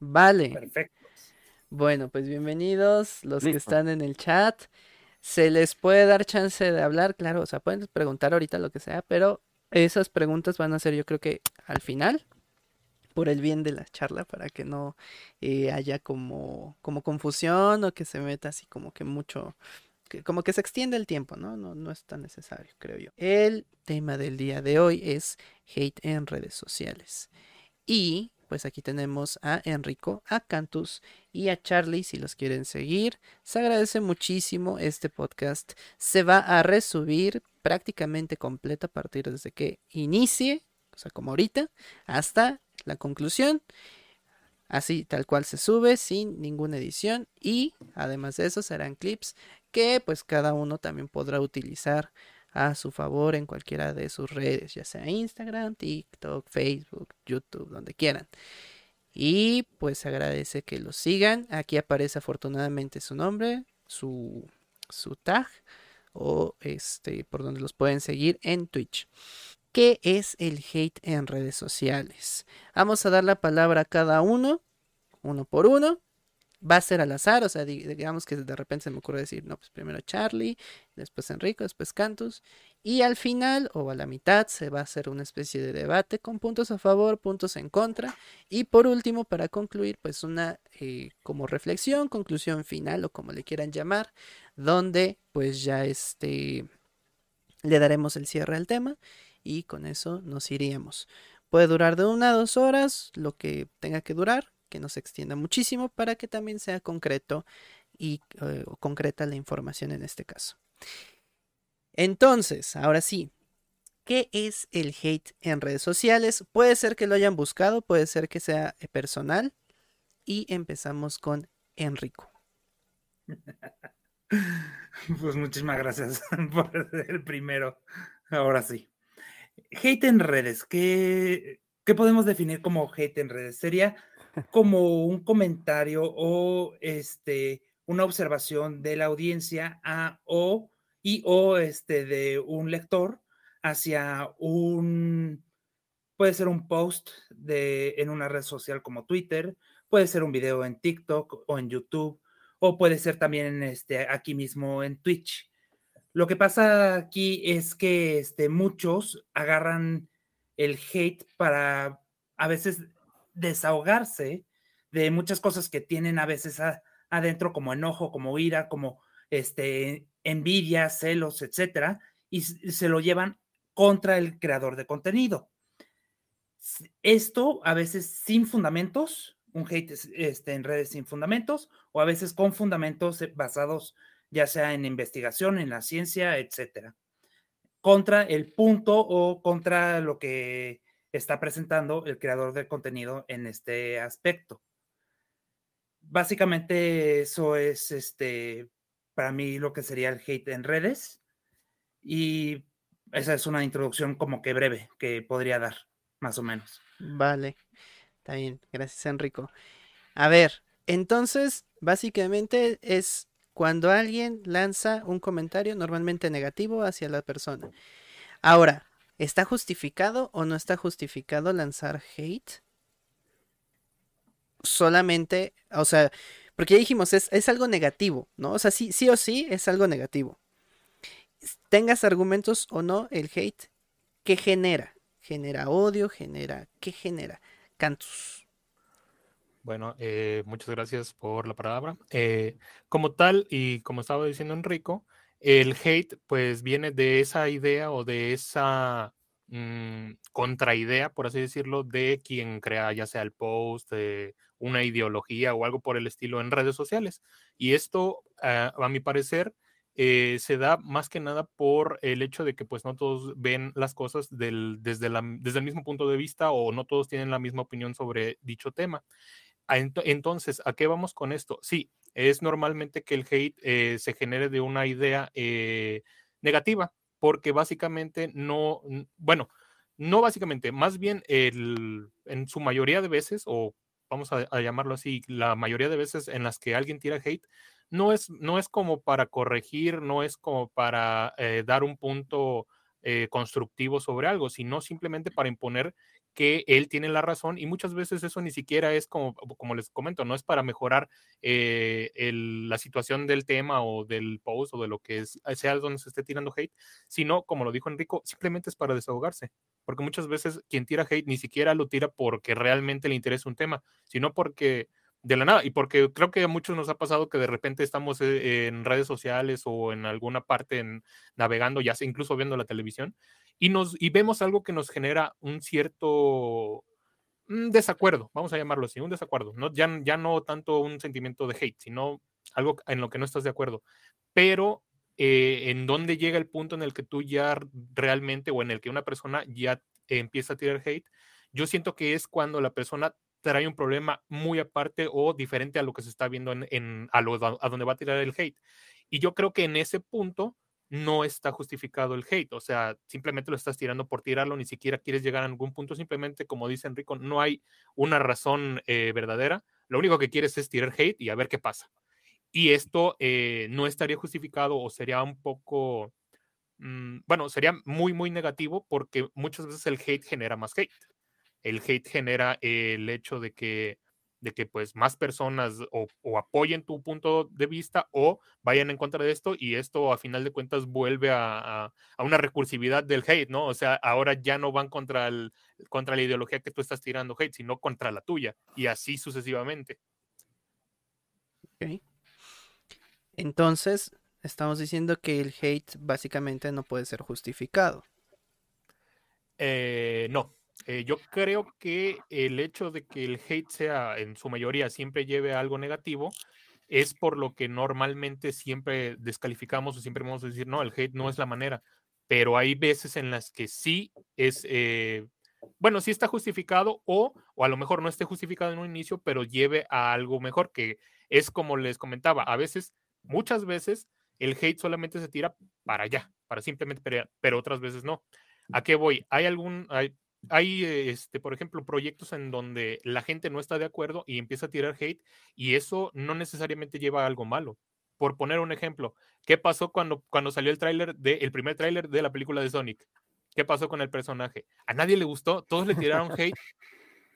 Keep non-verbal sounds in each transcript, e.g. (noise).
Vale. Perfecto. Bueno, pues bienvenidos los que están en el chat. Se les puede dar chance de hablar, claro, o sea, pueden preguntar ahorita lo que sea, pero esas preguntas van a ser yo creo que al final, por el bien de la charla, para que no eh, haya como, como confusión o que se meta así como que mucho, como que se extiende el tiempo, ¿no? ¿no? No es tan necesario, creo yo. El tema del día de hoy es hate en redes sociales. Y pues aquí tenemos a Enrico, a Cantus y a Charlie si los quieren seguir. Se agradece muchísimo este podcast. Se va a resubir prácticamente completo a partir desde que inicie, o sea, como ahorita, hasta la conclusión. Así, tal cual se sube, sin ninguna edición. Y además de eso, serán clips que pues cada uno también podrá utilizar a su favor en cualquiera de sus redes, ya sea Instagram, TikTok, Facebook, YouTube, donde quieran. Y pues agradece que lo sigan. Aquí aparece afortunadamente su nombre, su, su tag o este por donde los pueden seguir en Twitch. ¿Qué es el hate en redes sociales? Vamos a dar la palabra a cada uno, uno por uno va a ser al azar, o sea, digamos que de repente se me ocurre decir, no, pues primero Charlie, después Enrico, después Cantus, y al final o a la mitad se va a hacer una especie de debate con puntos a favor, puntos en contra, y por último, para concluir, pues una eh, como reflexión, conclusión final o como le quieran llamar, donde pues ya este le daremos el cierre al tema y con eso nos iríamos. Puede durar de una a dos horas, lo que tenga que durar, que no se extienda muchísimo para que también sea concreto y eh, concreta la información en este caso. Entonces, ahora sí, ¿qué es el hate en redes sociales? Puede ser que lo hayan buscado, puede ser que sea eh, personal. Y empezamos con Enrico. (laughs) Pues muchísimas gracias (laughs) por el primero. Ahora sí. Hate en redes, ¿qué, ¿qué podemos definir como hate en redes? Sería como un comentario o este, una observación de la audiencia a, o y o este, de un lector hacia un, puede ser un post de, en una red social como Twitter, puede ser un video en TikTok o en YouTube, o puede ser también este, aquí mismo en Twitch. Lo que pasa aquí es que este, muchos agarran el hate para a veces desahogarse de muchas cosas que tienen a veces adentro, como enojo, como ira, como este, envidia, celos, etcétera, y se lo llevan contra el creador de contenido. Esto a veces sin fundamentos, un hate este, en redes sin fundamentos, o a veces con fundamentos basados ya sea en investigación, en la ciencia, etcétera, contra el punto o contra lo que está presentando el creador de contenido en este aspecto. Básicamente eso es este para mí lo que sería el hate en redes y esa es una introducción como que breve que podría dar, más o menos. Vale, está bien, gracias Enrico. A ver, entonces básicamente es cuando alguien lanza un comentario normalmente negativo hacia la persona. Ahora, ¿Está justificado o no está justificado lanzar hate? Solamente, o sea, porque ya dijimos, es, es algo negativo, ¿no? O sea, sí, sí o sí es algo negativo. Tengas argumentos o no, el hate, ¿qué genera? ¿Genera odio? ¿Genera? ¿Qué genera? Cantus. Bueno, eh, muchas gracias por la palabra. Eh, como tal, y como estaba diciendo Enrico, el hate, pues viene de esa idea o de esa mm, contraidea, por así decirlo, de quien crea ya sea el post, una ideología o algo por el estilo en redes sociales. Y esto, ah, a mi parecer, eh, se da más que nada por el hecho de que pues no todos ven las cosas desde, el mismo punto de vista o no todos tienen la misma opinión sobre dicho tema. Entonces, ¿a qué vamos con esto? Sí, es normalmente que el hate eh, se genere de una idea eh, negativa, porque básicamente no, bueno, no básicamente, más bien el, en su mayoría de veces, o vamos a, llamarlo así, la mayoría de veces en las que alguien tira hate, no es, no es como para corregir, no es como para eh, dar un punto constructivo sobre algo, sino simplemente para imponer que él tiene la razón y muchas veces eso ni siquiera es como, como les comento, no es para mejorar eh, la situación del tema o del post o de lo que sea donde se esté tirando hate, sino, como lo dijo Enrico, simplemente es para desahogarse, porque muchas veces quien tira hate ni siquiera lo tira porque realmente le interesa un tema, sino porque de la nada. Y porque creo que a muchos nos ha pasado que de repente estamos eh, en redes sociales o en alguna parte navegando, ya sea incluso viendo la televisión, y, nos, y vemos algo que nos genera un cierto un desacuerdo, vamos a llamarlo así, un desacuerdo. ¿no? Ya, ya no tanto un sentimiento de hate, sino algo en lo que no estás de acuerdo. Pero eh, en dónde llega el punto en el que tú ya realmente o en el que una persona ya empieza a tirar hate, yo siento que es cuando la persona trae un problema muy aparte o diferente a lo que se está viendo en, a, a donde va a tirar el hate. Y yo creo que en ese punto no está justificado el hate, o sea, simplemente lo estás tirando por tirarlo, ni siquiera quieres llegar a algún punto, simplemente como dice Enrico, no hay una razón eh, verdadera, lo único que quieres es tirar hate y a ver qué pasa. Y esto eh, no estaría justificado o sería un poco, mm, bueno, sería muy, muy negativo porque muchas veces el hate genera más hate el hate genera el hecho de que, de que pues más personas o, apoyen tu punto de vista o vayan en contra de esto y esto a final de cuentas vuelve a, una recursividad del hate, ¿no? O sea, ahora ya no van contra, el, contra la ideología que tú estás tirando hate, sino contra la tuya y así sucesivamente. Ok. Entonces, estamos diciendo que el hate básicamente no puede ser justificado. Eh, no, eh, yo creo que el hecho de que el hate sea en su mayoría siempre lleve a algo negativo es por lo que normalmente siempre descalificamos o siempre vamos a decir, no, el hate no es la manera, pero hay veces en las que sí es, eh, bueno, sí está justificado o, o a lo mejor no esté justificado en un inicio, pero lleve a algo mejor, que es como les comentaba, a veces, muchas veces, el hate solamente se tira para allá, para simplemente pelear, pero otras veces no. ¿A qué voy? Hay algún, hay, hay, este, por ejemplo, proyectos en donde la gente no está de acuerdo y empieza a tirar hate y eso no necesariamente lleva a algo malo. Por poner un ejemplo, ¿qué pasó cuando, cuando salió el tráiler de el primer tráiler de la película de Sonic? ¿Qué pasó con el personaje? A nadie le gustó, todos le tiraron hate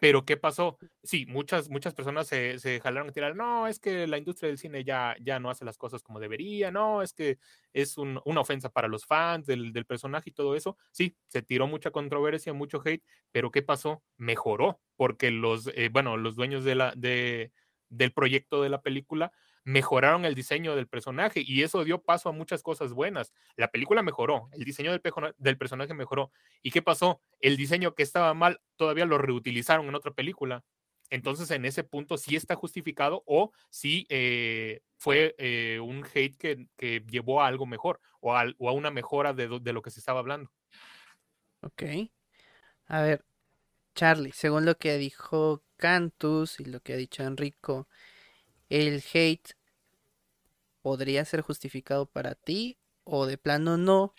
pero ¿qué pasó? Sí, muchas, muchas personas se, se jalaron a tirar, no, es que la industria del cine ya, ya no hace las cosas como debería, no, es que es una ofensa para los fans del, del, personaje y todo eso. Sí, se tiró mucha controversia, mucho hate, pero ¿qué pasó? Mejoró, porque los, eh, bueno, los dueños de la, de, del proyecto de la película mejoraron el diseño del personaje y eso dio paso a muchas cosas buenas. La película mejoró, el diseño del, del, personaje mejoró. ¿Y qué pasó? El diseño que estaba mal todavía lo reutilizaron en otra película. Entonces, en ese punto sí está justificado o sí eh, fue eh, un hate que, llevó a algo mejor o a, una mejora de, de lo que se estaba hablando. Ok. A ver, Charlie, según lo que dijo Cantus y lo que ha dicho Enrico, el hate podría ser justificado para ti o de plano no,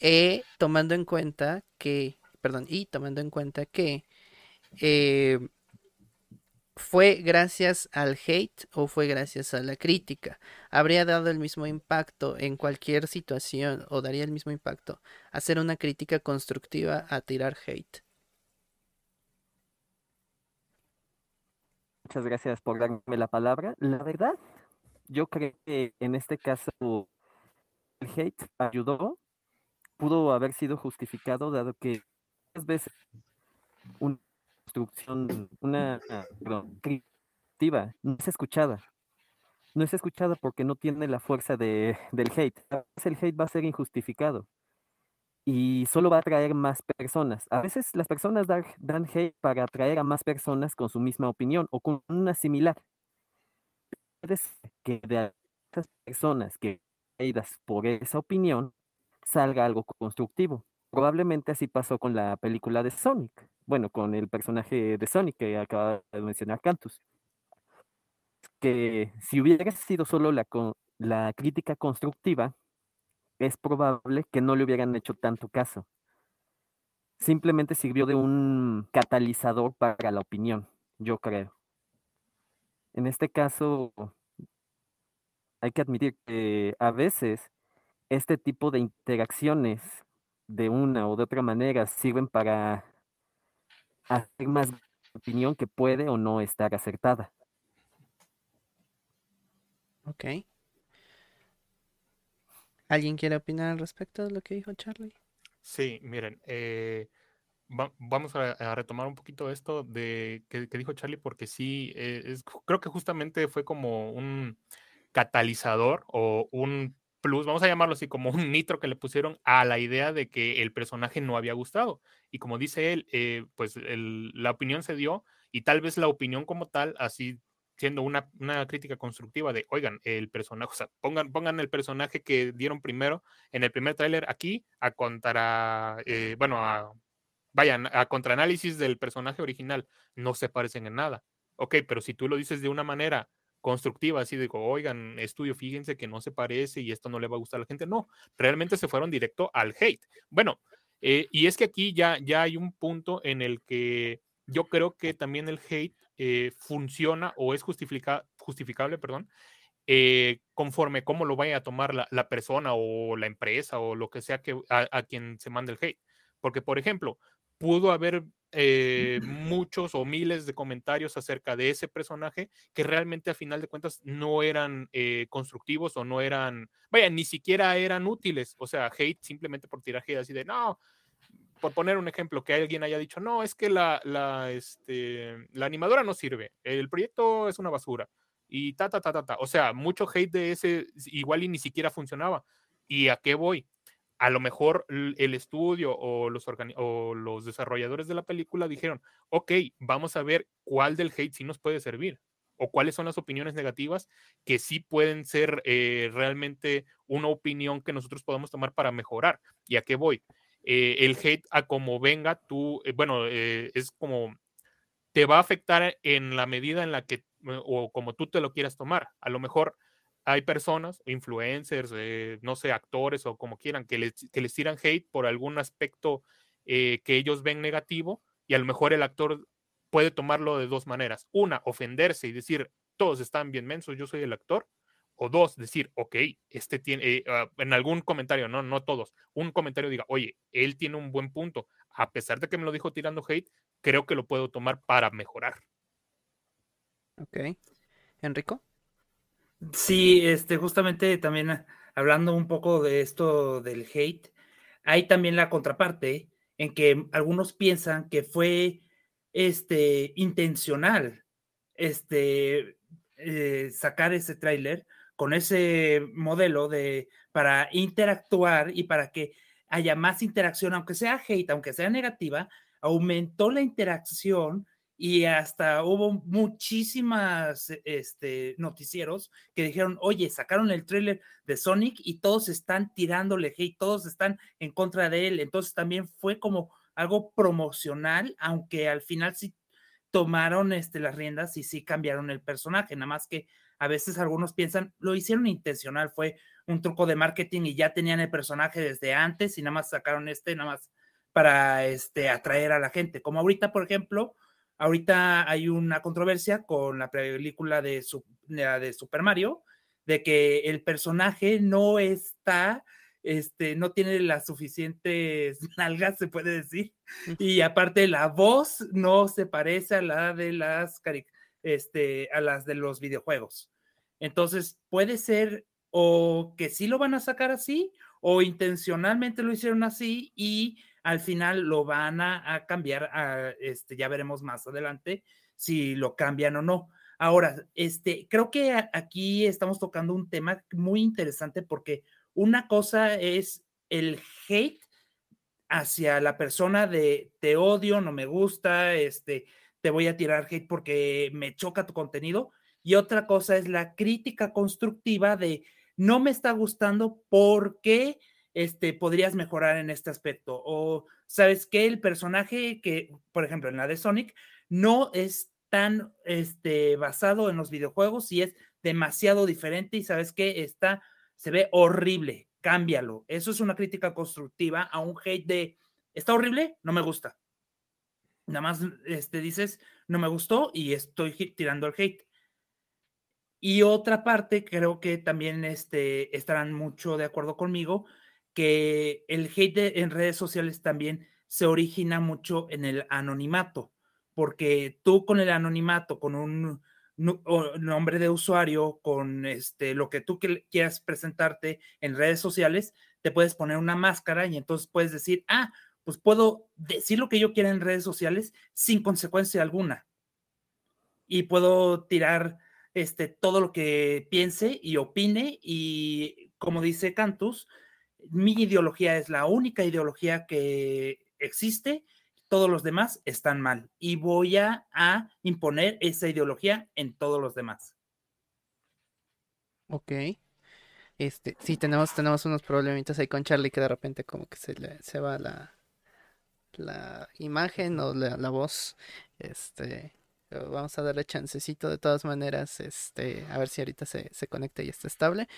eh, tomando en cuenta que, perdón, y tomando en cuenta que eh, fue gracias al hate o fue gracias a la crítica. ¿Habría dado el mismo impacto en cualquier situación o daría el mismo impacto hacer una crítica constructiva a tirar hate? Muchas gracias por darme la palabra. La verdad, yo creo que en este caso el hate ayudó, pudo haber sido justificado, dado que muchas veces una construcción, una creativa no es escuchada. No es escuchada porque no tiene la fuerza de, del hate. El hate va a ser injustificado y solo va a atraer más personas. A veces las personas dan, hate para atraer a más personas con su misma opinión o con una similar. Puede ser que de esas personas que atraídas por esa opinión salga algo constructivo. Probablemente así pasó con la película de Sonic. Bueno, con el personaje de Sonic que acaba de mencionar Cantus. Que si hubiera sido solo la, la crítica constructiva, es probable que no le hubieran hecho tanto caso. Simplemente sirvió de un catalizador para la opinión, yo creo. En este caso, hay que admitir que a veces este tipo de interacciones de una o de otra manera sirven para hacer más opinión que puede o no estar acertada. Ok. ¿Alguien quiere opinar al respecto de lo que dijo Charlie? Sí, miren, eh, vamos a, retomar un poquito esto de que, dijo Charlie, porque sí, eh, creo que justamente fue como un catalizador o un plus, vamos a llamarlo así, como un nitro que le pusieron a la idea de que el personaje no había gustado. Y como dice él, eh, pues la opinión se dio y tal vez la opinión como tal, así siendo una, crítica constructiva de, oigan, el personaje, o sea, pongan, pongan el personaje que dieron primero en el primer tráiler aquí a contra, eh, bueno, a, vayan, a contraanálisis del personaje original, no se parecen en nada. Ok, pero si tú lo dices de una manera constructiva, así digo, oigan, estudio, fíjense que no se parece y esto no le va a gustar a la gente, no, realmente se fueron directo al hate. Bueno, eh, y es que aquí ya, ya hay un punto en el que yo creo que también el hate eh, funciona o es justificable, perdón, eh, conforme cómo lo vaya a tomar la, persona o la empresa o lo que sea que a, quien se mande el hate. Porque, por ejemplo, pudo haber eh, (clears throat) muchos o miles de comentarios acerca de ese personaje que realmente a final de cuentas no eran constructivos o no eran, vaya, ni siquiera eran útiles. O sea, hate simplemente por tirar hate así de, no, por poner un ejemplo, que alguien haya dicho, no, es que la, la, este, la animadora no sirve, el proyecto es una basura, y ta, ta, ta, ta, ta. O sea, mucho hate de ese igual y ni siquiera funcionaba. ¿Y a qué voy? A lo mejor el estudio o los, o los desarrolladores de la película dijeron, ok, vamos a ver cuál del hate sí nos puede servir o cuáles son las opiniones negativas que sí pueden ser eh, realmente una opinión que nosotros podemos tomar para mejorar. ¿Y a qué voy? Eh, el hate a como venga, tú, eh, bueno, eh, es como, te va a afectar en la medida en la que, o como tú te lo quieras tomar. A lo mejor hay personas, influencers, no sé, actores o como quieran, que les, que les tiran hate por algún aspecto que ellos ven negativo y a lo mejor el actor puede tomarlo de dos maneras. Una, ofenderse y decir, todos están bien mensos, yo soy el actor o dos, decir, ok, este tiene, eh, ah, en algún comentario, no, no todos, un comentario diga, oye, él tiene un buen punto, a pesar de que me lo dijo tirando hate, creo que lo puedo tomar para mejorar. Ok. Enrico. Sí, este, justamente también hablando un poco de esto del hate, hay también la contraparte en que algunos piensan que fue este intencional este eh, sacar ese tráiler con ese modelo de para interactuar y para que haya más interacción, aunque sea hate, aunque sea negativa, aumentó la interacción y hasta hubo muchísimas este, noticieros que dijeron, oye, sacaron el tráiler de Sonic y todos están tirándole hate, todos están en contra de él. Entonces también fue como algo promocional, aunque al final sí tomaron este, las riendas y sí cambiaron el personaje, nada más que a veces algunos piensan, lo hicieron intencional, fue un truco de marketing y ya tenían el personaje desde antes y nada más sacaron este, nada más para este, atraer a la gente. Como ahorita, por ejemplo, ahorita hay una controversia con la película de, de Super Mario, de que el personaje no está este, no tiene las suficientes (laughs) nalgas, se puede decir. Y aparte la voz no se parece a la de las este, a las de los videojuegos. Entonces, puede ser o que sí lo van a sacar así, o intencionalmente lo hicieron así y al final lo van a, cambiar. Este, ya veremos más adelante si lo cambian o no. Ahora, este, creo que aquí estamos tocando un tema muy interesante porque una cosa es el hate hacia la persona de te odio, no me gusta, este, te voy a tirar hate porque me choca tu contenido. Y otra cosa es la crítica constructiva de no me está gustando porque este, podrías mejorar en este aspecto. O sabes que el personaje que, por ejemplo, en la de Sonic, no es tan este, basado en los videojuegos y es demasiado diferente y sabes que está se ve horrible, cámbialo. Eso es una crítica constructiva a un hate de, ¿está horrible? No me gusta. Nada más este, dices, no me gustó y estoy tirando el hate. Y otra parte, creo que también este, estarán mucho de acuerdo conmigo, que el hate en redes sociales también se origina mucho en el anonimato. porque tú con el anonimato, con un nombre de usuario, con este, lo que tú quieras presentarte en redes sociales, te puedes poner una máscara y entonces puedes decir, ah, pues puedo decir lo que yo quiera en redes sociales sin consecuencia alguna. Y puedo tirar este, todo lo que piense y opine y como dice Cantus, mi ideología es la única ideología que existe, todos los demás están mal y voy a, imponer esa ideología en todos los demás. Ok. Este, sí, tenemos, tenemos unos problemitas ahí con Charlie que de repente como que se le se va la, la imagen o la, voz. Este, vamos a darle chancecito de todas maneras. Este, a ver si ahorita se, se conecta y está estable.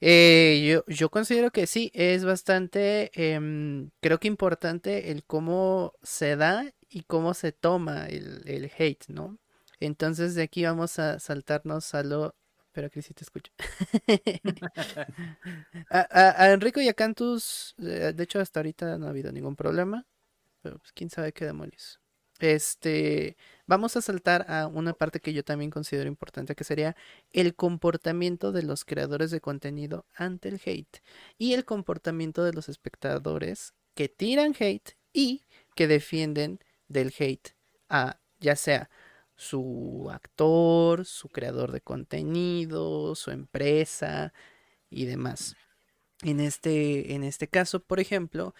Eh, yo, yo considero que sí, es bastante, em, creo que importante el cómo se da y cómo se toma el, el hate, ¿no? Entonces de aquí vamos a saltarnos a lo... Pero que sí te escucho. (laughs) a, a, Enrico y a Cantus, eh, de hecho hasta ahorita no ha habido ningún problema, pero pues quién sabe qué demonios. Este, vamos a saltar a una parte que yo también considero importante, que sería el comportamiento de los creadores de contenido ante el hate y el comportamiento de los espectadores que tiran hate y que defienden del hate a ya sea su actor, su creador de contenido, su empresa y demás. En este, en este caso, por ejemplo,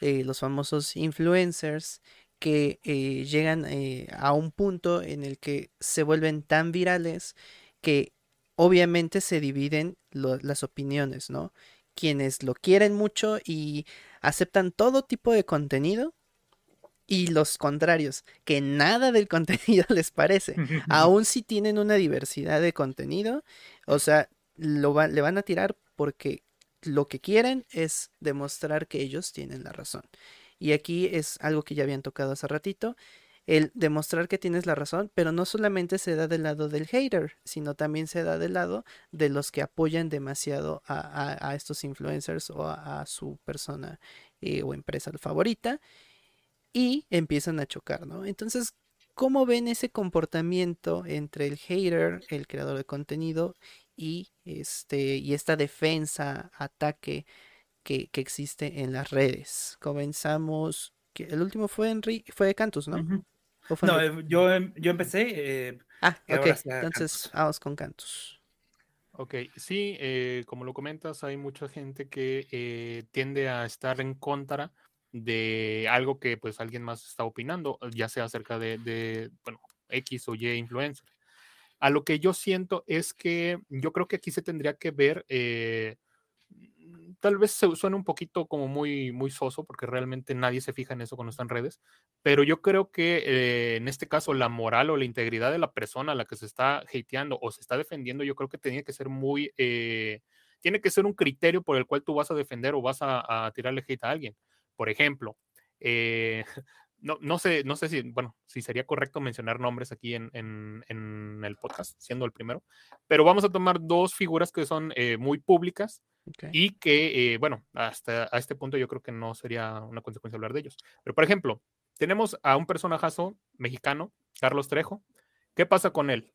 eh, los famosos influencers que eh, llegan eh, a un punto en el que se vuelven tan virales que obviamente se dividen las opiniones, ¿no? Quienes lo quieren mucho y aceptan todo tipo de contenido y los contrarios, que nada del (laughs) contenido les parece, (laughs) aun si tienen una diversidad de contenido, o sea, lo le van a tirar porque lo que quieren es demostrar que ellos tienen la razón. Y aquí es algo que ya habían tocado hace ratito, el demostrar que tienes la razón, pero no solamente se da del lado del hater, sino también se da del lado de los que apoyan demasiado a, estos influencers o a, su persona eh, o empresa favorita y empiezan a chocar, ¿no? Entonces, ¿cómo ven ese comportamiento entre el hater, el creador de contenido y este y esta defensa, ataque que, existe en las redes. Comenzamos, que el último fue Henry, fue de Cantus, ¿no? no, eh, yo, em, yo empecé. Eh, ah, ok, entonces vamos con Cantus. Ok, sí, eh, como lo comentas, hay mucha gente que tiende a estar en contra de algo que pues alguien más está opinando, ya sea acerca de, de bueno, X o Y influencer. A lo que yo siento es que yo creo que aquí se tendría que ver tal vez se suena un poquito como muy, muy soso, porque realmente nadie se fija en eso cuando está en redes, pero yo creo que eh, en este caso la moral o la integridad de la persona a la que se está hateando o se está defendiendo, yo creo que tiene que ser muy, eh, tiene que ser un criterio por el cual tú vas a defender o vas a, tirarle hate a alguien. Por ejemplo, eh, (laughs) no, no, sé, no sé si, bueno, si sería correcto mencionar nombres aquí en, en, el podcast, siendo el primero, pero vamos a tomar dos figuras que son muy públicas y que, eh, bueno, hasta a este punto yo creo que no sería una consecuencia hablar de ellos. Pero, por ejemplo, tenemos a un personajazo mexicano, Carlos Trejo. ¿Qué pasa con él?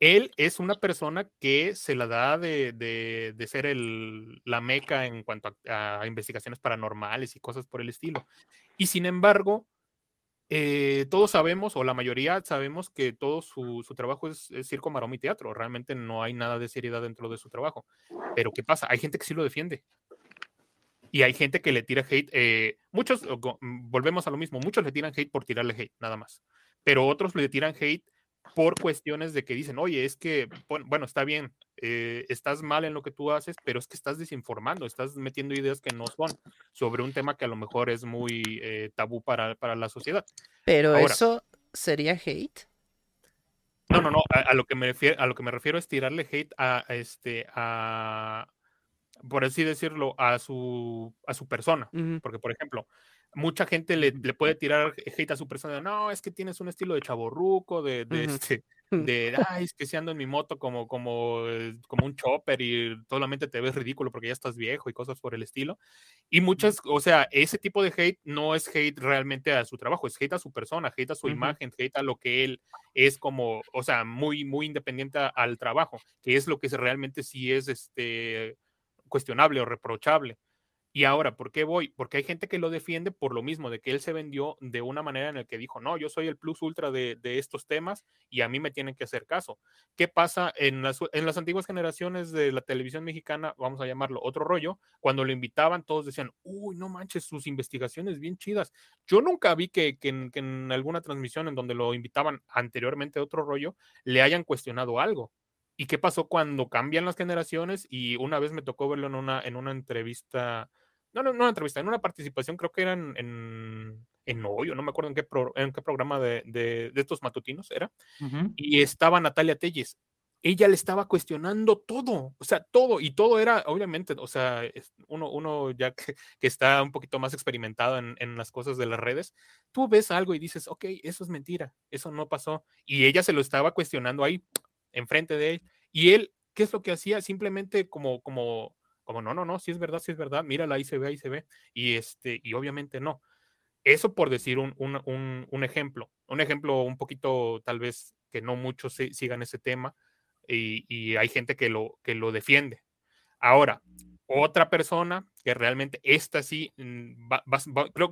Él es una persona que se la da de, de, ser el, la meca en cuanto a, investigaciones paranormales y cosas por el estilo. Y sin embargo, eh, todos sabemos, o la mayoría sabemos, que todo su, trabajo es, circo, maroma y teatro. Realmente no hay nada de seriedad dentro de su trabajo. Pero ¿qué pasa? Hay gente que sí lo defiende. Y hay gente que le tira hate. Eh, muchos, mm, volvemos a lo mismo, muchos le tiran hate por tirarle hate, nada más. Pero otros le tiran hate por cuestiones de que dicen, oye, es que, bueno, está bien, eh, estás mal en lo que tú haces, pero es que estás desinformando, estás metiendo ideas que no son sobre un tema que a lo mejor es muy eh, tabú para, la sociedad. Pero eso sería hate. No, no, no, a, lo que me refiero, a lo que me refiero es tirarle hate a, este, a, por así decirlo, a su, a su persona. Porque, por ejemplo, mucha gente le, puede tirar hate a su persona. No, es que tienes un estilo de chaborruco, de, de, este, de, ay, es que si ando en mi moto como, como, eh, como un chopper y solamente te ves ridículo porque ya estás viejo y cosas por el estilo. Y muchas, o sea, ese tipo de hate no es hate realmente a su trabajo, es hate a su persona, hate a su imagen, hate a lo que él es como, o sea, muy, muy independiente al trabajo, que es lo que realmente sí es este, cuestionable o reprochable. Y ahora, ¿por qué voy? Porque hay gente que lo defiende por lo mismo, de que él se vendió de una manera en la que dijo, no, yo soy el plus ultra de, estos temas y a mí me tienen que hacer caso. ¿Qué pasa en las, en las antiguas generaciones de la televisión mexicana, vamos a llamarlo otro rollo? Cuando lo invitaban, todos decían, uy, no manches, sus investigaciones bien chidas. Yo nunca vi que, en, alguna transmisión en donde lo invitaban anteriormente a otro rollo, le hayan cuestionado algo. ¿Y qué pasó cuando cambian las generaciones? Y una vez me tocó verlo en una, en una entrevista no, no, no una entrevista, en una participación, creo que eran en, en Hoyo, no me acuerdo en qué, en qué programa de, de, estos matutinos era, y estaba Natalia Telles. Ella le estaba cuestionando todo, o sea, todo, y todo era, obviamente, o sea, uno, uno ya que, que está un poquito más experimentado en, en, las cosas de las redes, tú ves algo y dices, ok, eso es mentira, eso no pasó, y ella se lo estaba cuestionando ahí, enfrente de él, y él, ¿qué es lo que hacía? Simplemente como, como, como no, no, no, si es verdad, si es verdad, mírala, ahí se ve, ahí se ve, y este, y obviamente no. Eso por decir un, un, un, ejemplo, un ejemplo un poquito tal vez que no muchos sigan ese tema y, y, hay gente que lo, que lo defiende. Ahora, otra persona que realmente esta sí, mm,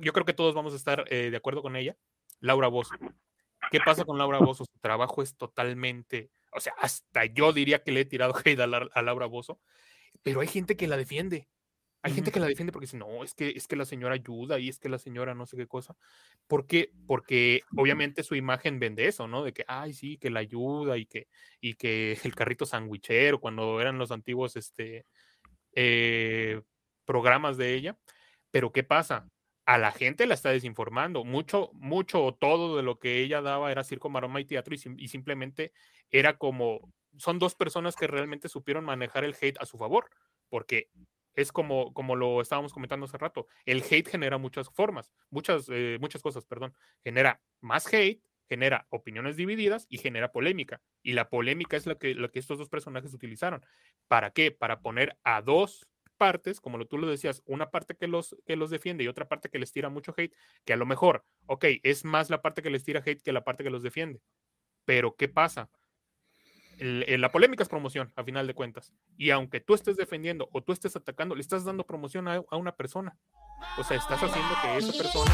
yo creo que todos vamos a estar eh, de acuerdo con ella, Laura Bozo. ¿Qué pasa con Laura Bozo? Su trabajo es totalmente, o sea, hasta yo diría que le he tirado (laughs) hate a, a Laura Bozo, pero hay gente que la defiende. Hay gente que la defiende porque dice, no, es que, es que la señora ayuda y es que la señora no sé qué cosa. ¿Por qué? Porque obviamente su imagen vende eso, ¿no? De que, ay, sí, que la ayuda y que, y que el carrito sandwichero, cuando eran los antiguos este, eh, programas de ella. Pero ¿qué pasa? A la gente la está desinformando. Mucho, mucho o todo de lo que ella daba era circo, maroma y teatro y simplemente era como son dos personas que realmente supieron manejar el hate a su favor, porque es como, como lo estábamos comentando hace rato, el hate genera muchas formas, muchas, eh, muchas cosas, perdón, genera más hate, genera opiniones divididas y genera polémica. Y la polémica es lo que, lo que estos dos personajes utilizaron. ¿Para qué? Para poner a dos partes, como lo, tú lo decías, una parte que los, que los defiende y otra parte que les tira mucho hate, que a lo mejor, ok, es más la parte que les tira hate que la parte que los defiende. Pero ¿qué pasa? La polémica es promoción, a final de cuentas. Y aunque tú estés defendiendo o tú estés atacando, le estás dando promoción a, una persona. O sea, estás haciendo que esa persona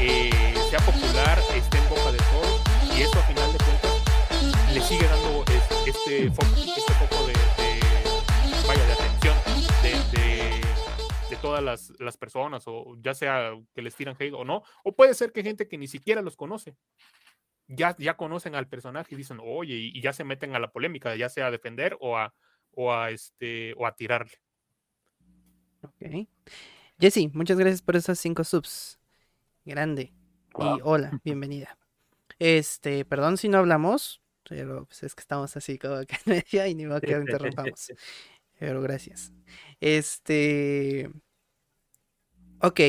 eh, sea popular, esté en boca de todos, y eso a final de cuentas le sigue dando este, foco, este foco de, atención de, todas las, las, personas, o ya sea que les tiran hate o no, o puede ser que gente que ni siquiera los conoce ya, ya conocen al personaje y dicen, oye, y, ya se meten a la polémica, ya sea a defender o a, o a, este, o a tirarle. Ok. Jessy, muchas gracias por esos cinco subs. Grande. Y hola, (laughs) bienvenida. Este, perdón si no hablamos, pero pues es que estamos así como que en media y ni modo que interrumpamos. Pero gracias. Este. Ok.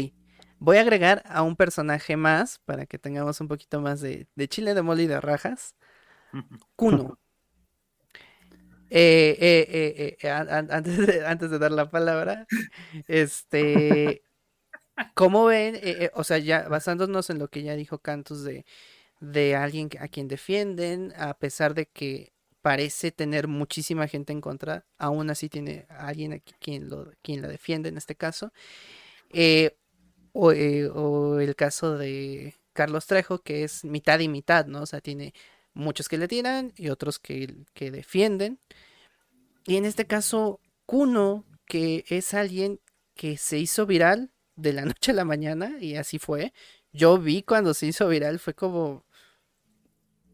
Voy a agregar a un personaje más para que tengamos un poquito más de, chile de mole y de rajas. Kuno. (laughs) Eh, eh, eh, antes, de, antes de dar la palabra, este, ¿cómo ven? o sea, ya basándonos en lo que ya dijo Cantus de, de alguien a quien defienden, a pesar de que parece tener muchísima gente en contra, aún así tiene alguien aquí quien, lo, quien la defiende en este caso. Eh, eh, o, el caso de Carlos Trejo, que es mitad y mitad, ¿no? O sea, tiene muchos que le tiran y otros que, que defienden. Y en este caso, Kuno, que es alguien que se hizo viral de la (laughs) noche a la mañana, y así fue. Yo vi cuando se hizo viral, fue como.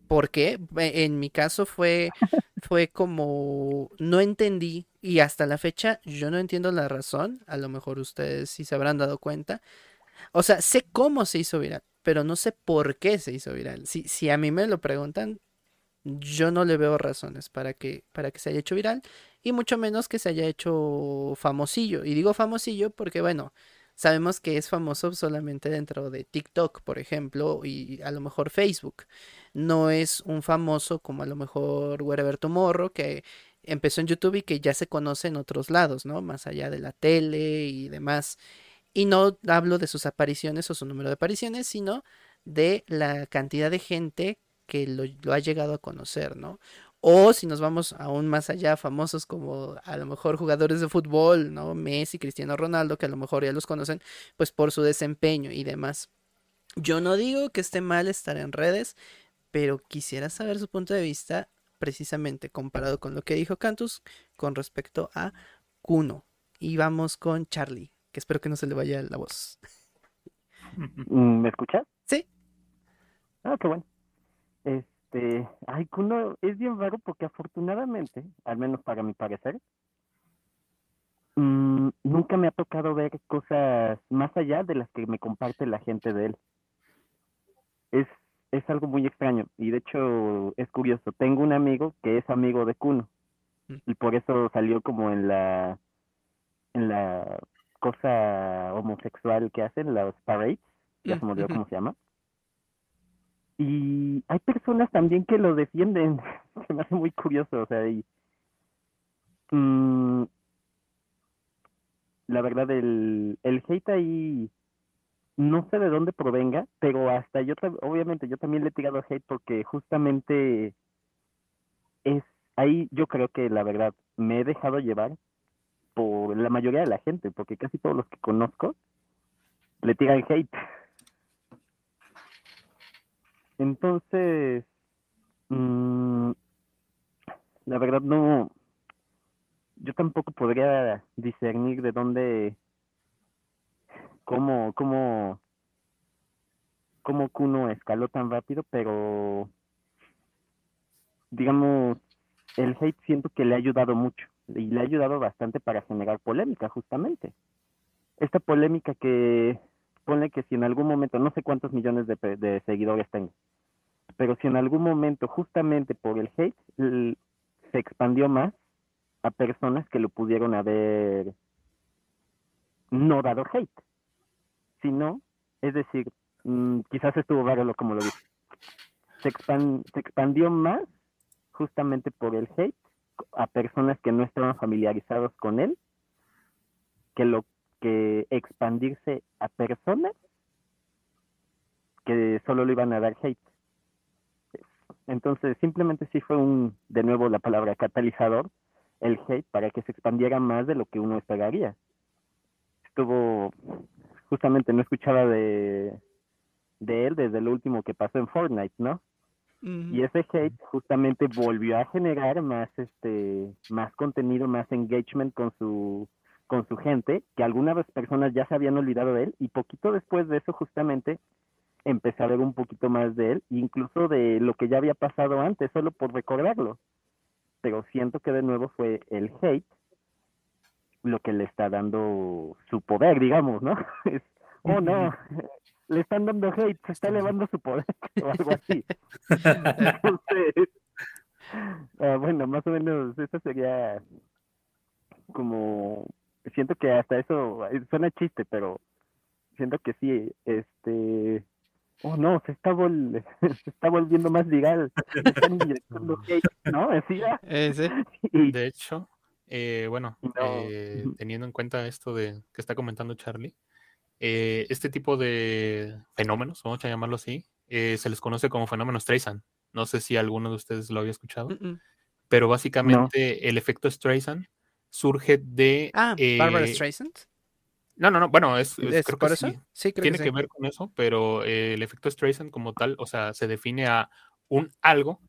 ¿Por qué? En mi caso fue, fue como. No entendí. Y hasta la fecha yo no entiendo la razón. A lo mejor ustedes sí se habrán dado cuenta. O sea, sé cómo se hizo viral, pero no sé por qué se hizo viral. Si, si a mí me lo preguntan, yo no le veo razones para que, para que se haya hecho viral y mucho menos que se haya hecho famosillo. Y digo famosillo porque, bueno, sabemos que es famoso solamente dentro de TikTok, por ejemplo, y a lo mejor Facebook. No es un famoso como a lo mejor Wherever Tomorrow, que empezó en YouTube y que ya se conoce en otros lados, ¿no? Más allá de la tele y demás. Y no hablo de sus apariciones o su número de apariciones, sino de la cantidad de gente que lo, ha llegado a conocer, ¿no? O si nos vamos aún más allá, famosos como a lo mejor jugadores de fútbol, ¿no? Messi, Cristiano Ronaldo, que a lo mejor ya los conocen, pues por su desempeño y demás. Yo no digo que esté mal estar en redes, pero quisiera saber su punto de vista precisamente comparado con lo que dijo Cantus con respecto a Kuno. Y vamos con Charlie, que espero que no se le vaya la voz. ¿Me escuchas? Sí. Ah, qué bueno. Este, ay, Kuno es bien raro porque afortunadamente, al menos para mi parecer, mm, nunca me ha tocado ver cosas más allá de las que me comparte la gente de él. Es, es algo muy extraño y de hecho es curioso. Tengo un amigo que es amigo de Kuno Mm. y por eso salió como en la en la cosa homosexual que hacen, los parades, ya se me olvidó cómo se llama. Y hay personas también que lo defienden. (laughs) Se me hace muy curioso, o sea, y mm, la verdad el, el hate ahí no sé de dónde provenga, pero hasta yo obviamente yo también le he tirado hate porque justamente es ahí yo creo que la verdad me he dejado llevar por la mayoría de la gente, porque casi todos los que conozco le tiran hate. Entonces, mm, la verdad no, yo tampoco podría discernir de dónde, cómo, cómo, cómo Kuno escaló tan rápido, pero digamos, el hate siento que le ha ayudado mucho y le ha ayudado bastante para generar polémica, justamente. Esta polémica que pone que si en algún momento, no sé cuántos millones de, de seguidores tengo, pero si en algún momento, justamente por el hate, se expandió más a personas que lo pudieron haber no dado hate, sino, es decir, mm, quizás estuvo raro como lo dije, se, expan- se expandió más justamente por el hate a personas que no estaban familiarizados con él que lo que expandirse a personas que solo le iban a dar hate. Entonces, simplemente sí fue un, de nuevo la palabra catalizador, el hate, para que se expandiera más de lo que uno esperaría. Estuvo, justamente no escuchaba de, de él desde lo último que pasó en Fortnite, ¿no? Y ese hate justamente volvió a generar más este más contenido, más engagement con su con su gente, que algunas personas ya se habían olvidado de él y poquito después de eso justamente empecé a ver un poquito más de él, incluso de lo que ya había pasado antes, solo por recordarlo. Pero siento que de nuevo fue el hate lo que le está dando su poder, digamos, ¿no? (laughs) Es, oh no, le están dando hate, se está elevando su poder (laughs) o algo (laughs) así. Entonces, (laughs) ah, bueno, más o menos eso sería como, siento que hasta eso eh, suena chiste, pero siento que sí, este, oh no, se está, vol- se está volviendo más viral, le están inyectando hate, ¿no? Así, ah, Ese. y- De hecho, eh, bueno, No. eh, teniendo en cuenta esto de que está comentando Charlie, eh, este tipo de fenómenos, vamos a llamarlo así, eh, se les conoce como fenómenos Streisand. No sé si alguno de ustedes lo había escuchado, Mm, mm. pero básicamente el efecto Streisand surge de... Ah, Barbara eh, Streisand. No, no, no, bueno, es, es- ¿Es creo por que eso? sí. Sí, creo tiene que que sí. ver con eso, pero eh, el efecto Streisand como tal, o sea, se define a un algo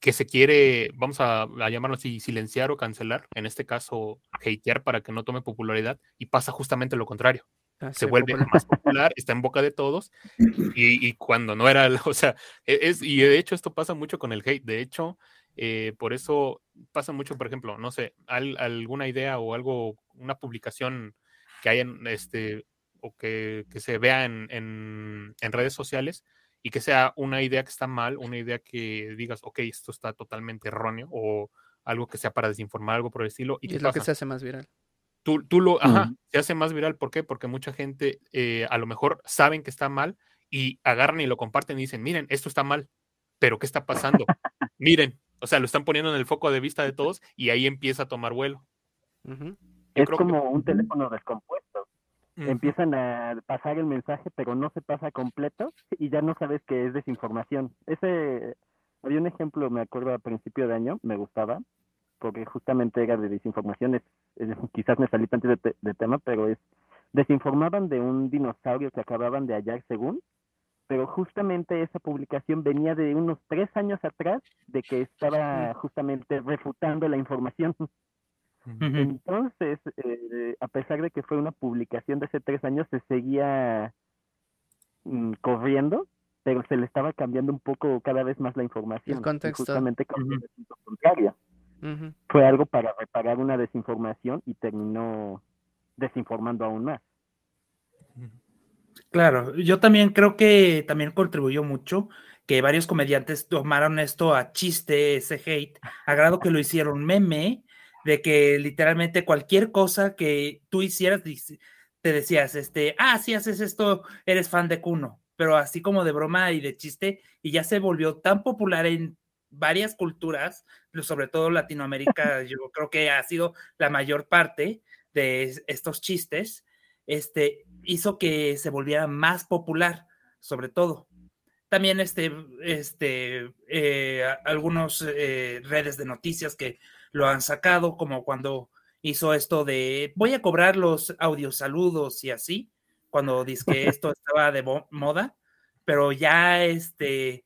que se quiere, vamos a, a llamarlo así, silenciar o cancelar, en este caso, hatear para que no tome popularidad, y pasa justamente lo contrario. Ah, Se vuelve popular. más popular, está en boca de todos, y, y cuando no era, (laughs) o sea, e- es, y de hecho esto pasa mucho con el hate, de hecho, eh, por eso pasa mucho, por ejemplo, no sé, al- alguna idea o algo, una publicación que haya en este, o que, que se vea en, en- en redes sociales y que sea una idea que está mal, una idea que digas, ok, esto está totalmente erróneo, o algo que sea para desinformar, algo por el estilo, y, lo que se hace más viral. Tú, tú lo, ajá, se hace más viral. ¿Por qué? Porque mucha gente eh, a lo mejor saben que está mal y agarran y lo comparten y dicen, miren, esto está mal, pero ¿qué está pasando? (laughs) miren, o sea, lo están poniendo en el foco de vista de todos y ahí empieza a tomar vuelo. Es como un teléfono descompuesto. Empiezan a pasar el mensaje, pero no se pasa completo y ya no sabes que es desinformación. Ese había un ejemplo, me acuerdo a principio de año, me gustaba, porque justamente era de desinformación, quizás me salí antes de, tema, pero es, desinformaban de un dinosaurio que acababan de hallar según, pero justamente esa publicación venía de unos tres años atrás de que estaba justamente refutando la información. Entonces, eh, a pesar de que fue una publicación de hace tres años, se seguía mm, corriendo, pero se le estaba cambiando un poco cada vez más la información. El contexto. justamente con el contrario. Fue algo para reparar una desinformación y terminó desinformando aún más. Claro, yo también creo que también contribuyó mucho que varios comediantes tomaron esto a chiste, ese hate, a grado que lo hicieron meme, de que literalmente cualquier cosa que tú hicieras, te decías, este, ah, si haces esto, eres fan de Kuno, pero así como de broma y de chiste, y ya se volvió tan popular en varias culturas, sobre todo Latinoamérica, (laughs) yo creo que ha sido la mayor parte de estos chistes, este, hizo que se volviera más popular, sobre todo. También este, este, eh, algunos eh, redes de noticias que lo han sacado, como cuando hizo esto de voy a cobrar los audios saludos y así, cuando dice que (laughs) esto estaba de moda, pero ya este,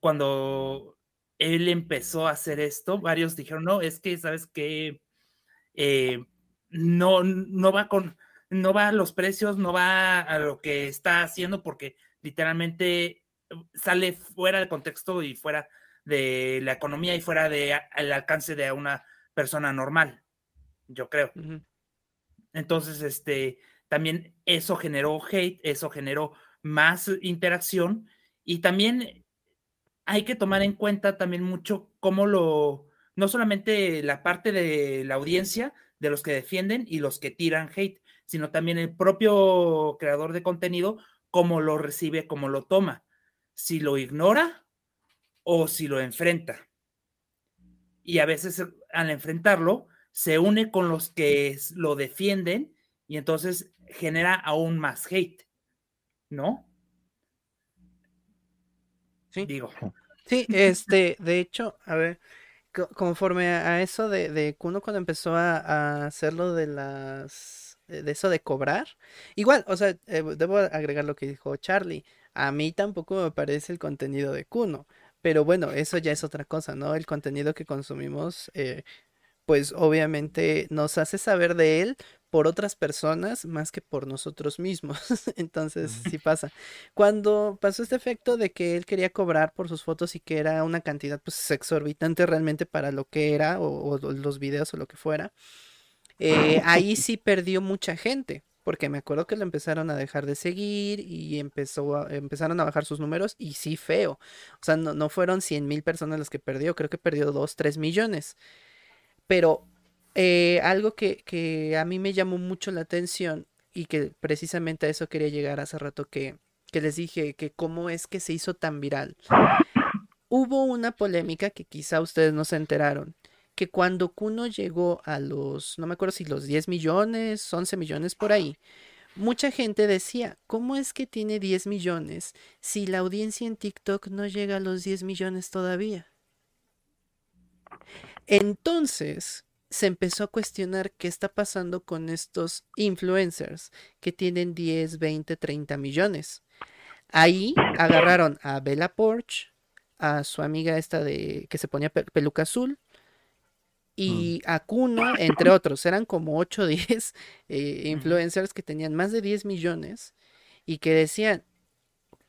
cuando él empezó a hacer esto, varios dijeron, no, es que, ¿sabes qué? Eh, no, no va con, no va a los precios, no va a lo que está haciendo, porque literalmente sale fuera de contexto y fuera de la economía y fuera del alcance de una persona normal, yo creo. Entonces, este, también eso generó hate, eso generó más interacción y también hay que tomar en cuenta también mucho cómo lo, no solamente la parte de la audiencia, de los que defienden y los que tiran hate, sino también el propio creador de contenido, cómo lo recibe, cómo lo toma, si lo ignora o si lo enfrenta. Y a veces al enfrentarlo, se une con los que lo defienden y entonces genera aún más hate, ¿no? Sí. Digo. Sí, este, de hecho, a ver, conforme a eso de, de Kuno cuando empezó a, hacerlo de las, de eso de cobrar, igual, o sea, eh, debo agregar lo que dijo Charlie, a mí tampoco me parece el contenido de Kuno, pero bueno, eso ya es otra cosa, ¿no? El contenido que consumimos, eh, pues obviamente nos hace saber de él por otras personas más que por nosotros mismos. (laughs) Entonces, sí pasa. Cuando pasó este efecto de que él quería cobrar por sus fotos y que era una cantidad pues exorbitante realmente para lo que era o, los videos o lo que fuera, eh, ahí sí perdió mucha gente. Porque me acuerdo que lo empezaron a dejar de seguir y empezó empezaron a bajar sus números y sí feo. O sea, no, no fueron 100 mil personas las que perdió, creo que perdió 2, 3 millones. Pero eh, algo que, a mí me llamó mucho la atención y que precisamente a eso quería llegar hace rato que, que les dije que cómo es que se hizo tan viral. Hubo una polémica que quizá ustedes no se enteraron, que cuando Kuno llegó a los, no me acuerdo si los 10 millones, 11 millones por ahí, mucha gente decía, ¿cómo es que tiene 10 millones si la audiencia en TikTok no llega a los 10 millones todavía? Entonces, se empezó a cuestionar qué está pasando con estos influencers que tienen 10, 20, 30 millones. Ahí agarraron a Bella Porch, a su amiga esta de que se ponía peluca azul y mm. a Kuno, entre otros. Eran como 8 o 10 influencers que tenían más de 10 millones y que decían,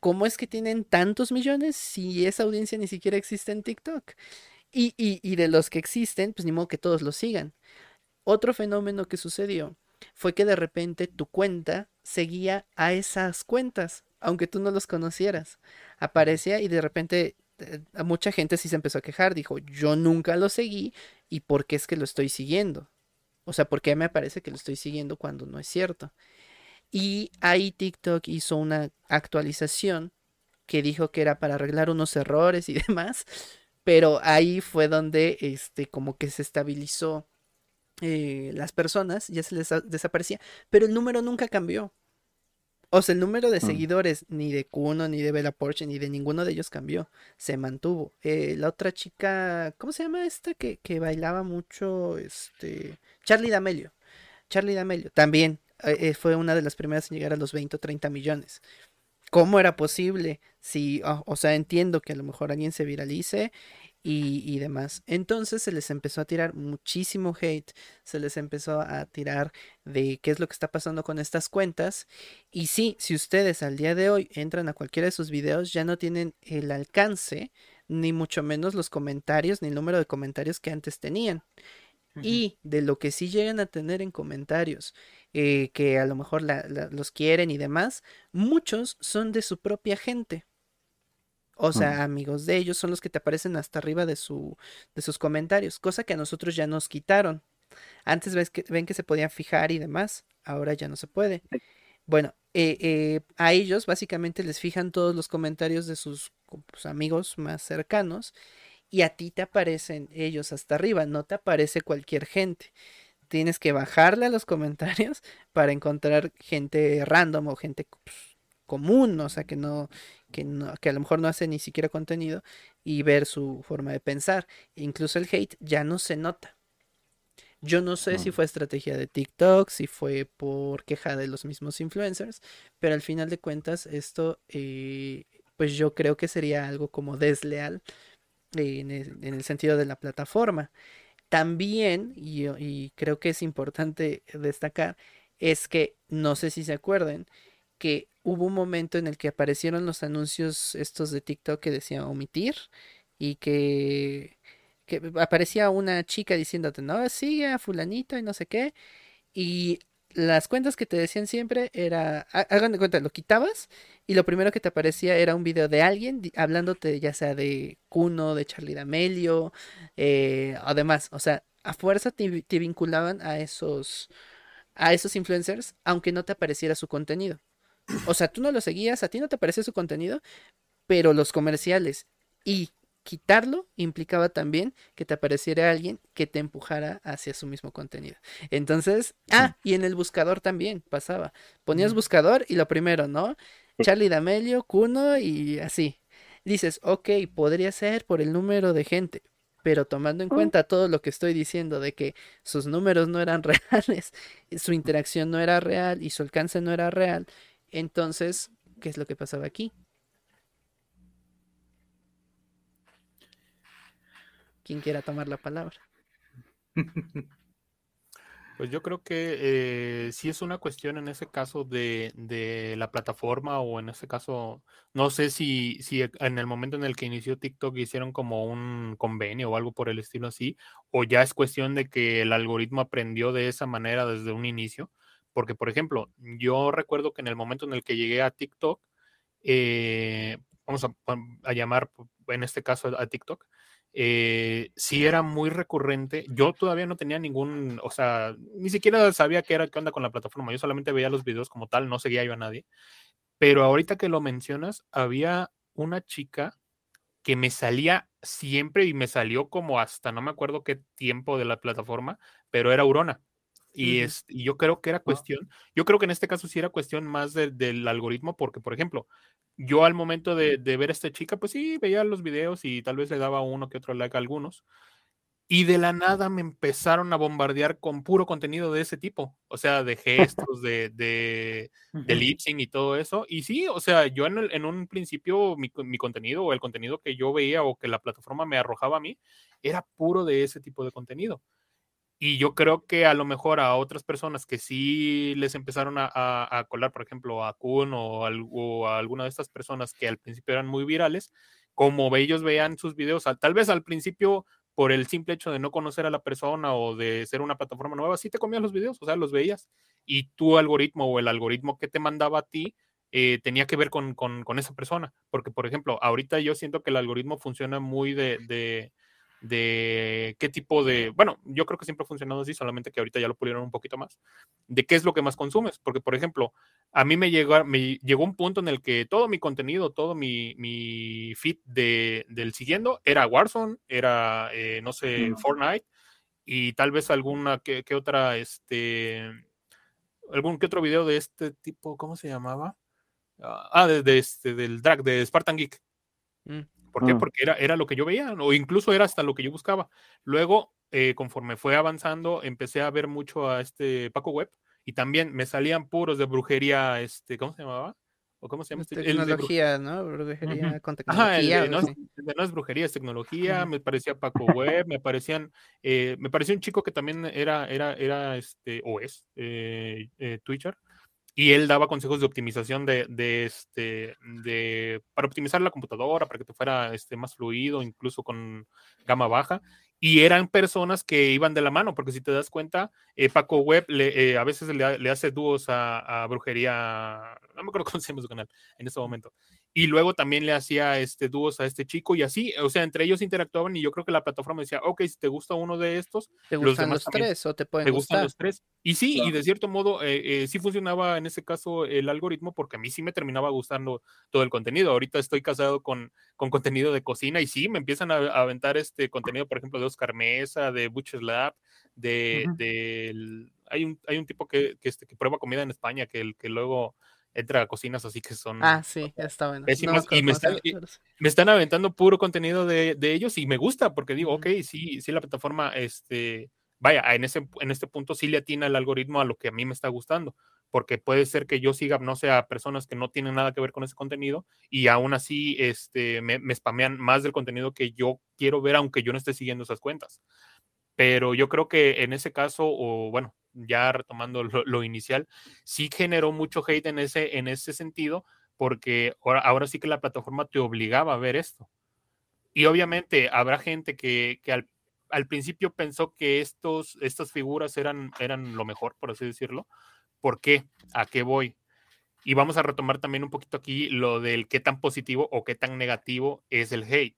¿cómo es que tienen tantos millones si esa audiencia ni siquiera existe en TikTok? Y, y, de los que existen, pues ni modo que todos los sigan. Otro fenómeno que sucedió fue que de repente tu cuenta seguía a esas cuentas, aunque tú no los conocieras. Aparecía y de repente eh, a mucha gente sí se empezó a quejar, dijo, yo nunca lo seguí y por qué es que lo estoy siguiendo. O sea, porque me parece que lo estoy siguiendo cuando no es cierto. Y ahí TikTok hizo una actualización que dijo que era para arreglar unos errores y (laughs) demás. Pero ahí fue donde este como que se estabilizó eh, las personas, ya se les desaparecía, pero el número nunca cambió. O sea, el número de mm. seguidores ni de Kuno, ni de Bella Porsche, ni de ninguno de ellos cambió. Se mantuvo. Eh, la otra chica, ¿cómo se llama esta? Que, que, bailaba mucho, este... Charlie D'Amelio. Charlie D'Amelio. También eh, fue una de las primeras en llegar a los 20 o 30 millones. ¿Cómo era posible? Si, ah, o sea, entiendo que a lo mejor alguien se viralice y, demás. Entonces se les empezó a tirar muchísimo hate, se les empezó a tirar de qué es lo que está pasando con estas cuentas. Y sí, si ustedes al día de hoy entran a cualquiera de sus videos, ya no tienen el alcance, ni mucho menos los comentarios, ni el número de comentarios que antes tenían. Y de lo que sí llegan a tener en comentarios, eh, que a lo mejor los quieren y demás, muchos son de su propia gente. O sea, amigos de ellos son los que te aparecen hasta arriba de, su, de sus comentarios, cosa que a nosotros ya nos quitaron. Antes ves que, ven que se podían fijar y demás, ahora ya no se puede. Bueno, eh, eh, a ellos básicamente les fijan todos los comentarios de sus pues, amigos más cercanos y a ti te aparecen ellos hasta arriba, no te aparece cualquier gente. Tienes que bajarle a los (laughs) comentarios para encontrar gente random o gente pues, común, o sea, que no, que no, que a lo mejor no hace ni siquiera contenido y ver su forma de pensar. Incluso el hate ya no se nota. Yo no sé si fue estrategia de TikTok, si fue por queja de los mismos influencers, pero al final de cuentas esto, eh, pues yo creo que sería algo como desleal en, el, sentido de la plataforma. También, y, y creo que es importante destacar, es que no sé si se acuerden, que hubo un momento en el que aparecieron los anuncios estos de TikTok que decían omitir y que, que aparecía una chica diciéndote, no, sigue a fulanito y no sé qué. Y las cuentas que te decían siempre era, hagan de cuenta, lo quitabas y lo primero que te aparecía era un video de alguien hablándote ya sea de Kuno, de Charlie D'Amelio, eh, además, o sea, a fuerza te, te vinculaban a esos, a esos influencers, aunque no te apareciera su contenido. O sea, tú no lo seguías, a ti no te parecía su contenido, pero los comerciales y quitarlo implicaba también que te apareciera alguien que te empujara hacia su mismo contenido. Entonces, ah, y en el buscador también pasaba. Ponías buscador y lo primero, ¿no? Charlie D'Amelio, Kuno y así. Dices, ok, podría ser por el número de gente, pero tomando en cuenta todo lo que estoy diciendo de que sus números no eran (laughs) reales, su interacción no era real y su alcance no era real, entonces, ¿qué es lo que pasaba aquí? ¿Quién quiera tomar la palabra? (laughs) Pues yo creo que eh, sí es una cuestión en ese caso de, la plataforma o en ese caso, no sé si, si en el momento en el que inició TikTok hicieron como un convenio o algo por el estilo así, o ya es cuestión de que el algoritmo aprendió de esa manera desde un inicio, porque, por ejemplo, yo recuerdo que en el momento en el que llegué a TikTok, eh, vamos a, llamar en este caso a, TikTok, eh, sí era muy recurrente. Yo todavía no tenía ningún, o sea, ni siquiera sabía qué era, qué onda con la plataforma. Yo solamente veía los videos como tal, no seguía yo a nadie. Pero ahorita que lo mencionas, había una chica que me salía siempre y me salió como hasta no me acuerdo qué tiempo de la plataforma, pero era Urona. Y, es, y yo creo que era cuestión, yo creo que en este caso sí era cuestión más del algoritmo, porque, por ejemplo, yo al momento de, ver a esta chica, pues sí, veía los videos y tal vez le daba uno que otro like a algunos. Y de la nada me empezaron a bombardear con puro contenido de ese tipo, o sea, de (laughs) gestos, de, de, lip sync y todo eso. Y sí, o sea, yo en, en un principio mi, mi, contenido o el contenido que yo veía o que la plataforma me arrojaba a mí era puro de ese tipo de contenido. Y yo creo que a lo mejor a otras personas que sí les empezaron a, colar, por ejemplo, a Kun o, a alguna de estas personas que al principio eran muy virales, como ellos vean sus videos, tal vez al principio por el simple hecho de no conocer a la persona o de ser una plataforma nueva, sí te comías los videos, o sea, los veías. Y tu algoritmo o el algoritmo que te mandaba a ti eh, tenía que ver con, con, esa persona. Porque, por ejemplo, ahorita yo siento que el algoritmo funciona muy de qué tipo de, bueno, yo creo que siempre ha funcionado así, solamente que ahorita ya lo pulieron un poquito más, de qué es lo que más consumes, porque por ejemplo, a mí me llegó, me llegó un punto en el que todo mi contenido, todo mi, mi feed de, del siguiendo era Warzone, era, eh, no sé, Fortnite, y tal vez alguna que, otra, este, algún que otro video de este tipo, ¿cómo se llamaba? Ah, de, este, del drag, de Spartan Geek. Mm. ¿Por qué? Mm. Porque era, era lo que yo veía, o incluso era hasta lo que yo buscaba. Luego, eh, conforme fue avanzando, empecé a ver mucho a este Paco Web y también me salían puros de brujería, este, ¿cómo se llamaba? ¿O cómo se llama? Este? Tecnología, ¿no? Brujería con tecnología. no, es, brujería, es tecnología. Me parecía Paco Web, me parecían, eh, me parecía un chico que también era, era, era, este, o es, eh, Twitcher y él daba consejos de optimización de, este, de, para optimizar la computadora, para que te fuera este, más fluido, incluso con gama baja. Y eran personas que iban de la mano, porque si te das cuenta, eh, Paco Web eh, a veces le, le, hace dúos a, a, Brujería, no me acuerdo (laughs) cómo se llama su canal en ese momento, y luego también le hacía este dúos a este chico y así, o sea, entre ellos interactuaban y yo creo que la plataforma decía, ok, si te gusta uno de estos, te gustan los, tres o te pueden te gustan los tres. Y sí, y de cierto modo eh, eh, sí funcionaba en ese caso el algoritmo porque a mí sí me terminaba gustando todo el contenido. Ahorita estoy casado con, con contenido de cocina y sí, me empiezan a, aventar este contenido, por ejemplo, de Oscar Mesa, de Butcher's Lab, de, hay, un, hay un tipo que, que, este, que prueba comida en España que, que luego entra a cocinas así que son ah, sí, está bueno. y me están, me están, aventando puro contenido de, de, ellos y me gusta porque digo, ok, sí, sí, la plataforma, este, vaya, en, ese, en este punto sí le atina el algoritmo a lo que a mí me está gustando, porque puede ser que yo siga, no sé, a personas que no tienen nada que ver con ese contenido y aún así este, me, me spamean más del contenido que yo quiero ver, aunque yo no esté siguiendo esas cuentas. Pero yo creo que en ese caso, o bueno, ya retomando lo, inicial, sí generó mucho hate en ese, en ese sentido, porque ahora, ahora, sí que la plataforma te obligaba a ver esto. Y obviamente habrá gente que, que al, al, principio pensó que estos, estas figuras eran, eran lo mejor, por así decirlo. ¿Por qué? ¿A qué voy? Y vamos a retomar también un poquito aquí lo del qué tan positivo o qué tan negativo es el hate.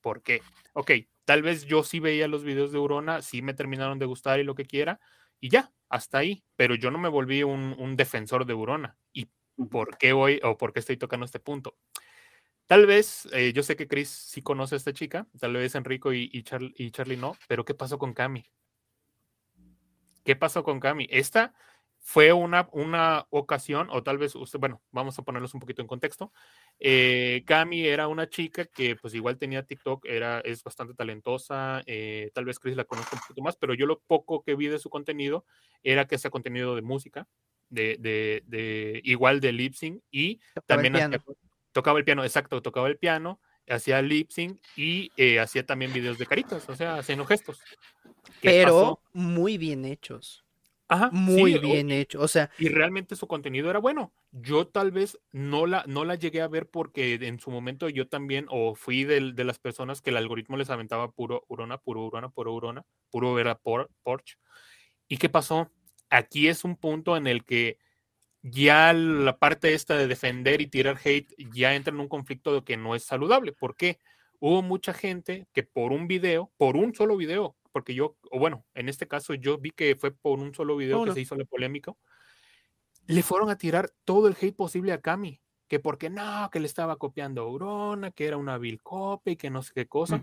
¿Por qué? Ok, tal vez yo sí veía los videos de Urona, sí me terminaron de gustar y lo que quiera, y ya, hasta ahí. Pero yo no me volví un, defensor de Urona. ¿Y por qué hoy o por qué estoy tocando este punto? Tal vez, eh, yo sé que Chris sí conoce a esta chica, tal vez Enrico y, y, y Charlie no, pero ¿qué pasó con Cami? ¿Qué pasó con Cami? Esta fue una, una ocasión, o tal vez usted, bueno, vamos a ponerlos un poquito en contexto. Eh, Cami era una chica que pues igual tenía TikTok, era, es bastante talentosa, eh, tal vez Chris la conozca un poquito más, pero yo lo poco que vi de su contenido era que hacía contenido de música, de, de, de igual de lip sync y también tocaba el piano, exacto, tocaba el piano, hacía lip sync y eh, hacía también videos de caritas, o sea, haciendo gestos. Pero muy bien hechos muy bien hecho, o sea. Y realmente su contenido era bueno. Yo tal vez no la, no la llegué a ver porque en su momento yo también, o fui de, de las personas que el algoritmo les aventaba puro urona, puro urona, puro urona, puro era por, Porsche. ¿Y qué pasó? Aquí es un punto en el que ya la parte esta de defender y tirar hate ya entra en un conflicto de que no es saludable. ¿Por qué? Hubo mucha gente que por un video, por un solo video, porque yo, o bueno, en este caso yo vi que fue por un solo video que se hizo la polémica, le fueron a tirar todo el hate posible a Cami, que porque no, que le estaba copiando a Aurona, que era una vil copia y que no sé qué cosa,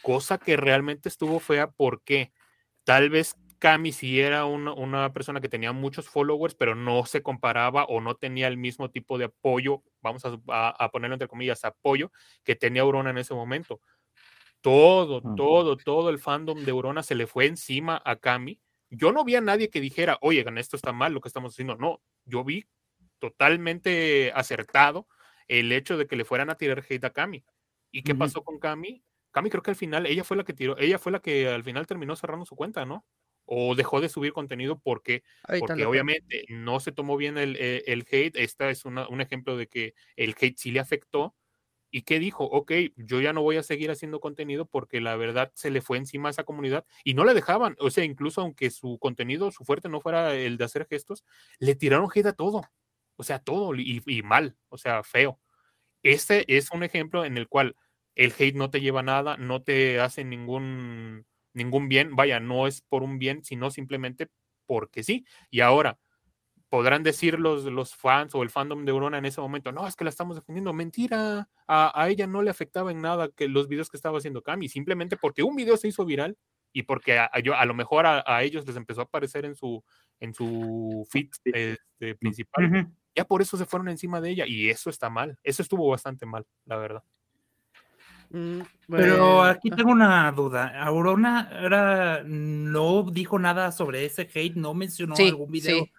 cosa que realmente estuvo fea porque tal vez Cami sí era una, persona que tenía muchos followers, pero no se comparaba o no tenía el mismo tipo de apoyo, vamos a, a ponerlo entre comillas, apoyo que tenía Aurona en ese momento. Todo, todo, todo el fandom de Urona se le fue encima a Kami. Yo no vi a nadie que dijera, oye, esto está mal lo que estamos haciendo. No, yo vi totalmente acertado el hecho de que le fueran a tirar hate a Kami. ¿Y qué pasó con Kami? Kami creo que al final, ella fue la que tiró, ella fue la que al final terminó cerrando su cuenta, ¿no? O dejó de subir contenido porque, porque obviamente no se tomó bien el, eh, el, hate. Esta es un ejemplo de que el hate sí le afectó ¿Y qué dijo? Ok, yo ya no voy a seguir haciendo contenido porque la verdad se le fue encima a esa comunidad y no la dejaban. O sea, incluso aunque su contenido, su fuerte no fuera el de hacer gestos, le tiraron hate a todo. O sea, todo y, mal, o sea, feo. Este es un ejemplo en el cual el hate no te lleva nada, no te hace ningún, ningún bien, vaya, no es por un bien, sino simplemente porque sí. Y ahora, podrán decir los, los fans o el fandom de Urona en ese momento, no, es que la estamos defendiendo. Mentira, a, ella no le afectaba en nada que los videos que estaba haciendo Cami, simplemente porque un video se hizo viral y porque a, yo, a lo mejor a, ellos les empezó a aparecer en su, en su feed este, principal. Ya por eso se fueron encima de ella y eso está mal, eso estuvo bastante mal, la verdad. Mm, Pero aquí tengo una duda. Aurona era, no dijo nada sobre ese hate, no mencionó algún video. Sí,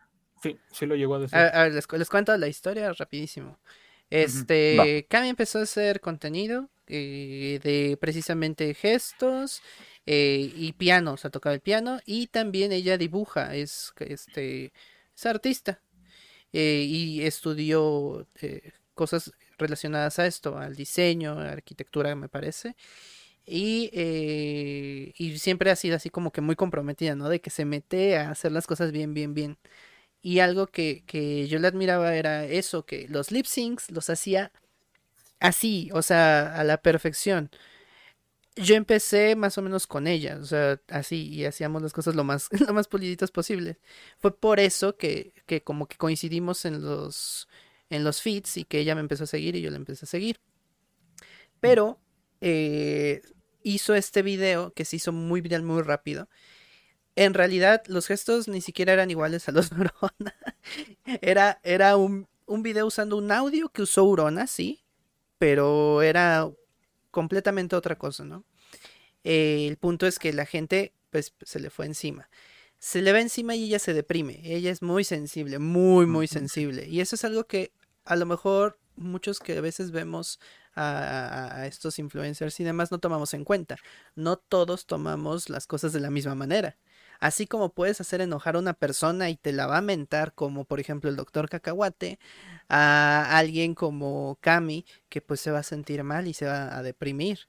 sí lo llegó a decir. A, ver, les, cuento la historia rapidísimo. Este, Cami empezó a hacer contenido eh, de precisamente gestos eh, y piano, o sea, tocaba el piano y también ella dibuja, es, este, es artista eh, y estudió cosas relacionadas a esto, al diseño, a arquitectura, me parece. Y, y siempre ha sido así como que muy comprometida, ¿no? De que se mete a hacer las cosas bien, bien, bien. Y algo que, que yo le admiraba era eso, que los lip syncs los hacía así, o sea, a la perfección. Yo empecé más o menos con ella, o sea, así, y hacíamos las cosas lo más, (laughs) lo más puliditas posible. Fue por eso que, que como que coincidimos en los, en los feeds y que ella me empezó a seguir y yo la empecé a seguir. Pero eh, hizo este video que se hizo muy viral muy rápido en realidad los gestos ni siquiera eran iguales a los (laughs) de Urona. era, era un, un video usando un audio que usó Urona, sí, pero era completamente otra cosa, ¿no? Eh, el punto es que la gente pues se le fue encima. Se le va encima y ella se deprime. Ella es muy sensible, muy, muy sensible. Y eso es algo que a lo mejor muchos que a veces vemos a, a, estos influencers y demás no tomamos en cuenta. No todos tomamos las cosas de la misma manera. Así como puedes hacer enojar a una persona y te la va a mentar, como por ejemplo el doctor Cacahuate, a alguien como Cami, que pues se va a sentir mal y se va a deprimir.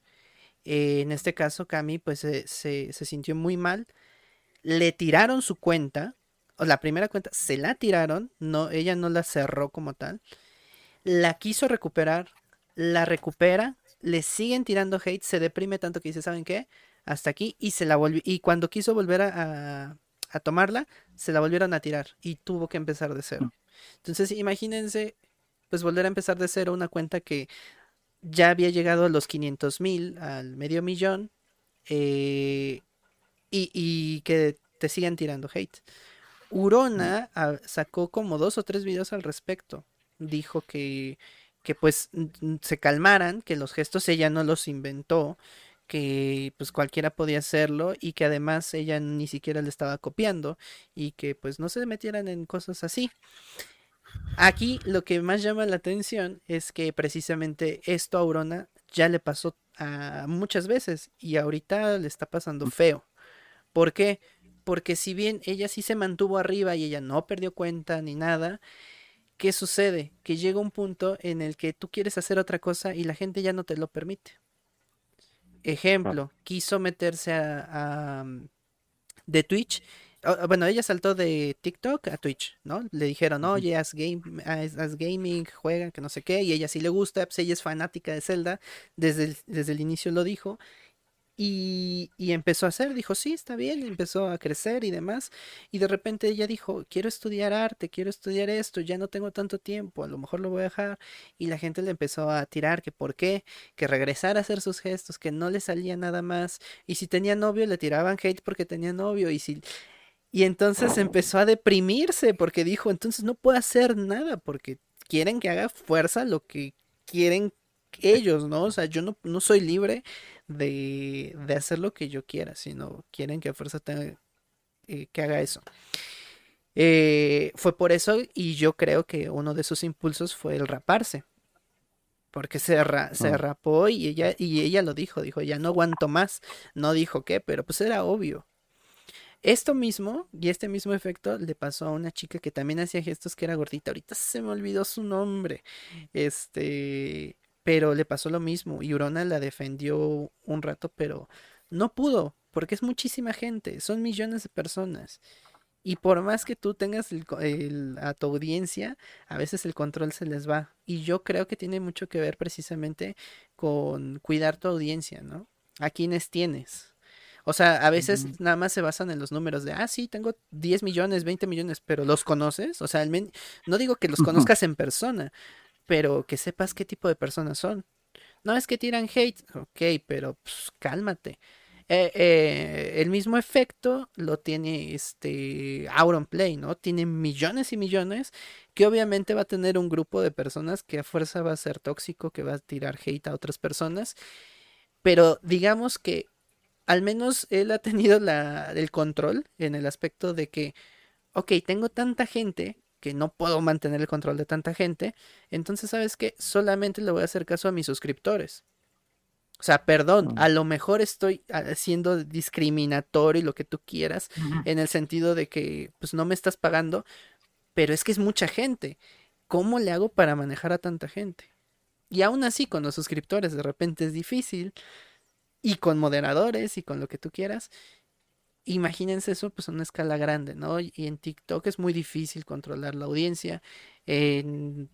Eh, en este caso, Cami pues se, sintió muy mal. Le tiraron su cuenta, o la primera cuenta, se la tiraron, no, ella no la cerró como tal. La quiso recuperar, la recupera, le siguen tirando hate, se deprime tanto que dice, ¿saben qué? Hasta aquí y se la volvió y cuando quiso volver a, a, tomarla se la volvieron a tirar y tuvo que empezar de cero. Entonces imagínense pues volver a empezar de cero una cuenta que ya había llegado a los 500 mil, al medio millón eh, y, y, que te sigan tirando hate. Urona ah, sacó como dos o tres videos al respecto. Dijo que, que pues se calmaran, que los gestos ella no los inventó, que pues cualquiera podía hacerlo y que además ella ni siquiera le estaba copiando y que pues no se metieran en cosas así. Aquí lo que más llama la atención es que precisamente esto a Aurona ya le pasó a muchas veces y ahorita le está pasando feo. ¿Por qué? Porque si bien ella sí se mantuvo arriba y ella no perdió cuenta ni nada, ¿qué sucede? Que llega un punto en el que tú quieres hacer otra cosa y la gente ya no te lo permite. Ejemplo, quiso meterse a, mm, de Twitch. bueno, ella saltó de TikTok a Twitch, ¿no? Le dijeron, oye, haz, game, haz, gaming, juega, que no sé qué, y ella sí le gusta, pues ella es fanática de Zelda, desde desde el inicio lo dijo, y, empezó a hacer, dijo, sí, está bien, empezó a crecer y demás. Y de repente ella dijo, quiero estudiar arte, quiero estudiar esto, ya no tengo tanto tiempo, a lo mejor lo voy a dejar. Y la gente le empezó a tirar que por qué, que regresara a hacer sus gestos, que no le salía nada más. Y si tenía novio, le tiraban hate porque tenía novio. Y si... Y entonces empezó a deprimirse porque dijo, entonces no puedo hacer nada porque quieren que haga fuerza lo que quieren ellos, ¿no? O sea, yo no, no soy libre de, de, hacer lo que yo quiera, sino quieren que a fuerza tenga, eh, que haga eso. Eh, fue por eso y yo creo que uno de sus impulsos fue el raparse. Porque se, se ah. rapó y ella, y ella lo dijo, dijo, ya no aguanto más. No dijo qué, pero pues era obvio. Esto mismo y este mismo efecto le pasó a una chica que también hacía gestos que era gordita. Ahorita se me olvidó su nombre. Este, pero le pasó lo mismo y Urona la defendió un rato, pero no pudo, porque es muchísima gente, son millones de personas. Y por más que tú tengas a tu audiencia, a veces el control se les va. Y yo creo que tiene mucho que ver precisamente con cuidar tu audiencia, ¿no? A quienes tienes. O sea, a veces nada más se basan en los números de, ah, sí, tengo 10 millones, 20 millones, pero ¿los conoces? O sea, no digo que los (laughs) conozcas en persona, pero que sepas qué tipo de personas son. No es que tiran hate, ok, pero pues, cálmate. Eh, eh, el mismo efecto lo tiene este Play, ¿no? Tiene millones y millones que obviamente va a tener un grupo de personas que a fuerza va a ser tóxico, que va a tirar hate a otras personas. Pero digamos que al menos él ha tenido la, el control en el aspecto de que, ok, tengo tanta gente que no puedo mantener el control de tanta gente, entonces sabes que solamente le voy a hacer caso a mis suscriptores. O sea, perdón, a lo mejor estoy siendo discriminatorio y lo que tú quieras, en el sentido de que pues no me estás pagando, pero es que es mucha gente. ¿Cómo le hago para manejar a tanta gente? Y aún así, con los suscriptores de repente es difícil, y con moderadores y con lo que tú quieras, imagínense eso pues a una escala grande, ¿no? Y en TikTok es muy difícil controlar la audiencia, en,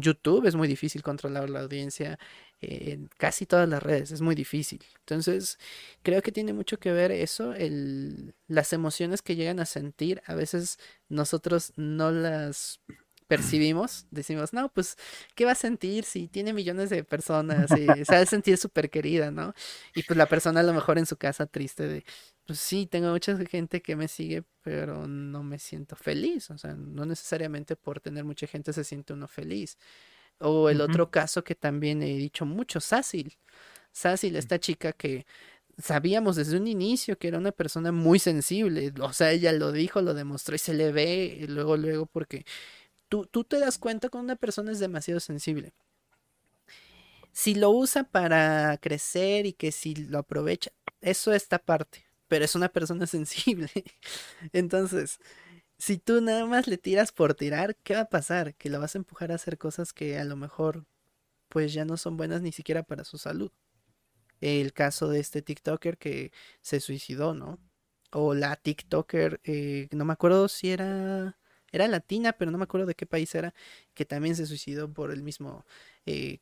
YouTube es muy difícil controlar la audiencia, en casi todas las redes, es muy difícil. Entonces, creo que tiene mucho que ver eso, el, las emociones que llegan a sentir, a veces nosotros no las percibimos, decimos, no, pues, ¿qué va a sentir si tiene millones de personas? Y se va a sentir súper querida, ¿no? Y pues la persona a lo mejor en su casa triste de, pues sí, tengo mucha gente que me sigue, pero no me siento feliz. O sea, no necesariamente por tener mucha gente se siente uno feliz. O el otro caso que también he dicho mucho, Sácil. Sácil, esta chica que sabíamos desde un inicio que era una persona muy sensible. O sea, ella lo dijo, lo demostró y se le ve luego, luego, porque tú, tú te das cuenta cuando una persona es demasiado sensible. Si lo usa para crecer y que si lo aprovecha, eso está parte pero es una persona (laughs) sensible. Entonces, si tú nada más le tiras por tirar, ¿qué va a pasar? Que la vas a empujar a hacer cosas que a lo mejor pues ya no son buenas ni siquiera para su salud. El caso de este TikToker que se suicidó, ¿no? O la TikToker, eh, no me acuerdo si era, era latina, pero no me acuerdo de qué país era, que también se suicidó por el mismo eh,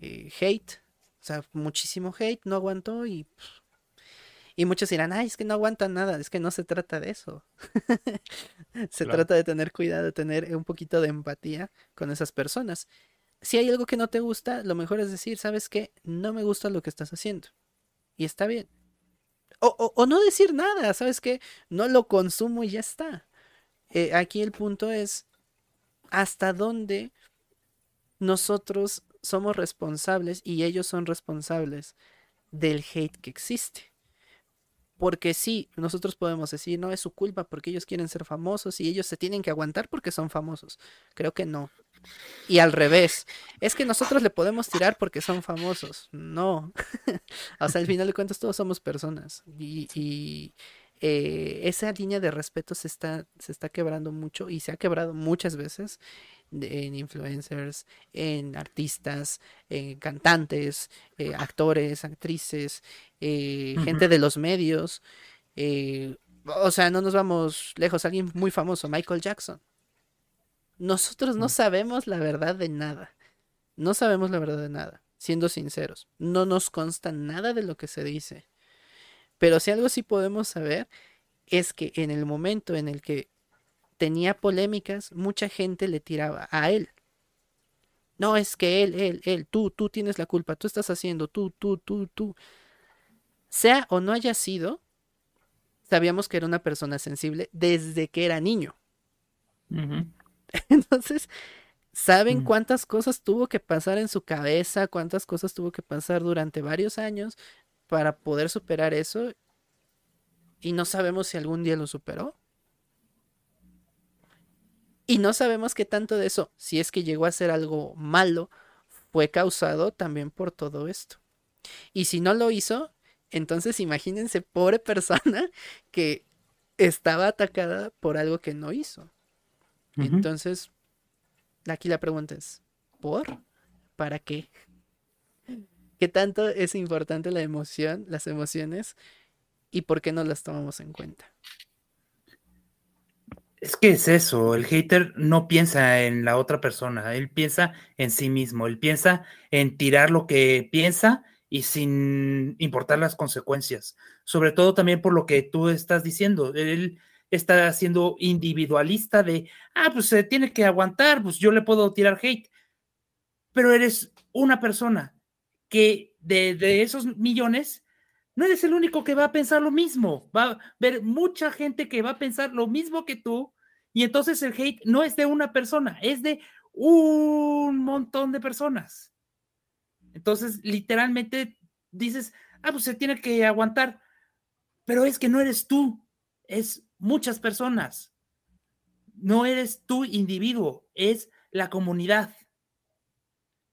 eh, hate. O sea, muchísimo hate, no aguantó y y muchos dirán, ay, es que no aguantan nada, es que no se trata de eso. (laughs) se trata de tener cuidado, de tener un poquito de empatía con esas personas. Si hay algo que no te gusta, lo mejor es decir, ¿sabes qué? No me gusta lo que estás haciendo. Y está bien. O, o, no decir nada, ¿sabes qué? No lo consumo y ya está. Eh, aquí el punto es hasta dónde nosotros somos responsables y ellos son responsables del hate que existe. Porque sí, nosotros podemos decir, no es su culpa porque ellos quieren ser famosos y ellos se tienen que aguantar porque son famosos. Creo que no. Y al revés, es que nosotros le podemos tirar porque son famosos. No. (laughs) o sea, al final de cuentas todos somos personas. Y, eh, esa línea de respeto se está, se está quebrando mucho y se ha quebrado muchas veces en influencers, en artistas, en cantantes, eh, actores, actrices, eh, gente de los medios. Eh, o sea, no nos vamos lejos. Alguien muy famoso, Michael Jackson. Nosotros no mm. sabemos la verdad de nada. No sabemos la verdad de nada, siendo sinceros. No nos consta nada de lo que se dice. Pero si algo sí podemos saber es que en el momento en el que tenía polémicas, mucha gente le tiraba a él. No, es que él, él, él, tú, tú tienes la culpa, tú estás haciendo, tú, tú, tú, tú. Sea o no haya sido, sabíamos que era una persona sensible desde que era niño. (laughs) Entonces, ¿saben mm. cuántas cosas tuvo que pasar en su cabeza? ¿Cuántas cosas tuvo que pasar durante varios años para poder superar eso? Y no sabemos si algún día lo superó. Y no sabemos qué tanto de eso, si es que llegó a ser algo malo, fue causado también por todo esto. Y si no lo hizo, entonces imagínense, pobre persona (laughs) que estaba atacada por algo que no hizo. Entonces, aquí la pregunta es, ¿por? ¿Para qué? ¿Qué tanto es importante la emoción, las emociones, y por qué no las tomamos en cuenta? Es que es eso, el hater no piensa en la otra persona, él piensa en sí mismo, él piensa en tirar lo que piensa y sin importar las consecuencias. Sobre todo también por lo que tú estás diciendo, él está siendo individualista de, ah, pues se tiene que aguantar, pues yo le puedo tirar hate, pero eres una persona que de, de esos millones, no eres el único que va a pensar lo mismo. Va a haber mucha gente que va a pensar lo mismo que tú. Y entonces el hate no es de una persona, es de un montón de personas. Entonces, literalmente dices, ah, pues se tiene que aguantar. Pero es que no eres tú, es muchas personas. No eres tú individuo, es la comunidad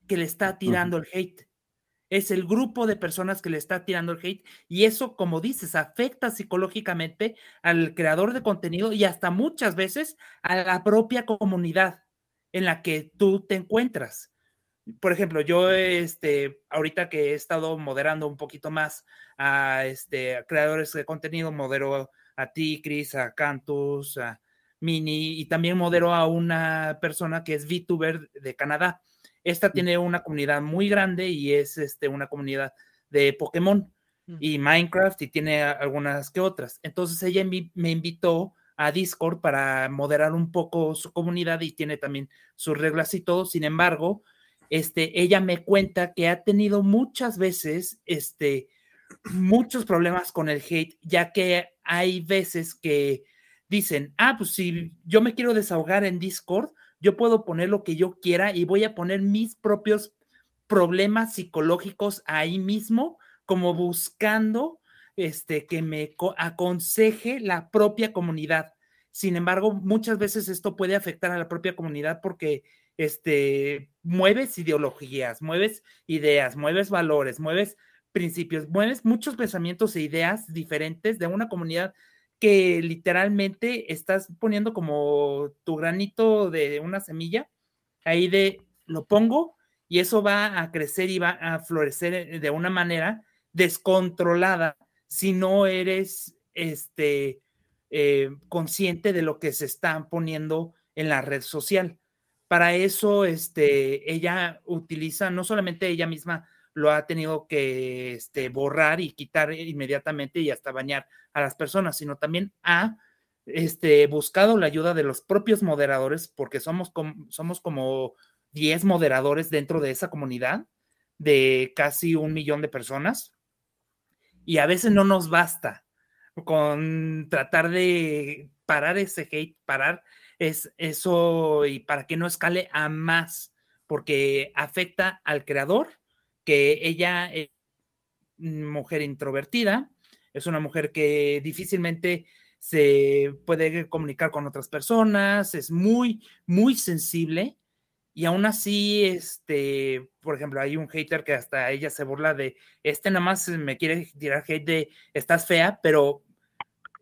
que le está tirando el hate es el grupo de personas que le está tirando el hate y eso, como dices, afecta psicológicamente al creador de contenido y hasta muchas veces a la propia comunidad en la que tú te encuentras. Por ejemplo, yo este ahorita que he estado moderando un poquito más a este creadores de contenido, modero a ti, Chris, a Cantus, a Mini y también modero a una persona que es VTuber de Canadá esta tiene una comunidad muy grande y es este, una comunidad de Pokémon y Minecraft y tiene algunas que otras. Entonces ella me invitó a Discord para moderar un poco su comunidad y tiene también sus reglas y todo. Sin embargo, este, ella me cuenta que ha tenido muchas veces este, muchos problemas con el hate, ya que hay veces que dicen, ah, pues si yo me quiero desahogar en Discord, yo puedo poner lo que yo quiera y voy a poner mis propios problemas psicológicos ahí mismo, como buscando este, que me aconseje la propia comunidad. Sin embargo, muchas veces esto puede afectar a la propia comunidad porque este, mueves ideologías, mueves ideas, mueves valores, mueves principios, mueves muchos pensamientos e ideas diferentes de una comunidad que literalmente estás poniendo como tu granito de una semilla, ahí de lo pongo y eso va a crecer y va a florecer de una manera descontrolada si no eres este, eh, consciente de lo que se está poniendo en la red social. Para eso, este, ella utiliza, no solamente ella misma lo ha tenido que este, borrar y quitar inmediatamente y hasta bañar a las personas, sino también ha este, buscado la ayuda de los propios moderadores, porque somos, somos como 10 moderadores dentro de esa comunidad de casi un millón de personas. Y a veces no nos basta con tratar de parar ese hate, parar es, eso y para que no escale a más, porque afecta al creador que ella es mujer introvertida, es una mujer que difícilmente se puede comunicar con otras personas, es muy, muy sensible y aún así, este, por ejemplo, hay un hater que hasta ella se burla de, este nada más me quiere tirar hate de, estás fea, pero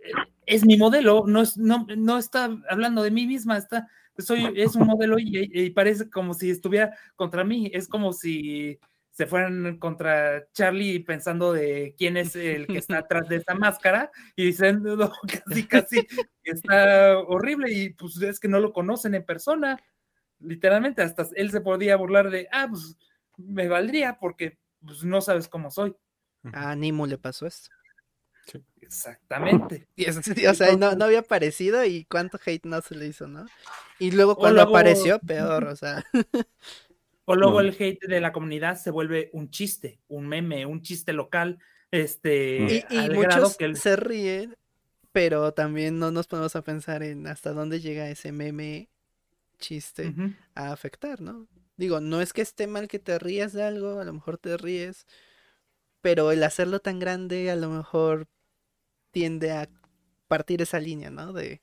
eh, es mi modelo, no, es, no, no está hablando de mí misma, está, soy, es un modelo y parece como si estuviera contra mí, es como si se fueran contra Charlie pensando de quién es el que está atrás de esa (laughs) máscara y dicen, casi, casi, está horrible y pues es que no lo conocen en persona. Literalmente, hasta él se podía burlar de, ah, pues me valdría porque pues, no sabes cómo soy. A Nimo le pasó esto. Exactamente. Y o sea, no, no, había aparecido y cuánto hate no se le hizo, ¿no? Y luego cuando apareció, peor, o sea. O luego el hate de la comunidad se vuelve un chiste, un meme, un chiste local. Este, y, muchos se ríen, pero también no nos ponemos a pensar en hasta dónde llega ese meme chiste a afectar, ¿no? Digo, no es que esté mal que te rías de algo, a lo mejor te ríes, pero el hacerlo tan grande a lo mejor tiende a partir esa línea, ¿no? De,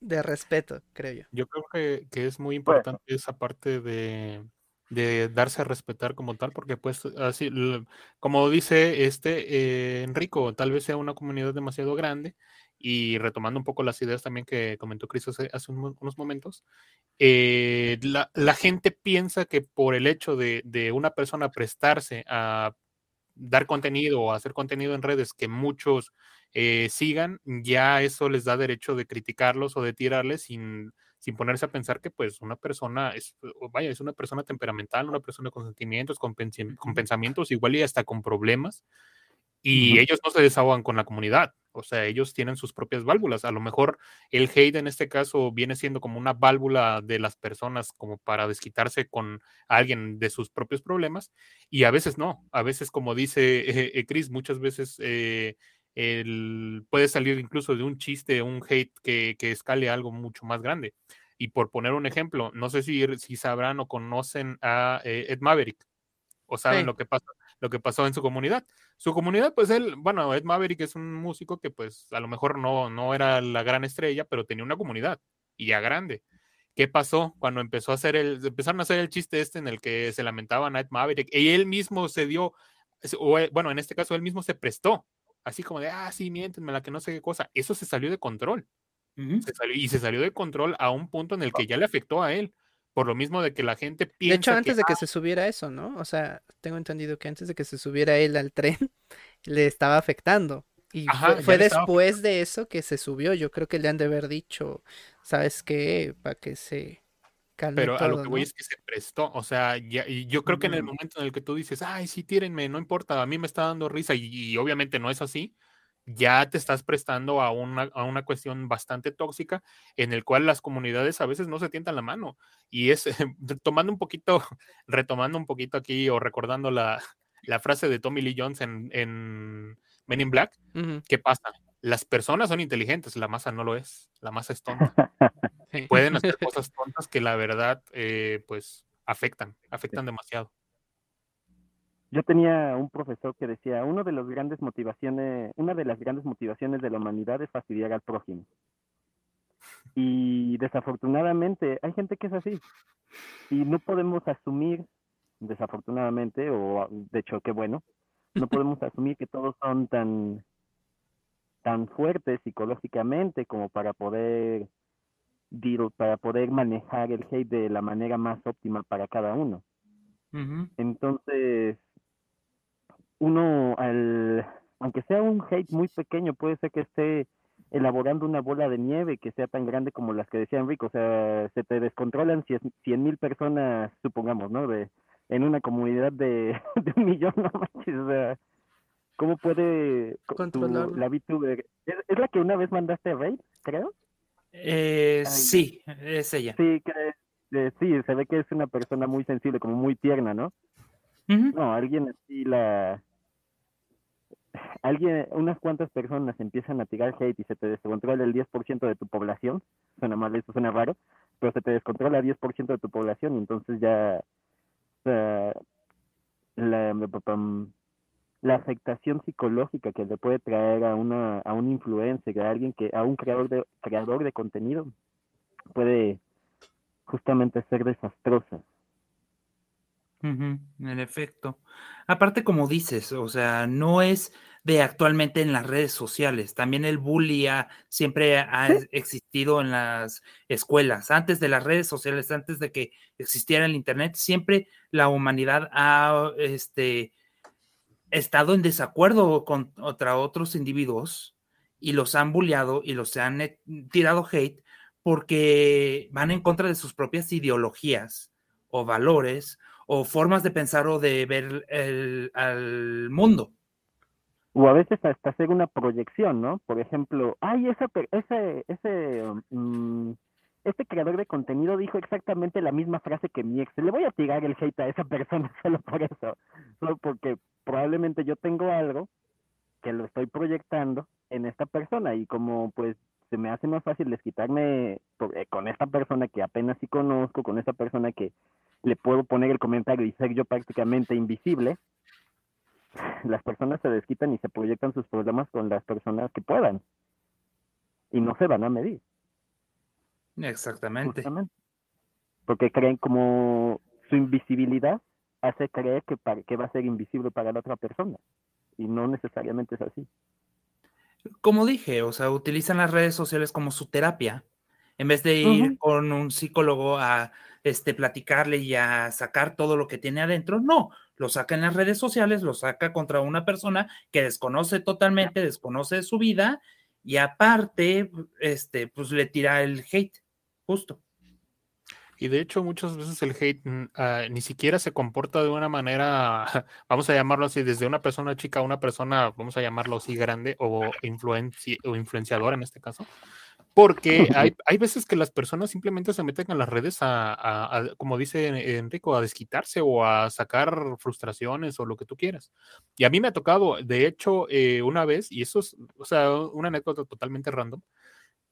de respeto, creo yo. Yo creo que, que es muy importante esa parte de, de, darse a respetar como tal, porque pues así, como dice este eh, Enrico, tal vez sea una comunidad demasiado grande y retomando un poco las ideas también que comentó Cris hace, unos momentos, eh, la, la, gente piensa que por el hecho de, de una persona prestarse a dar contenido o hacer contenido en redes que muchos eh, sigan, ya eso les da derecho de criticarlos o de tirarles sin, sin ponerse a pensar que pues una persona es, vaya, es una persona temperamental, una persona con sentimientos, con, con pensamientos, igual y hasta con problemas, y ellos no se desahogan con la comunidad, o sea, ellos tienen sus propias válvulas. A lo mejor el hate en este caso viene siendo como una válvula de las personas como para desquitarse con alguien de sus propios problemas y a veces no. A veces, como dice (laughs) eh, Chris, muchas veces eh, el, puede salir incluso de un chiste, un hate que, que, escale algo mucho más grande. Y por poner un ejemplo, no sé si, si sabrán o conocen a eh, Ed Maverick o saben lo que pasa lo que pasó en su comunidad. Su comunidad, pues él, bueno, Ed Maverick es un músico que pues a lo mejor no, no era la gran estrella, pero tenía una comunidad y ya grande. ¿Qué pasó cuando empezó a hacer el, empezaron a hacer el chiste este en el que se lamentaban a Ed Maverick y él mismo se dio, o, eh, bueno, en este caso él mismo se prestó, así como de, ah, sí, miéntenme la que no sé qué cosa. Eso se salió de control. y se salió de control a un punto en el que ya le afectó a él por lo mismo de que la gente piensa. De hecho, antes de que se subiera eso, ¿no? O sea, tengo entendido que antes de que se subiera él al tren, (laughs) le estaba afectando. Y fue, después de eso que se subió. Yo creo que le han de haber dicho, ¿sabes qué? Para que se Pero a lo que voy es que se prestó. O sea, ya, y yo creo que en el momento en el que tú dices, ay, sí, tírenme, no importa, a mí me está dando risa, y obviamente no es así ya te estás prestando a una, a una, cuestión bastante tóxica en el cual las comunidades a veces no se tientan la mano. Y es (laughs) tomando un poquito, retomando un poquito aquí o recordando la, la frase de Tommy Lee Jones en, en Men in Black, ¿qué pasa? Las personas son inteligentes, la masa no lo es, la masa es tonta. (laughs) Pueden hacer (laughs) cosas tontas que la verdad, eh, pues, afectan, afectan demasiado. Yo tenía un profesor que decía, uno de las grandes motivaciones, una de las grandes motivaciones de la humanidad es fastidiar al prójimo. Y desafortunadamente hay gente que es así. Y no podemos asumir, desafortunadamente, o de hecho qué bueno, no (laughs) podemos asumir que todos son tan, tan fuertes psicológicamente como para poder para poder manejar el hate de la manera más óptima para cada uno. Entonces, uno, al, aunque sea un hate muy pequeño, puede ser que esté elaborando una bola de nieve que sea tan grande como las que decía Enrique, o sea, se te descontrolan cien mil personas, supongamos, ¿no? De, en una comunidad de, (laughs) un millón, no manches, o sea, ¿cómo puede controlar la VTuber? ¿Es, la que una vez mandaste a Raid, creo? Eh, sí, es ella. Sí, que, sí, se ve que es una persona muy sensible, como muy tierna, ¿no? No, alguien así la, alguien, unas cuantas personas empiezan a tirar hate y se te descontrola el 10% de tu población, suena mal, eso suena raro, pero se te descontrola el 10% de tu población y entonces ya la, la afectación psicológica que le puede traer a una a un influencer, a alguien que a un creador de creador de contenido puede justamente ser desastrosa. en efecto. Aparte, como dices, o sea, no es de actualmente en las redes sociales. También el bullying siempre ha existido en las escuelas. Antes de las redes sociales, antes de que existiera el Internet, siempre la humanidad ha este, estado en desacuerdo contra otros individuos y los han bulleado y los han eh, tirado hate porque van en contra de sus propias ideologías o valores o formas de pensar o de ver el, al mundo o a veces hasta hacer una proyección, ¿no? Por ejemplo, ay, ese, ese, ese, mm, este creador de contenido dijo exactamente la misma frase que mi ex. Le voy a tirar el hate a esa persona (laughs) solo por eso, solo porque probablemente yo tengo algo que lo estoy proyectando en esta persona y como pues se me hace más fácil desquitarme eh, con esta persona que apenas sí conozco, con esta persona que le puedo poner el comentario y ser yo prácticamente invisible, (laughs) las personas se desquitan y se proyectan sus problemas con las personas que puedan y no se van a medir. Exactamente. Porque creen como su invisibilidad hace creer que, que va a ser invisible para la otra persona y no necesariamente es así. Como dije, o sea, utilizan las redes sociales como su terapia. En vez de ir con un psicólogo a este, platicarle y a sacar todo lo que tiene adentro. No, lo saca en las redes sociales, lo saca contra una persona que desconoce totalmente, desconoce su vida y aparte, este, pues le tira el hate, justo. Y de hecho, muchas veces el hate mm, ah, ni siquiera se comporta de una manera, (laughs) vamos a llamarlo así, desde una persona chica a una persona, vamos a llamarlo así, grande o, influenci o influenciadora en este caso. Porque hay, hay, veces que las personas simplemente se meten a las redes a, como dice Enrico, a desquitarse o a sacar frustraciones o lo que tú quieras. Y a mí me ha tocado, de hecho, eh, una vez, y eso es, o sea, una anécdota totalmente random,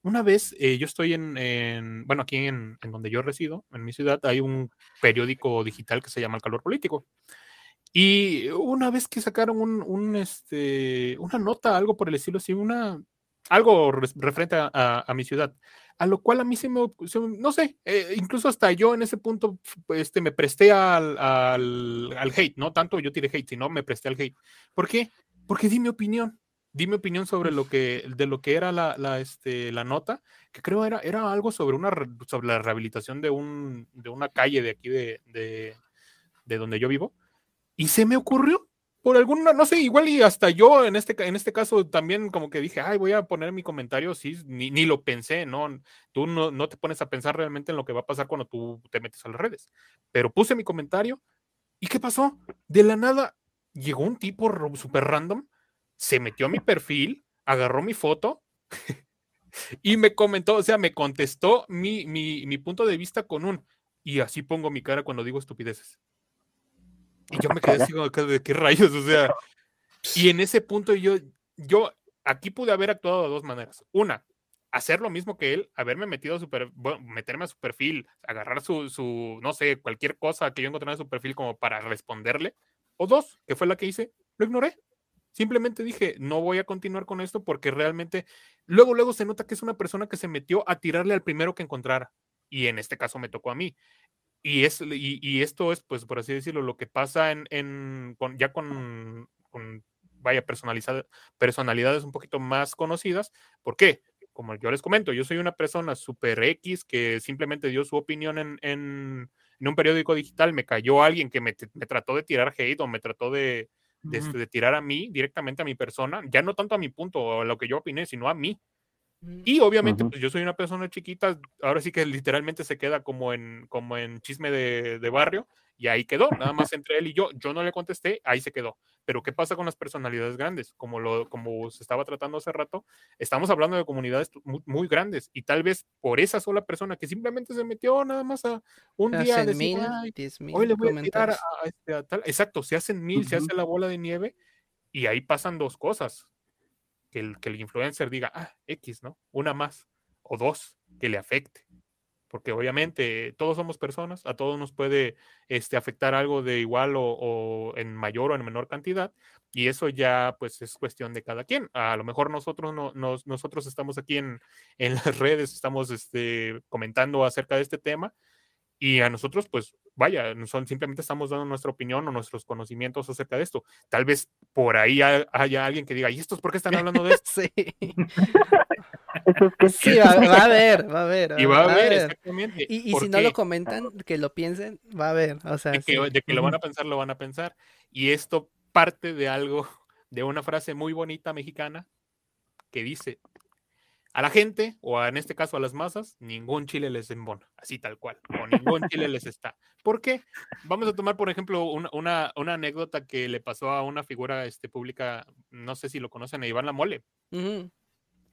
una vez eh, yo estoy en, bueno, aquí en, donde yo resido, en mi ciudad, hay un periódico digital que se llama El Calor Político. Y una vez que sacaron un, este, una nota, algo por el estilo así, una, algo referente a, mi ciudad, a lo cual a mí se me, no sé, eh, incluso hasta yo en ese punto este, me presté al, al, al, hate, no tanto yo tiré hate, sino me presté al hate. ¿Por qué? Porque di mi opinión di mi opinión sobre lo que, de lo que era la, la, este, la nota, que creo era, era algo sobre, una, sobre la rehabilitación de, un, de una calle de aquí de, de, de, donde yo vivo. Y se me ocurrió, por alguna, no sé, igual y hasta yo en este, en este caso también como que dije, ay, voy a poner mi comentario, sí, ni, ni lo pensé, ¿no? Tú no, no te pones a pensar realmente en lo que va a pasar cuando tú te metes a las redes. Pero puse mi comentario y ¿qué pasó? De la nada llegó un tipo súper random se metió a mi perfil, agarró mi foto (laughs) y me comentó, o sea, me contestó mi, mi, punto de vista con un, y así pongo mi cara cuando digo estupideces. Y yo me quedé así de qué rayos, o sea, y en ese punto yo, yo aquí pude haber actuado de dos maneras. Una, hacer lo mismo que él, haberme metido a su bueno, meterme a su perfil, agarrar su, su, no sé, cualquier cosa que yo encontré en su perfil como para responderle. O dos, que fue la que hice, lo ignoré. Simplemente dije, no voy a continuar con esto porque realmente luego, luego se nota que es una persona que se metió a tirarle al primero que encontrara. Y en este caso me tocó a mí. Y, es, y, esto es, pues, por así decirlo, lo que pasa en, en con, ya con, con, vaya, personalidades un poquito más conocidas. ¿Por qué? Como yo les comento, yo soy una persona super X que simplemente dio su opinión en, en, en un periódico digital, me cayó alguien que me, me, trató de tirar hate o me trató de, este, de, tirar a mí, directamente a mi persona, ya no tanto a mi punto o a lo que yo opiné, sino a mí. Mm. Y obviamente, pues yo soy una persona chiquita, ahora sí que literalmente se queda como en, como en chisme de, de barrio, y ahí quedó, nada más entre él y yo. Yo no le contesté, ahí se quedó. Pero ¿qué pasa con las personalidades grandes? Como, lo, como se estaba tratando hace rato, estamos hablando de comunidades muy, grandes y tal vez por esa sola persona que simplemente se metió nada más a un día a decir, hoy le voy a tirar a, este, tal. Exacto, se hacen mil, se hace la bola de nieve y ahí pasan dos cosas. Que el, que el influencer diga, ah, X, ¿no? Una más o dos que le afecte porque obviamente todos somos personas, a todos nos puede este, afectar algo de igual o, en mayor o en menor cantidad, y eso ya pues es cuestión de cada quien. A lo mejor nosotros, no, nos, nosotros estamos aquí en, en (laughs) las redes, estamos este, comentando acerca de este tema, y a nosotros pues vaya, son, simplemente estamos dando nuestra opinión o nuestros conocimientos acerca de esto. Tal vez por ahí haya alguien que diga, ¿y estos por qué están hablando de esto? (laughs) sí. (laughs) (laughs) sí, va, a haber, va a haber. Y va a haber, exactamente. Y, y si no lo comentan, que lo piensen, va a haber. O sea, de, que, lo van a pensar, lo van a pensar. Y esto parte de algo, de una frase muy bonita mexicana que dice, a la gente, o en este caso a las masas, ningún chile les embona, así tal cual, o ningún chile les está. ¿Por qué? Vamos a tomar, por ejemplo, una, una, anécdota que le pasó a una figura este, pública, no sé si lo conocen, a Iván La Mole.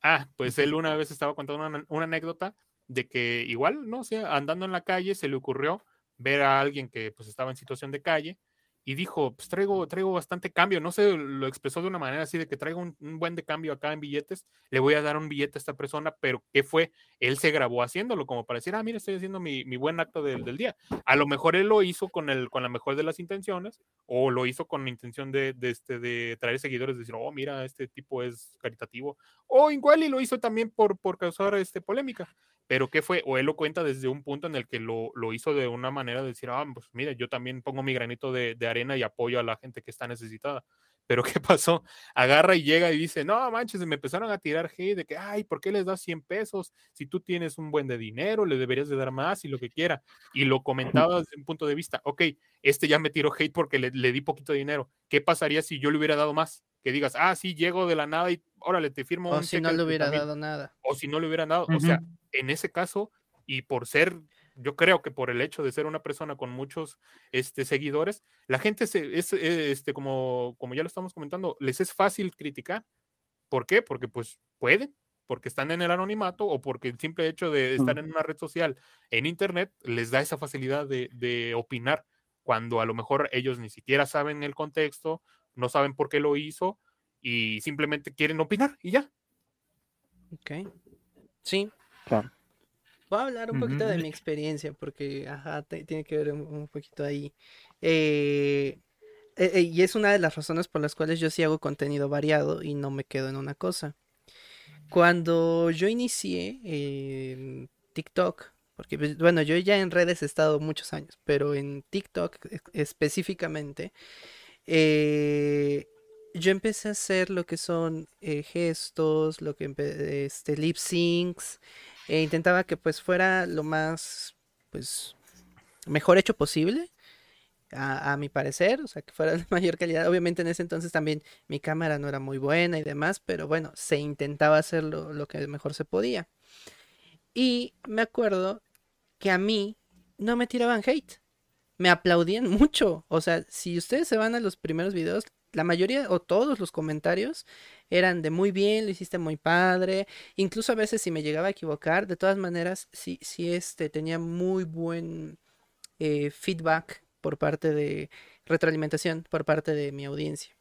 Ah, pues él una vez estaba contando una, anécdota de que igual, ¿no? O sea, andando en la calle se le ocurrió ver a alguien que pues estaba en situación de calle y dijo, pues traigo, traigo bastante cambio, no sé, lo expresó de una manera así de que traigo un, buen de cambio acá en billetes, le voy a dar un billete a esta persona, pero ¿qué fue? Él se grabó haciéndolo como para decir, ah, mira, estoy haciendo mi, buen acto del, del, día. A lo mejor él lo hizo con, el, con la mejor de las intenciones o lo hizo con la intención de, de, este, de traer seguidores, de decir, oh, mira, este tipo es caritativo, o igual y lo hizo también por, por causar este, polémica. Pero ¿qué fue? O él lo cuenta desde un punto en el que lo, lo hizo de una manera de decir, ah, pues mira, yo también pongo mi granito de, de, arena y apoyo a la gente que está necesitada. Pero ¿qué (laughs) pasó? Agarra y llega y dice, no manches, me empezaron a tirar hate de que, ay, ¿por qué les das 100 pesos? Si tú tienes un buen de dinero, le deberías de dar más y lo que quiera. Y lo comentaba desde un punto de vista, ok, este ya me tiró hate porque le, di poquito dinero. ¿Qué pasaría si yo le hubiera dado más? Que digas, ah, sí, llego de la nada y órale, te firmo. O si no le hubiera dado nada. O si no le hubieran dado. O sea, en ese caso, y por ser yo creo que por el hecho de ser una persona con muchos este, seguidores, la gente se, es, eh, este, como, como ya lo estamos comentando, les es fácil criticar. ¿Por qué? Porque pues pueden, porque están en el anonimato o porque el simple hecho de estar en una red social, en internet, les da esa facilidad de, de opinar cuando a lo mejor ellos ni siquiera saben el contexto, no saben por qué lo hizo y simplemente quieren opinar y ya. Ok. Sí. Claro. Voy a hablar un poquito de mi experiencia porque, ajá, tiene que ver un, poquito ahí. Eh, eh, eh, y es una de las razones por las cuales yo sí hago contenido variado y no me quedo en una cosa. Cuando yo inicié en TikTok, porque pues, bueno, yo ya en redes he estado muchos años, pero en TikTok específicamente, yo empecé a hacer lo que son gestos, lo que este, lip syncs, e intentaba que pues fuera lo más, pues, mejor hecho posible. A, mi parecer, o sea, que fuera (laughs) de mayor calidad. Obviamente en ese entonces también mi cámara no era muy buena y demás, pero bueno, se intentaba hacer lo, que mejor se podía. Y me acuerdo que a mí no me tiraban hate, me aplaudían mucho. O sea, si ustedes se van a los primeros videos, la mayoría o todos los comentarios eran de muy bien, lo hiciste muy padre. Incluso a veces si me llegaba a equivocar, de todas maneras, sí, sí este, tenía muy buen eh, feedback por parte de retroalimentación por parte de mi audiencia.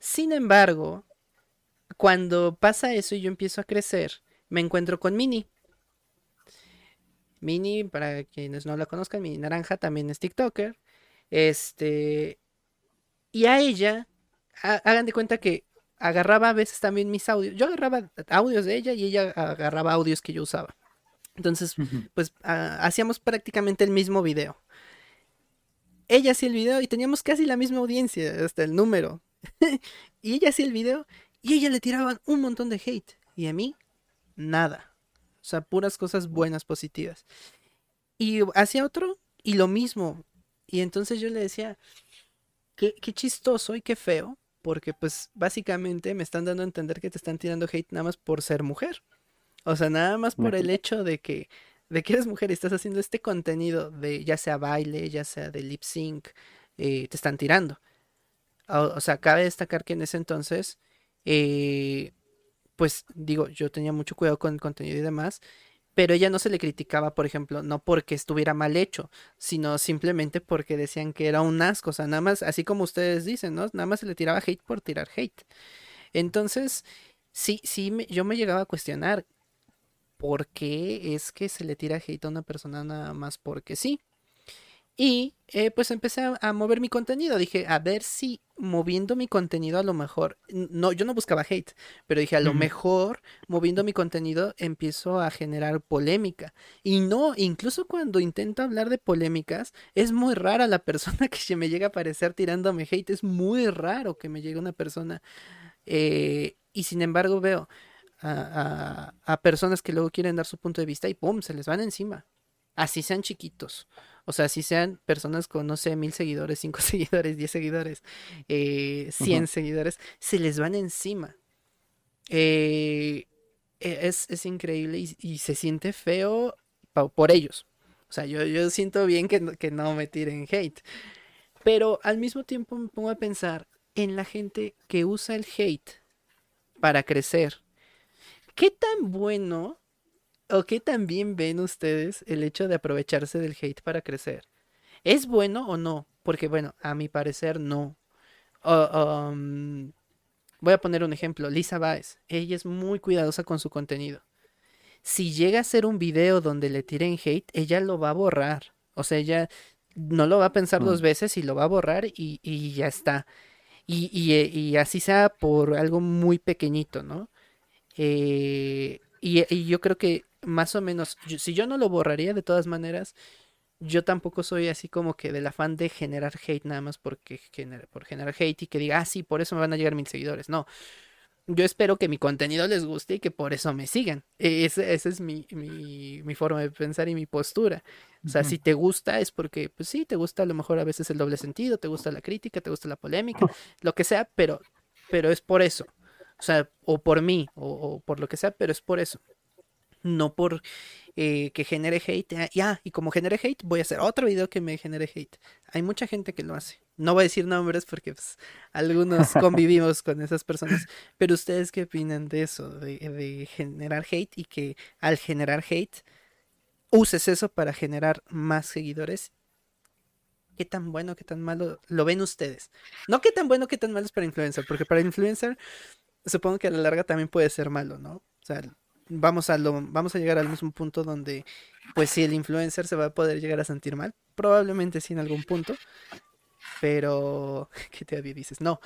Sin embargo, cuando pasa eso y yo empiezo a crecer, me encuentro con Mini. Mini, para quienes no la conozcan, Mini Naranja también es TikToker. Este. Y a ella hagan de cuenta que agarraba a veces también mis audios. Yo agarraba audios de ella y ella agarraba audios que yo usaba. Entonces, pues hacíamos prácticamente el mismo video. Ella hacía el video y teníamos casi la misma audiencia, hasta el número. (laughs) y ella hacía el video y ella le tiraban un montón de hate. Y a mí, nada. O sea, puras cosas buenas, positivas. Y hacía otro y lo mismo. Y entonces yo le decía, qué, qué chistoso y qué feo porque pues básicamente me están dando a entender que te están tirando hate nada más por ser mujer. O sea, nada más por el hecho de que, de que eres mujer y estás haciendo este contenido de ya sea baile, ya sea de lip sync, eh, te están tirando. O, sea, cabe destacar que en ese entonces, eh, pues digo, yo tenía mucho cuidado con el contenido y demás, pero ella no se le criticaba, por ejemplo, no porque estuviera mal hecho, sino simplemente porque decían que era un asco, o sea, nada más, así como ustedes dicen, ¿no? Nada más se le tiraba hate por tirar hate. Entonces, sí, sí, yo me llegaba a cuestionar por qué es que se le tira hate a una persona nada más porque sí. Y eh, pues empecé a, mover mi contenido. Dije, a ver si moviendo mi contenido a lo mejor, no, yo no buscaba hate, pero dije, a lo mejor moviendo mi contenido empiezo a generar polémica. Y no, incluso cuando intento hablar de polémicas, es muy rara la persona (laughs) que se me llega a aparecer tirándome hate. Es muy raro que me llegue una persona. Eh, y sin embargo veo a, a, a personas que luego quieren dar su punto de vista y ¡pum! se les van encima. Así sean chiquitos. O sea, si sean personas con, no sé, mil seguidores, (laughs) cinco seguidores, diez seguidores, eh, cien seguidores, se les van encima. Eh, e, es, increíble y, se siente feo por ellos. O sea, yo, yo siento bien que, que no me tiren hate. Pero al mismo tiempo me pongo a pensar en la gente que usa el hate para crecer. ¿Qué tan bueno ¿O qué también ven ustedes el hecho de aprovecharse del hate para crecer? ¿Es bueno o no? Porque bueno, a mi parecer no. Um, voy a poner un ejemplo. Lisa Baez. Ella es muy cuidadosa con su contenido. Si llega a ser un video donde le tiren hate, ella lo va a borrar. O sea, ella no lo va a pensar dos mm. veces y lo va a borrar y, ya está. Y, y, así sea por algo muy pequeñito, ¿no? Eh, y, yo creo que más o menos, si yo no lo borraría de todas maneras, yo tampoco soy así como que del afán de generar hate nada más porque por generar hate y que diga, ah, sí, por eso me van a llegar mil seguidores. No. Yo espero que mi contenido les guste y que por eso me sigan. E, esa es mi, mi, mi, forma de pensar y mi postura. O sea, si te gusta es porque, pues sí, te gusta a lo mejor a veces el doble sentido, te gusta la crítica, te gusta la polémica, lo que sea, pero, pero es por eso. O sea, o por mí, o por lo que sea, pero es por eso no por eh, que genere hate. Ah, ya, y como genere hate, voy a hacer otro video que me genere hate. Hay mucha gente que lo hace. No voy a decir nombres porque pues, algunos (laughs) convivimos con esas personas. Pero ustedes qué opinan de eso, de, generar hate y que al generar hate uses eso para generar más seguidores qué tan bueno, qué tan malo lo ven ustedes. No qué tan bueno, qué tan malo es para influencer, porque para influencer supongo que a la larga también puede ser malo, ¿no? O sea, vamos a lo, vamos a llegar al mismo punto donde, pues si el influencer se va a poder llegar a sentir mal, probablemente sí en algún punto, pero, (laughs) ¿qué te dices? No,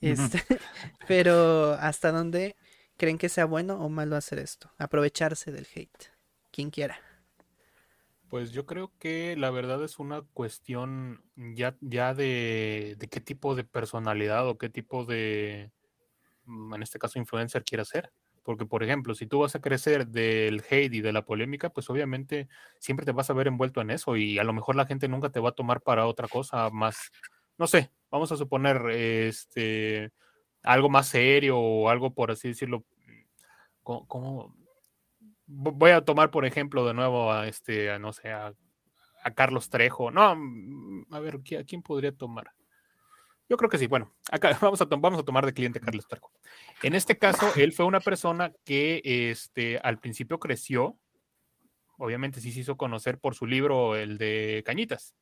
este, (laughs) pero ¿hasta dónde creen que sea bueno o malo hacer esto? Aprovecharse del hate, quien quiera. Pues yo creo que la verdad es una cuestión ya, ya de, de qué tipo de personalidad o qué tipo de, mm, en este caso, influencer quiere ser. Porque, por ejemplo, si tú vas a crecer del hate y de la polémica, pues obviamente siempre te vas a ver envuelto en eso y a lo mejor la gente nunca te va a tomar para otra cosa más, no sé, vamos a suponer este algo más serio o algo por así decirlo. como, voy a tomar por ejemplo de nuevo a este, no sé, a, a Carlos Trejo. No, mm, a ver, ¿a quién podría tomar? Yo creo que sí. Bueno, acá (laughs) vamos a, vamos a tomar de cliente Carlos Tarco. En este caso, él fue una persona que este, al principio creció, obviamente sí se hizo conocer por su libro, el de Cañitas.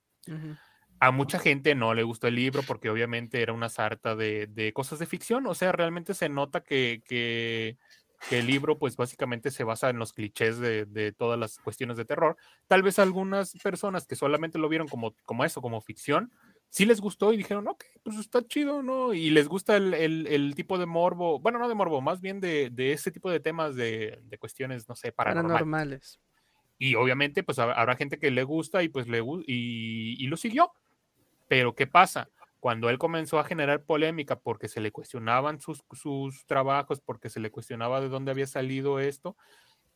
A mucha gente no le gustó el libro porque obviamente era una sarta de, cosas de ficción, o sea, realmente se nota que, que, el libro pues básicamente se basa en los clichés de, de, todas las cuestiones de terror. Tal vez algunas personas que solamente lo vieron como, como eso, como ficción, sí les gustó y dijeron, ok, pues está chido, ¿no? Y les gusta el, tipo de morbo, bueno, no de morbo, más bien de, ese tipo de temas de, cuestiones, no sé, paranormales. Y obviamente, pues habrá gente que le gusta y pues le y, y lo siguió. Pero, ¿qué pasa? Cuando él comenzó a generar polémica porque se le cuestionaban sus, sus trabajos, porque se le cuestionaba de dónde había salido esto,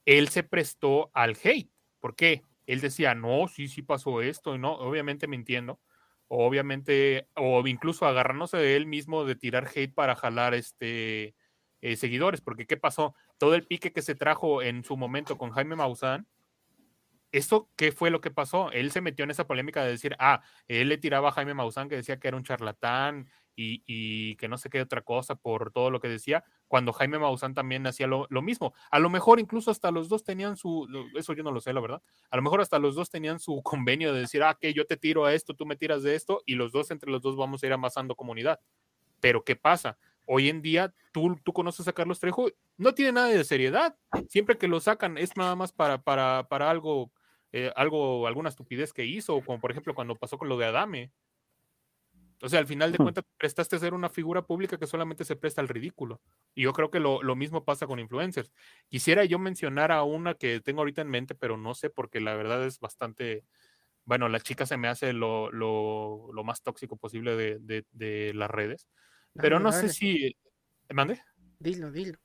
él se prestó al hate. ¿Por qué? Él decía, no, sí, sí pasó esto, y no, obviamente mintiendo obviamente, o incluso agarrándose de él mismo de tirar hate para jalar este eh, seguidores, porque ¿qué pasó? Todo el pique que se trajo en su momento con Jaime Maussan, ¿esto qué fue lo que pasó? Él se metió en esa polémica de decir, ah, él le tiraba a Jaime Maussan que decía que era un charlatán y, que no sé qué otra cosa por todo lo que decía, cuando Jaime Maussan también hacía lo, mismo. A lo mejor incluso hasta los dos tenían su, eso yo no lo sé, la verdad, a lo mejor hasta los dos tenían su (laughs) convenio de decir, ah, que yo te tiro a esto, tú me tiras de esto, y los dos, entre los dos, vamos a ir amasando comunidad. Pero ¿qué pasa? Hoy en día, tú, tú conoces a Carlos Trejo, no tiene nada de seriedad. Siempre que lo sacan es nada más para, para, para algo, eh, algo, alguna estupidez que hizo, como por ejemplo cuando pasó con lo de Adame. O sea, al final de cuentas, prestaste a ser una figura pública que solamente se presta al ridículo. Y yo creo que lo, mismo pasa con influencers. Quisiera yo mencionar a una que tengo ahorita en mente, pero no sé porque la verdad es bastante, bueno, la chica se me hace lo, más tóxico posible de, las redes. Pero no sé si... ¿Mande? Dilo, dilo.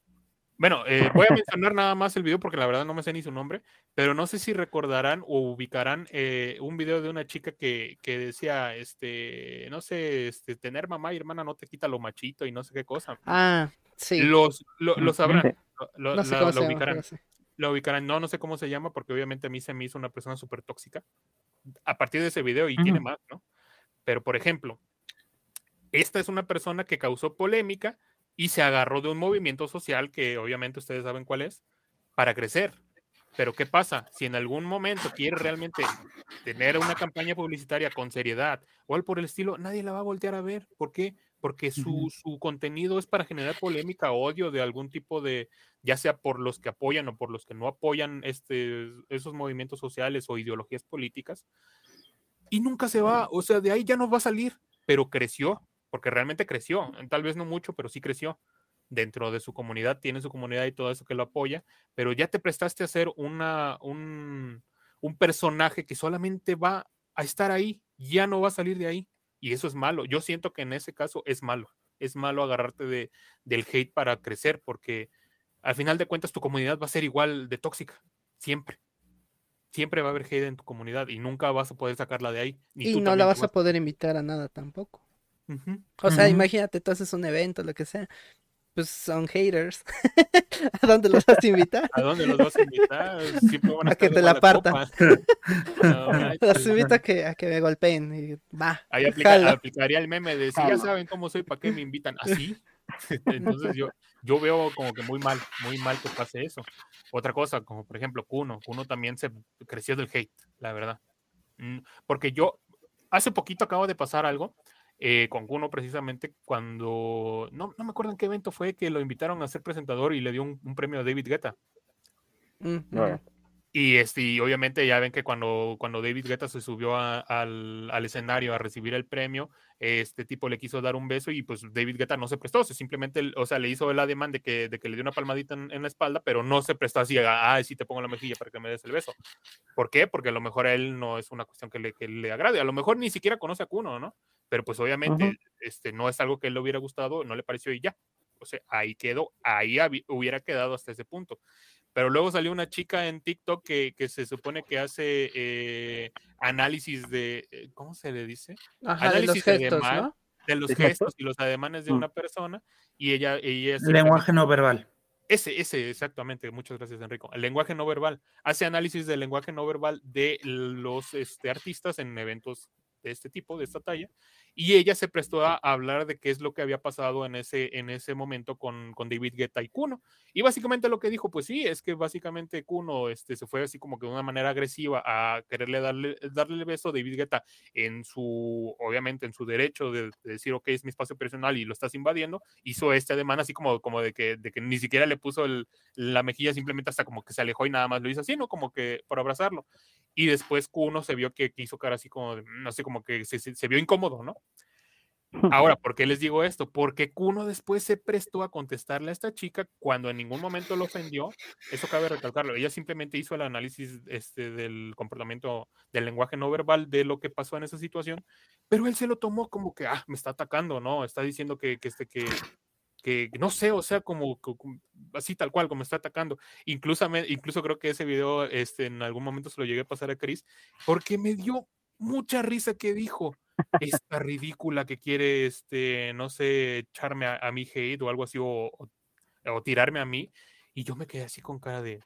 Bueno, eh, voy a (laughs) mencionar nada más el video porque la verdad no me sé ni su nombre, pero no sé si recordarán o ubicarán eh, un video de una chica que, decía, este, no sé, este, tener mamá y hermana no te quita lo machito y no sé qué cosa. Ah, sí. Los, lo, sabrán, lo, no sé ubicarán. lo ubicarán, no, no sé cómo se llama porque obviamente a mí se me hizo una persona súper tóxica a partir de ese video y tiene más, ¿no? Pero por ejemplo, esta es una persona que causó polémica y se agarró de un movimiento social que obviamente ustedes saben cuál es, para crecer. Pero ¿qué pasa? Si en algún momento quiere realmente tener una campaña publicitaria con seriedad o algo por el estilo, nadie la va a voltear a ver. ¿Por qué? Porque su, su contenido es para generar polémica, odio de algún tipo de, ya sea por los que apoyan o por los que no apoyan este, esos movimientos sociales o ideologías políticas. Y nunca se va, o sea, de ahí ya no va a salir, pero creció, porque realmente creció, tal vez no mucho, pero sí creció dentro de su comunidad, tiene su comunidad y todo eso que lo apoya, pero ya te prestaste a hacer una, un, un personaje que solamente va a estar ahí, ya no va a salir de ahí. Y eso es malo. Yo siento que en ese caso es malo. Es malo agarrarte de, del hate para crecer, porque al final de cuentas tu comunidad va a ser igual de tóxica, siempre. Siempre va a haber hate en tu comunidad y nunca vas a poder sacarla de ahí. y no la vas, a poder invitar a nada tampoco. O sea, imagínate, tú haces un evento, lo que sea, pues son haters. (laughs) ¿A dónde los vas a invitar? ¿A dónde los vas a invitar? a, que te la partan. (laughs) los invito a que, a que me golpeen y va. Ahí aplicaría el meme de si ya saben cómo soy, ¿para qué me invitan? Así. (laughs) Entonces yo, yo veo como que muy mal, muy mal que pase eso. Otra cosa, como por ejemplo Kuno, Kuno también se creció del hate, la verdad. Mm, porque yo, hace poquito acabo de pasar algo eh, con Kuno precisamente cuando, no, no me acuerdo en qué evento fue que lo invitaron a ser presentador y le dio un, premio a David Guetta. Y, este, obviamente ya ven que cuando, cuando David Guetta se subió al, al, escenario a recibir el premio, este tipo le quiso dar un beso y pues David Guetta no se prestó, se simplemente, o sea, le hizo el ademán de que, de que le dio una palmadita en, la espalda, pero no se prestó así, ah, sí te pongo la mejilla para que me des el beso. ¿Por qué? Porque a lo mejor a él no es una cuestión que le, que le agrade, a lo mejor ni siquiera conoce a Kuno, ¿no? Pero pues obviamente este, no es algo que él le hubiera gustado, no le pareció y ya. O sea, ahí quedó, ahí hubiera quedado hasta ese punto. Pero luego salió una chica en TikTok que, que se supone que hace eh, análisis de, eh, ¿cómo se le dice? análisis de los gestos, de los gestos y los ademanes de mm. una persona y ella... ella lenguaje no verbal. Ese, ese, exactamente. Muchas gracias, Enrico. El lenguaje no verbal. Hace análisis del lenguaje no verbal de los este, artistas en eventos de este tipo, de esta talla, y ella se prestó a hablar de qué es lo que había pasado en ese, en ese momento con, con David Guetta y Kuno. Y básicamente lo que dijo, pues sí, es que básicamente Kuno este, se fue así como que de una manera agresiva a quererle darle, darle el beso a David Guetta en su, obviamente en su derecho de, decir, ok, es mi espacio personal y lo estás invadiendo, hizo este ademán así como, como de, que, de que ni siquiera le puso el, la mejilla, simplemente hasta como que se alejó y nada más lo hizo así, ¿no? Como que por abrazarlo. Y después Kuno se vio que, hizo cara así como, no sé, como que se, se vio incómodo, ¿no? Ahora, (laughs) ¿por qué les digo esto? Porque Kuno después se prestó a contestarle a esta chica cuando en ningún momento lo ofendió. Eso cabe recalcarlo. Ella simplemente hizo el análisis este, del comportamiento, del lenguaje no verbal de lo que pasó en esa situación, pero él se lo tomó como que, ah, me está atacando, ¿no? Está diciendo que, que, este, que, que no sé, o sea, como, así tal cual, como está atacando. Incluso, incluso creo que ese video este, en algún momento se lo llegué a pasar a Chris, porque me dio mucha risa que dijo esta ridícula que quiere, este, no sé, echarme a, mi hate o algo así, o, tirarme a mí. Y yo me quedé así con cara de,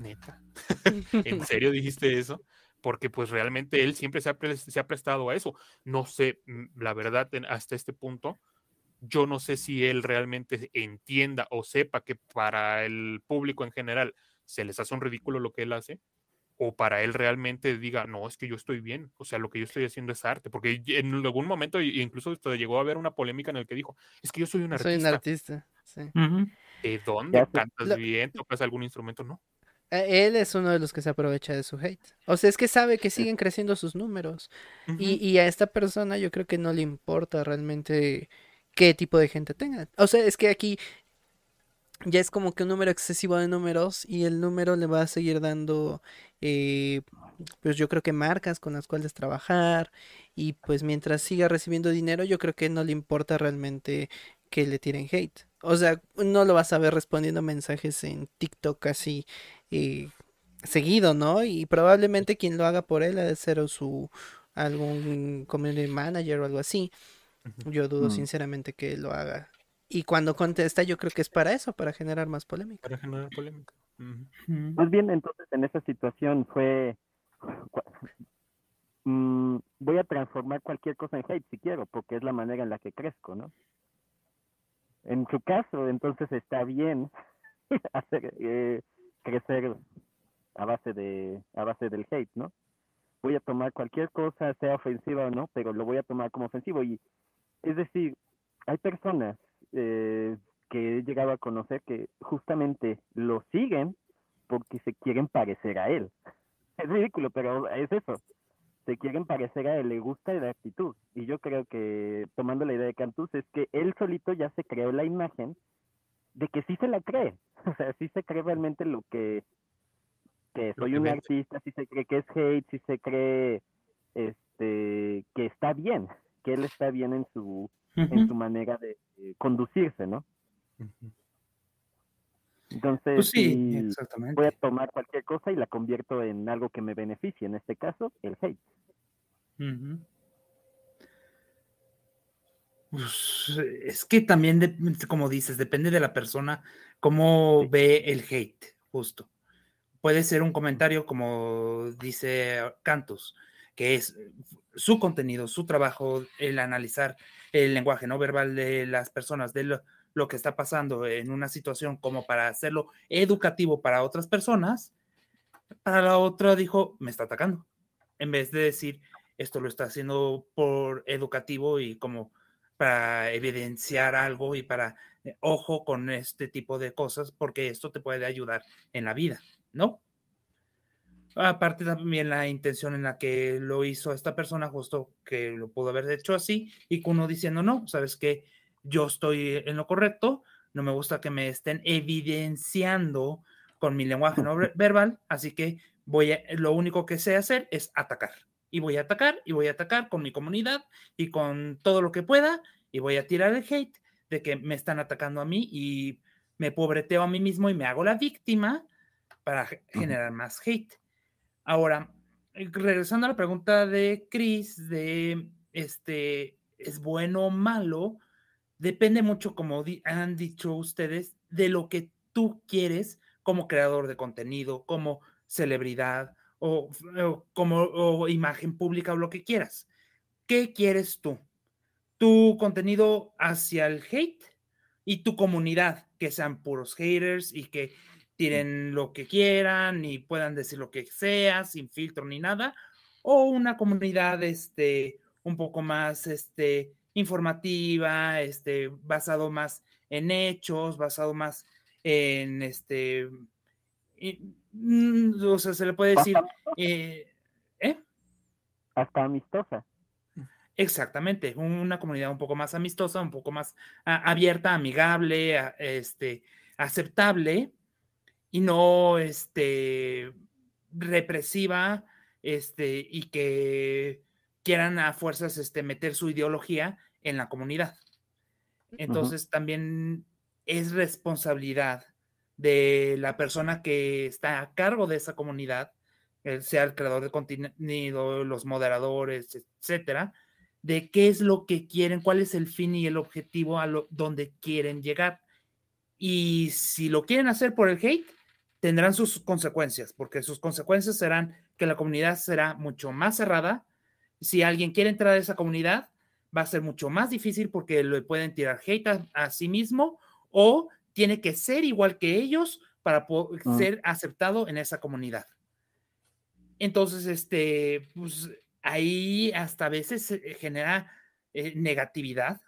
neta, (laughs) ¿en (laughs) serio dijiste eso? Porque pues realmente él siempre se ha, se ha prestado a eso. No sé, mm, la verdad, hasta este punto, yo no sé si él realmente entienda o sepa que para el público en general se les hace un ridículo lo que él hace o para él realmente diga, no, es que yo estoy bien, o sea, lo que yo estoy haciendo es arte, porque en algún momento incluso llegó a haber una polémica en el que dijo, es que yo soy un artista. Soy un artista, sí. ¿De dónde? ¿Cantas bien? ¿Tocas algún instrumento? No. Eh, él es uno de los que se aprovecha de su hate. O sea, es que sabe que siguen creciendo sus números. y, y, a esta persona yo creo que no le importa realmente qué tipo de gente tenga. O sea, es que aquí ya es como que un número excesivo de números y el número le va a seguir dando, eh, pues yo creo que marcas con las cuales trabajar y pues mientras siga recibiendo dinero yo creo que no le importa realmente que le tiren hate. O sea, no lo vas a ver respondiendo mensajes en TikTok así eh, seguido, ¿no? Y probablemente quien lo haga por él ha de ser o su algún community manager o algo así. Yo dudo mm. sinceramente que lo haga y cuando contesta, yo creo que es para eso, para generar más polémica. Para generar polémica. Más bien, entonces, en esa situación fue. Mm, voy a transformar cualquier cosa en hate si quiero, porque es la manera en la que crezco, ¿no? En su caso, entonces está bien (laughs) hacer eh, crecer a base de a base del hate, ¿no? Voy a tomar cualquier cosa, sea ofensiva o no, pero lo voy a tomar como ofensivo y es decir, hay personas eh, que he llegado a conocer que justamente lo siguen porque se quieren parecer a él. (laughs) Es ridículo, pero es eso. Se quieren parecer a él, le gusta la actitud. Y yo creo que, tomando la idea de Cantus, es que él solito ya se creó la imagen de que sí se la cree. (laughs) O sea, sí se cree realmente lo que, que soy un artista, si se cree que es hate, si se cree este que está bien, que él está bien en su, en su manera de, conducirse, ¿no? Entonces, pues sí, exactamente. voy a tomar cualquier cosa y la convierto en algo que me beneficie, en este caso, el hate. Pues, es que también, como dices, depende de la persona cómo ve el hate, justo. Puede ser un comentario, como dice Cantos, que es su contenido, su trabajo, el analizar el lenguaje no verbal de las personas, de lo, que está pasando en una situación como para hacerlo educativo para otras personas, para la otra dijo, me está atacando. En vez de decir, esto lo está haciendo por educativo y como para evidenciar algo y para, eh, ojo con este tipo de cosas, porque esto te puede ayudar en la vida, ¿no? Aparte también la intención en la que lo hizo esta persona, justo que lo pudo haber hecho así, y uno diciendo, no, sabes que yo estoy en lo correcto, no me gusta que me estén evidenciando con mi lenguaje no verbal, así que voy a, lo único que sé hacer es atacar. Y voy a atacar y voy a atacar con mi comunidad y con todo lo que pueda y voy a tirar el hate de que me están atacando a mí y me pobreteo a mí mismo y me hago la víctima para generar más hate. Ahora, regresando a la pregunta de Chris de este es bueno o malo, depende mucho, como han dicho ustedes, de lo que tú quieres como creador de contenido, como celebridad o, como imagen pública o lo que quieras. ¿Qué quieres tú? ¿Tu contenido hacia el hate y tu comunidad, que sean puros haters y que tiren lo que quieran y puedan decir lo que sea sin filtro ni nada? ¿O una comunidad este, un poco más este, informativa, este, basado más en hechos, basado más en este, mm, o sea, se le puede decir, eh, ¿eh? Hasta amistosa. Exactamente, una comunidad un poco más amistosa, un poco más abierta, amigable, este, aceptable y no este, represiva este, y que quieran a fuerzas este, meter su ideología en la comunidad. Entonces también es responsabilidad de la persona que está a cargo de esa comunidad, sea el creador de contenido, los moderadores, etcétera, de qué es lo que quieren, cuál es el fin y el objetivo a lo, donde quieren llegar. Y si lo quieren hacer por el hate, tendrán sus consecuencias, porque sus consecuencias serán que la comunidad será mucho más cerrada. Si alguien quiere entrar a esa comunidad, va a ser mucho más difícil porque le pueden tirar hate a, sí mismo o tiene que ser igual que ellos para poder ah. ser aceptado en esa comunidad. Entonces, este, pues ahí hasta a veces genera eh, negatividad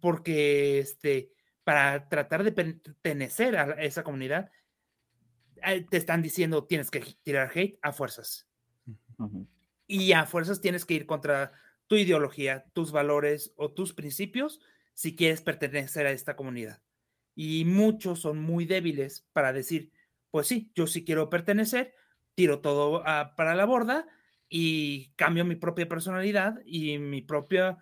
porque este, para tratar de pertenecer a esa comunidad, te están diciendo tienes que tirar hate a fuerzas. Y a fuerzas tienes que ir contra tu ideología, tus valores o tus principios si quieres pertenecer a esta comunidad. Y muchos son muy débiles para decir, pues sí, yo sí quiero pertenecer, tiro todo para la borda y cambio mi propia personalidad y mi propia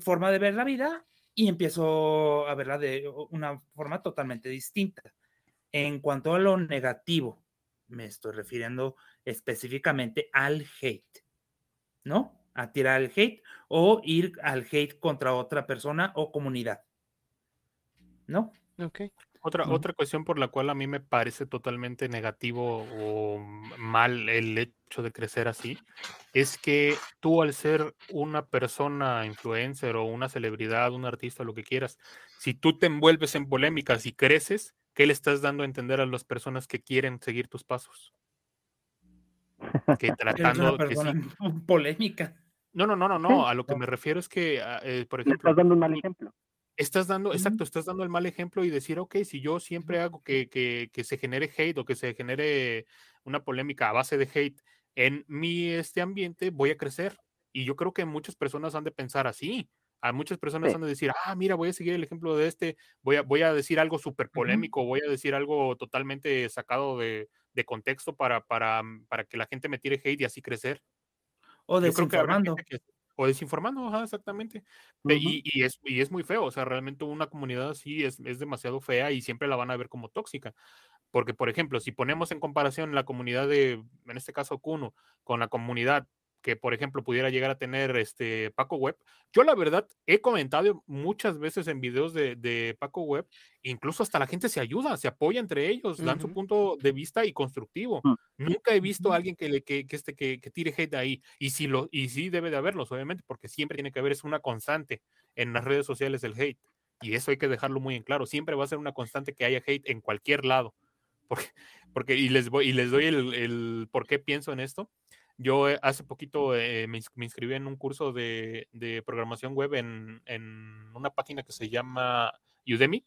forma de ver la vida y empiezo a verla de una forma totalmente distinta. En cuanto a lo negativo, me estoy refiriendo específicamente al hate, ¿no? a tirar el hate o ir al hate contra otra persona o comunidad. ¿No? Ok. Otra, otra cuestión por la cual a mí me parece totalmente negativo o mal el hecho de crecer así, es que tú al ser una persona influencer o una celebridad, un artista, lo que quieras, si tú te envuelves en polémicas y creces, ¿qué le estás dando a entender a las personas que quieren seguir tus pasos? Que (laughs) tratando de (laughs) polémica. No, no, no, no, no. A lo que me refiero es que, ah, eh, por ejemplo. Estás dando un mal ejemplo. Estás dando, exacto, estás dando el mal ejemplo y decir, ok, si yo siempre hago que, que, que, se genere hate o que se genere una polémica a base de hate en mi este ambiente, voy a crecer. Y yo creo que muchas personas han de pensar así. A muchas personas van a decir, ah, mira, voy a seguir el ejemplo de este, voy a, voy a decir algo súper polémico, voy a decir algo totalmente sacado de, contexto para, para, para, que la gente me tire hate y así crecer. O desinformando. o desinformando, exactamente. y, y, es, y es muy feo, o sea, realmente una comunidad así es, es demasiado fea y siempre la van a ver como tóxica. Porque, por ejemplo, si ponemos en comparación la comunidad de, en este caso, Kuno, con la comunidad que, por ejemplo, pudiera llegar a tener este Paco Web. Yo, la verdad, he comentado muchas veces en videos de, Paco Web, incluso hasta la gente se ayuda, se apoya entre ellos, dan su punto de vista y constructivo. Mm. Nunca he visto a alguien que, le, que, que, este, que, que tire hate ahí. Y, si lo, y sí debe de haberlos, obviamente, porque siempre tiene que haber, es una constante en las redes sociales el hate. Y eso hay que dejarlo muy en claro. Siempre va a ser una constante que haya hate en cualquier lado. Porque, porque y, les voy, y les doy el, el por qué pienso en esto yo eh, hace poquito eh, me, inscribí en un curso de, programación web en, una página que se llama Udemy.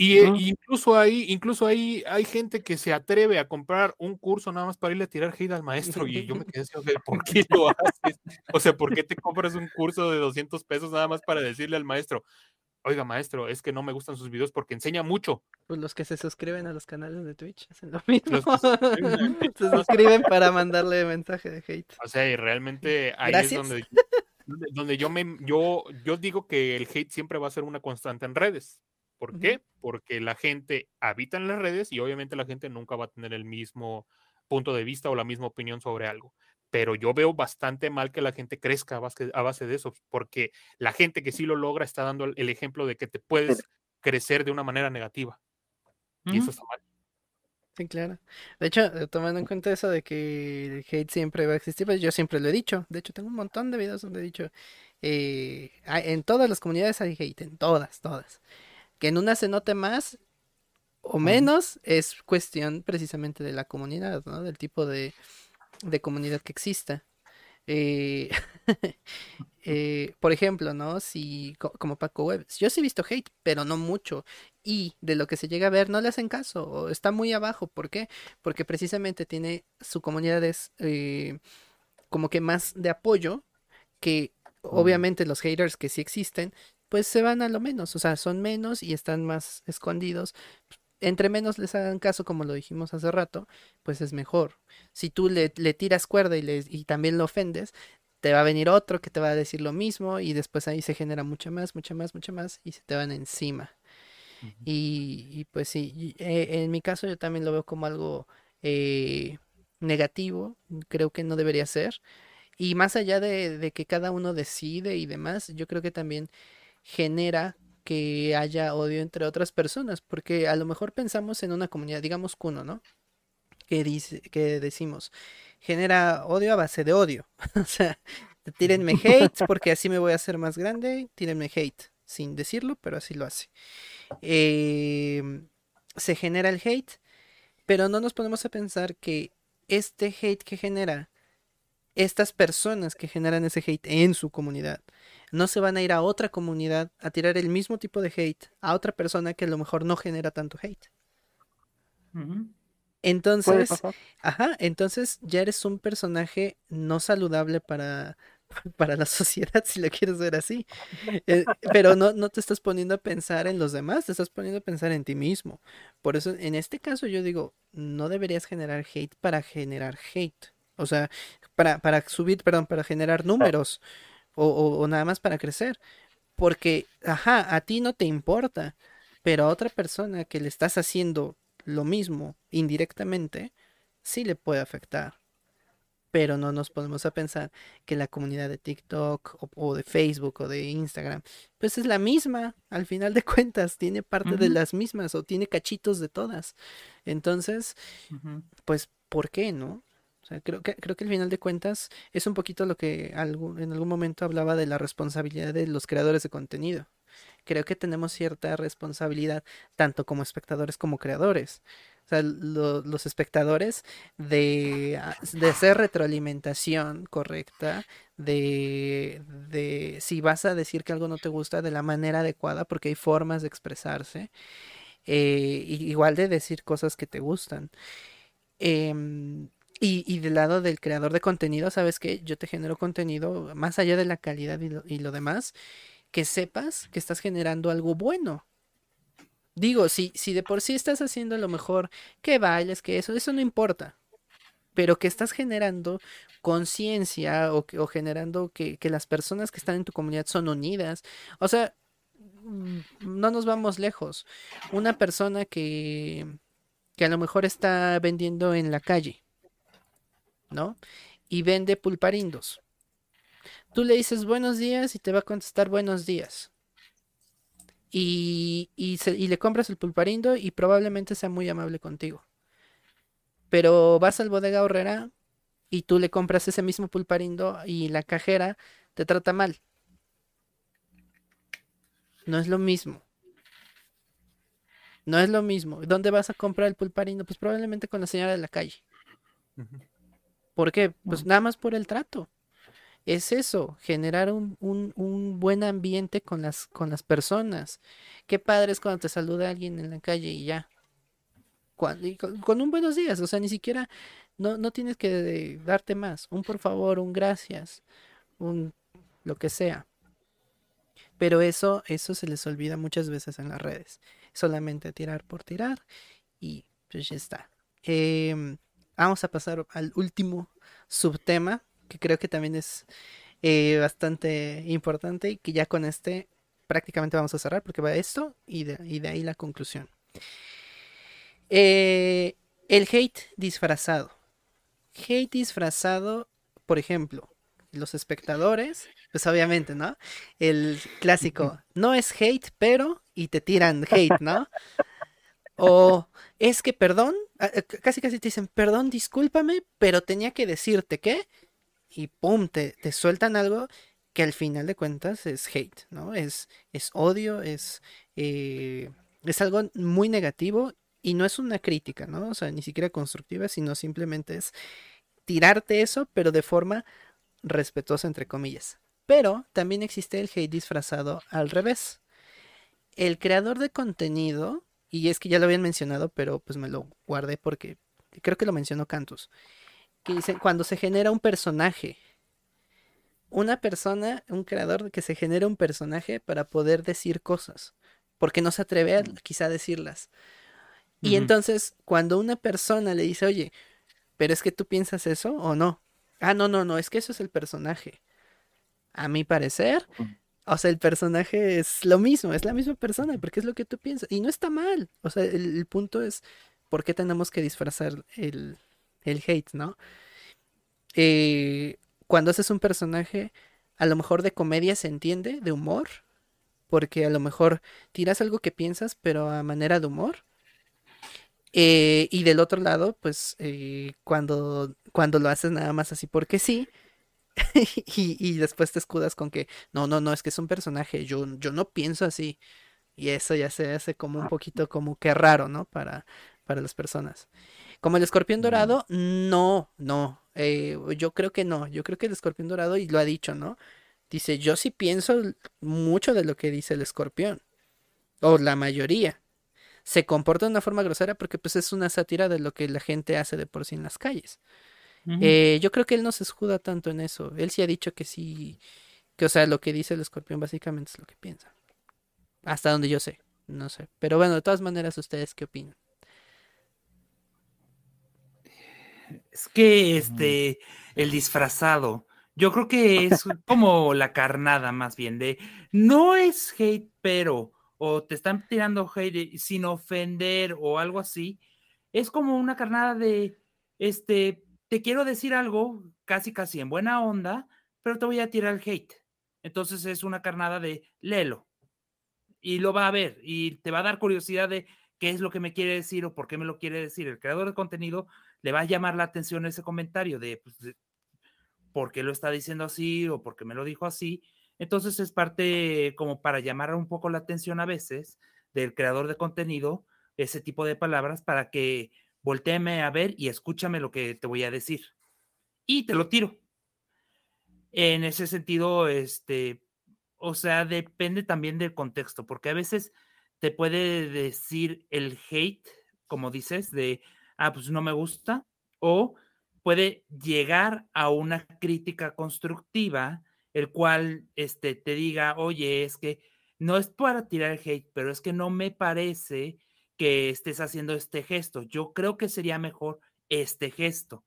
Y eh, incluso ahí, incluso ahí hay gente que se atreve a comprar un curso nada más para irle a tirar hate al maestro. Y yo me (laughs) quedé así, ¿por qué lo haces? O sea, ¿por qué te compras un curso de 200 pesos nada más para decirle al maestro, oiga maestro, es que no me gustan sus videos porque enseña mucho. Pues los que se suscriben a los canales de Twitch hacen lo (laughs) mismo. (laughs) se, suscriben para mandarle mensaje de hate. O sea, y realmente ahí es (laughs) donde, donde yo me yo, yo digo que el hate siempre va a ser una constante en redes. ¿Por qué? Porque la gente habita en las redes y obviamente la gente nunca va a tener el mismo punto de vista o la misma opinión sobre algo pero yo veo bastante mal que la gente crezca a base, de eso, porque la gente que sí lo logra está dando el ejemplo de que te puedes crecer de una manera negativa. Y eso está mal. Sí, claro. De hecho, eh, tomando en cuenta eso de que el hate siempre va a existir, pues yo siempre lo he dicho. De hecho, tengo un montón de videos donde he dicho, eh, en todas las comunidades hay hate, en todas, todas. Que en una se note más o menos es cuestión precisamente de la comunidad, ¿no? Del tipo de, de comunidad que exista. Eh, (laughs) eh, por ejemplo, ¿no? Si, como Paco Web, yo sí he visto hate, pero no mucho. Y de lo que se llega a ver, no le hacen caso, o está muy abajo. ¿Por qué? Porque precisamente tiene su comunidad es eh, como que más de apoyo que obviamente los haters que sí existen, pues se van a lo menos, o sea, son menos y están más escondidos entre menos les hagan caso, como lo dijimos hace rato, pues es mejor. Si tú le, tiras cuerda y, le, y también lo ofendes, te va a venir otro que te va a decir lo mismo y después ahí se genera mucha más, mucha más, mucha más y se te van encima. y, pues sí, eh, en mi caso yo también lo veo como algo eh, negativo, creo que no debería ser. Y más allá de, de que cada uno decide y demás, yo creo que también genera que haya odio entre otras personas, porque a lo mejor pensamos en una comunidad, digamos Kuno, ¿no? Que dice, que decimos, genera odio a base de odio. (laughs) o sea, tírenme hate (laughs) porque así me voy a hacer más grande, tírenme hate, sin decirlo, pero así lo hace. Em, se genera el hate, pero no nos ponemos a pensar que este hate que genera, estas personas que generan ese hate en su comunidad, no se van a ir a otra comunidad a tirar el mismo tipo de hate a otra persona que a lo mejor no genera tanto hate. Entonces, ajá, entonces ya eres un personaje no saludable para, (laughs) para la sociedad, si lo quieres ver así. Eh, pero no, no te estás poniendo a pensar en los demás, te estás poniendo a pensar en ti mismo. Por eso, en este caso, yo digo, no deberías generar hate para generar hate. O sea, para, para subir, perdón, para generar números o, nada más para crecer. Porque, ajá, a ti no te importa, pero a otra persona que le estás haciendo lo mismo indirectamente, sí le puede afectar. Pero no nos ponemos a pensar que la comunidad de TikTok o, de Facebook o de Instagram, pues es la misma, al final de (laughs) cuentas, tiene parte de las mismas o tiene cachitos de todas. Entonces, pues, ¿por qué no? Creo que, creo que al final de cuentas es un poquito lo que en algún momento hablaba de la responsabilidad de los creadores de contenido. Creo que tenemos cierta responsabilidad, tanto como espectadores como creadores. O sea, los espectadores de, de, hacer retroalimentación correcta, de, de si vas a decir que algo no te gusta de la manera adecuada, porque hay formas de expresarse, eh, igual de decir cosas que te gustan. Eh, Y, y del lado del creador de contenido, ¿sabes qué? Yo te genero contenido más allá de la calidad y lo, y lo demás, que sepas que estás generando algo bueno. Digo, si, si de por sí estás haciendo lo mejor que bailes, que eso, eso no importa. Pero que estás generando conciencia o, que- o generando que, que las personas que están en tu comunidad son unidas. O sea, mm, no nos vamos lejos. Una persona que, que a lo mejor está vendiendo en la calle, ¿no? Y vende pulparindos. Tú le dices buenos días y te va a contestar buenos días. Y, y, le compras el pulparindo y probablemente sea muy amable contigo. Pero vas al bodega horrera y tú le compras ese mismo pulparindo y la cajera te trata mal. No es lo mismo. No es lo mismo. ¿Dónde vas a comprar el pulparindo? Pues probablemente con la señora de la calle. ¿Por qué? Pues nada más por el trato. Es eso, generar un, un- un buen ambiente con las, con las personas. Qué padre es cuando te saluda alguien en la calle y ya. Cuan- y con, con un buenos días, o sea, ni siquiera, no, no tienes que de- darte más. Un por favor, un gracias, un lo que sea. Pero eso, eso se les olvida muchas veces en las redes. Solamente tirar por tirar y pues ya está. Em, vamos a pasar al último subtema, que creo que también es eh, bastante importante y que ya con este prácticamente vamos a cerrar porque va esto y de, ahí la conclusión. Eh, el hate disfrazado. Hate disfrazado, por ejemplo, los espectadores, pues obviamente, ¿no? El clásico, no es hate, pero, y te tiran hate, ¿no? O es que, perdón, casi casi te dicen, perdón, discúlpame, pero tenía que decirte que, y pum, te, te sueltan algo que al final de cuentas es hate, ¿no? Es, es odio, es, eh, es algo muy negativo y no es una crítica, ¿no? O sea, ni siquiera constructiva, sino simplemente es tirarte eso, pero de forma respetuosa, entre comillas. Pero también existe el hate disfrazado al revés. El creador de contenido, y es que ya lo habían mencionado, pero pues me lo guardé porque creo que lo mencionó Cantus, que dice cuando se genera un personaje, una persona, un creador que se genera un personaje para poder decir cosas, porque no se atreve a quizá a decirlas. Y entonces, cuando una persona le dice, oye, pero es que tú piensas eso o no. Ah, no, no, no, es que eso es el personaje. A mi parecer, o sea, el personaje es lo mismo, es la misma persona, porque es lo que tú piensas. Y no está mal. O sea, el, el punto es por qué tenemos que disfrazar el, el hate, ¿no? Eh, cuando haces un personaje, a lo mejor de comedia se entiende, de humor, porque a lo mejor tiras algo que piensas, pero a manera de humor. Eh, y del otro lado, pues eh, cuando, cuando lo haces nada más así porque sí, (laughs) y, y después te escudas con que no, no, no, es que es un personaje, yo, yo no pienso así. Y eso ya se hace como un poquito como que raro, ¿no? Para, para las personas. Como el escorpión dorado, no, no. eh, yo creo que no. Yo creo que el escorpión dorado, y lo ha dicho, ¿no? Dice, yo sí pienso mucho de lo que dice el escorpión. O la mayoría. Se comporta de una forma grosera porque pues es una sátira de lo que la gente hace de por sí en las calles. Eh, yo creo que él no se escuda tanto en eso. Él sí ha dicho que sí, que o sea, lo que dice el escorpión básicamente es lo que piensa. Hasta donde yo sé, no sé. Pero bueno, de todas maneras, ¿ustedes qué opinan? Es que este, el disfrazado, yo creo que es (laughs) como la carnada más bien de, no es hate, pero, o te están tirando hate sin ofender o algo así, es como una carnada de, este, te quiero decir algo casi casi en buena onda, pero te voy a tirar el hate. Entonces es una carnada de, léelo. Y lo va a ver y te va a dar curiosidad de qué es lo que me quiere decir o por qué me lo quiere decir. El creador de contenido le va a llamar la atención ese comentario de, pues, de por qué lo está diciendo así o por qué me lo dijo así. Entonces es parte como para llamar un poco la atención a veces del creador de contenido, ese tipo de palabras para que volteeme a ver y escúchame lo que te voy a decir. Y te lo tiro. En ese sentido, este, o sea, depende también del contexto, porque a veces te puede decir el hate, como dices, de, ah, pues no me gusta, o puede llegar a una crítica constructiva, el cual este, te diga, oye, es que no es para tirar hate, pero es que no me parece que estés haciendo este gesto. Yo creo que sería mejor este gesto.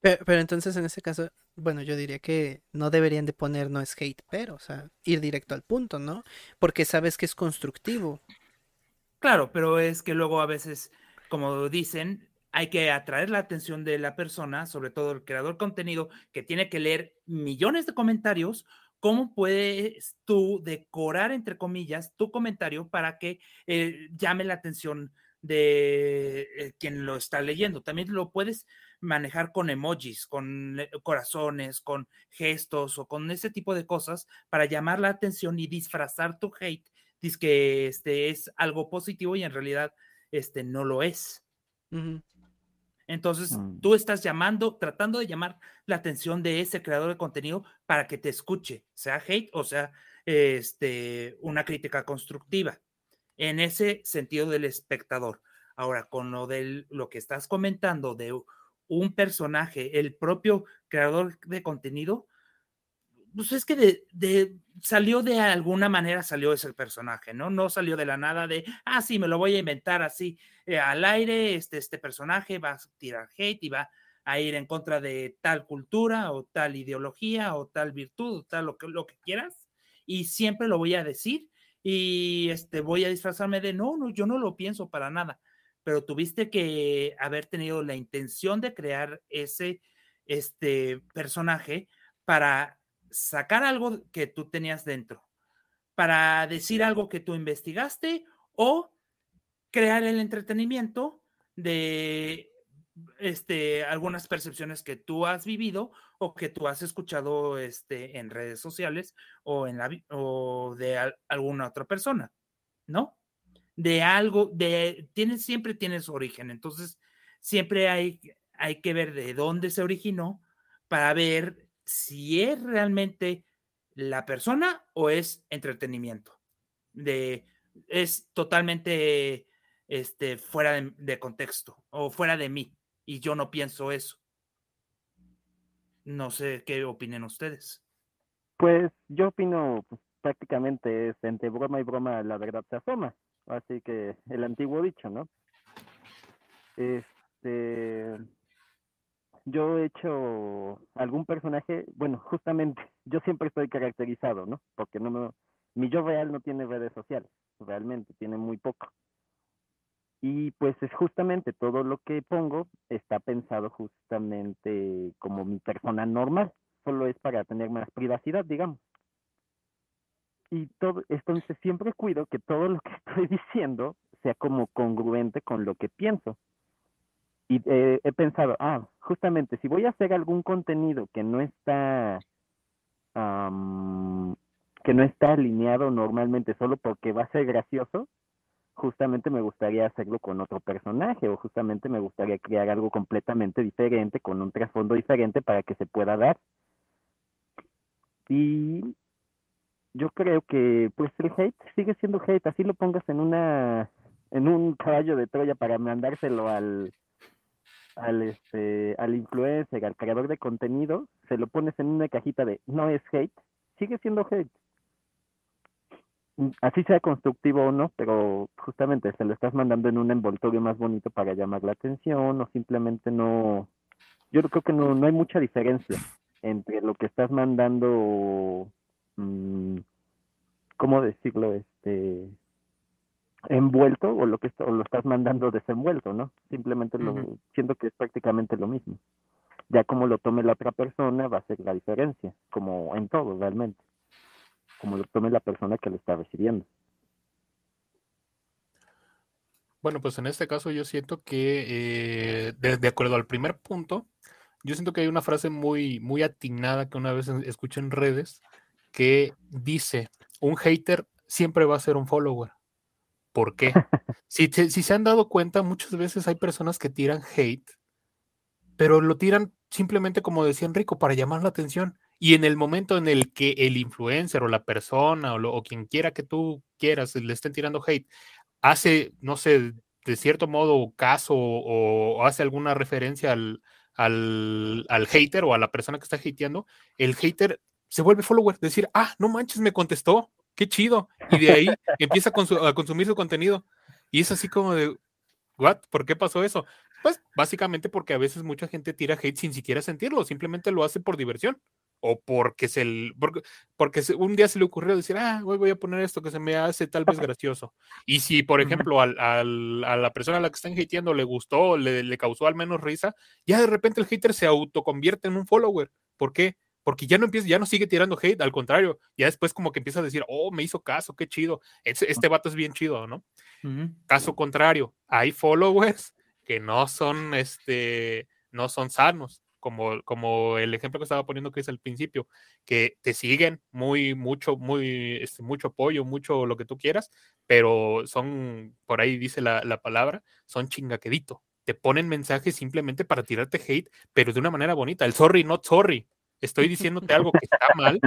Pero, entonces en ese caso, bueno, yo diría que no deberían de poner no es hate, pero, o sea, ir directo al punto, ¿no? Porque sabes que es constructivo. Claro, pero es que luego a veces, como dicen, hay que atraer la atención de la persona, sobre todo el creador de contenido, que tiene que leer millones de comentarios. ¿Cómo puedes tú decorar, entre comillas, tu comentario para que eh, llame la atención de eh, quien lo está leyendo? También lo puedes manejar con emojis, con eh, corazones, con gestos o con ese tipo de cosas para llamar la atención y disfrazar tu hate. Dice que este es algo positivo y en realidad este no lo es. Entonces, mm. tú estás llamando, tratando de llamar la atención de ese creador de contenido para que te escuche, sea hate o sea este, una crítica constructiva, en ese sentido del espectador. Ahora, con lo de lo que estás comentando de un personaje, el propio creador de contenido, pues es que de, salió de alguna manera, salió ese personaje, ¿no? No salió de la nada de, ah, sí, me lo voy a inventar así eh, al aire, este, este personaje va a tirar hate y va a ir en contra de tal cultura o tal ideología o tal virtud o tal lo que, lo que quieras y siempre lo voy a decir y este, voy a disfrazarme de, no, no, yo no lo pienso para nada pero tuviste que haber tenido la intención de crear ese este personaje para sacar algo que tú tenías dentro, para decir algo que tú investigaste o crear el entretenimiento de este, algunas percepciones que tú has vivido o que tú has escuchado este, en redes sociales o, en la, o de alguna otra persona, ¿no? de algo, de, tiene, siempre tiene su origen. Entonces, siempre hay, hay que ver de dónde se originó para ver si es realmente la persona o es entretenimiento. De, es totalmente este, fuera de, contexto o fuera de mí. Y yo no pienso eso. No sé qué opinen ustedes. Pues yo opino pues, prácticamente es entre broma y broma la verdad se asoma. Así que el antiguo dicho, ¿no? Este, yo he hecho algún personaje, bueno, justamente, (laughs) yo siempre estoy caracterizado, ¿no? Porque no me, mi yo real no tiene redes sociales, realmente, tiene muy poco. Y pues es justamente todo lo que pongo está pensado justamente como mi persona normal, solo es para tener más privacidad, digamos y todo, entonces siempre cuido que todo lo que (laughs) estoy diciendo sea como congruente con lo que pienso. Y eh, he pensado, ah, justamente, si voy a hacer algún contenido que no está, que no está alineado normalmente solo porque va a ser gracioso, justamente me gustaría hacerlo con otro personaje o justamente me gustaría crear algo completamente diferente con un trasfondo diferente para que se pueda dar. Y yo creo que pues el hate sigue siendo hate, así lo pongas en una en un caballo de Troya para mandárselo al al este al influencer, al creador de contenido, se lo pones en una cajita de no es hate, sigue siendo hate. Así sea constructivo o no, pero justamente se lo estás mandando en un envoltorio más bonito para llamar la atención o simplemente no yo creo que no, no hay mucha diferencia entre lo que estás mandando Mm, ¿cómo decirlo? Este envuelto o lo que lo estás mandando desenvuelto, ¿no? Simplemente lo siento que es prácticamente lo mismo. Ya como lo tome la otra persona va a ser la diferencia, como en todo realmente. Como lo tome la persona que lo está recibiendo. Bueno, pues en este caso yo siento que, eh, de, acuerdo al primer punto, yo siento que hay una frase muy, muy atinada que una vez escuché en redes, que dice, un hater siempre va a ser un follower. ¿Por qué? Si, se han dado cuenta, muchas veces hay personas que tiran hate, pero lo tiran simplemente como decía Enrico, para llamar la atención. Y en el momento en el que el influencer o la persona o, o quien quiera que tú quieras le estén tirando hate, hace, no sé, de cierto modo caso o, hace alguna referencia al, al, al hater o a la persona que está hateando, el hater se vuelve follower, decir, ah, no manches, me contestó, qué chido. Y de ahí (laughs) empieza a, a, consumir su contenido. Y es así como de, ¿what? ¿Por qué pasó eso? Pues básicamente porque a veces mucha gente tira hate sin siquiera sentirlo, simplemente lo hace por diversión o porque se porque, porque un día se le ocurrió decir, ah, hoy voy a poner esto que se me hace tal vez (laughs) gracioso. Y si, por ejemplo, al, al, a la persona a la que están hateando le gustó, le, le causó al menos risa, ya de repente el hater se autoconvierte en un follower. ¿Por qué? Porque ya no empieza, ya no sigue tirando hate, al contrario, ya después como que empieza a decir, oh, me hizo caso, qué chido, este, este vato es bien chido, ¿no? Caso contrario, hay followers que no son, este, no son sanos, como, como el ejemplo que estaba poniendo que es al principio, que te siguen muy, mucho, muy, este, mucho apoyo, mucho lo que tú quieras, pero son, por ahí dice la, la palabra, son chingaquedito. Te ponen mensajes simplemente para tirarte hate, pero de una manera bonita. El sorry, not sorry estoy diciéndote algo que está mal,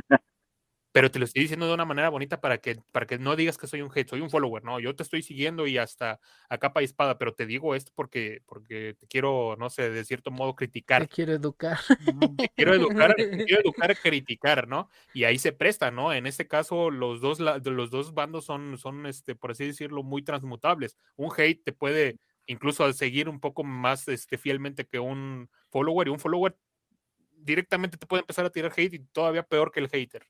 pero te lo estoy diciendo de una manera bonita para que, para que no digas que soy un hate, soy un follower, no, yo te estoy siguiendo y hasta a capa y espada, pero te digo esto porque, porque te quiero, no sé, de cierto modo criticar. Te quiero educar. Te quiero educar, (laughs) te quiero educar, criticar, ¿no? Y ahí se presta, ¿no? En este caso, los dos, los dos bandos son, son, este, por así decirlo, muy transmutables. Un hate te puede incluso seguir un poco más este, fielmente que un follower y un follower directamente te puede empezar a tirar hate y todavía peor que el hater.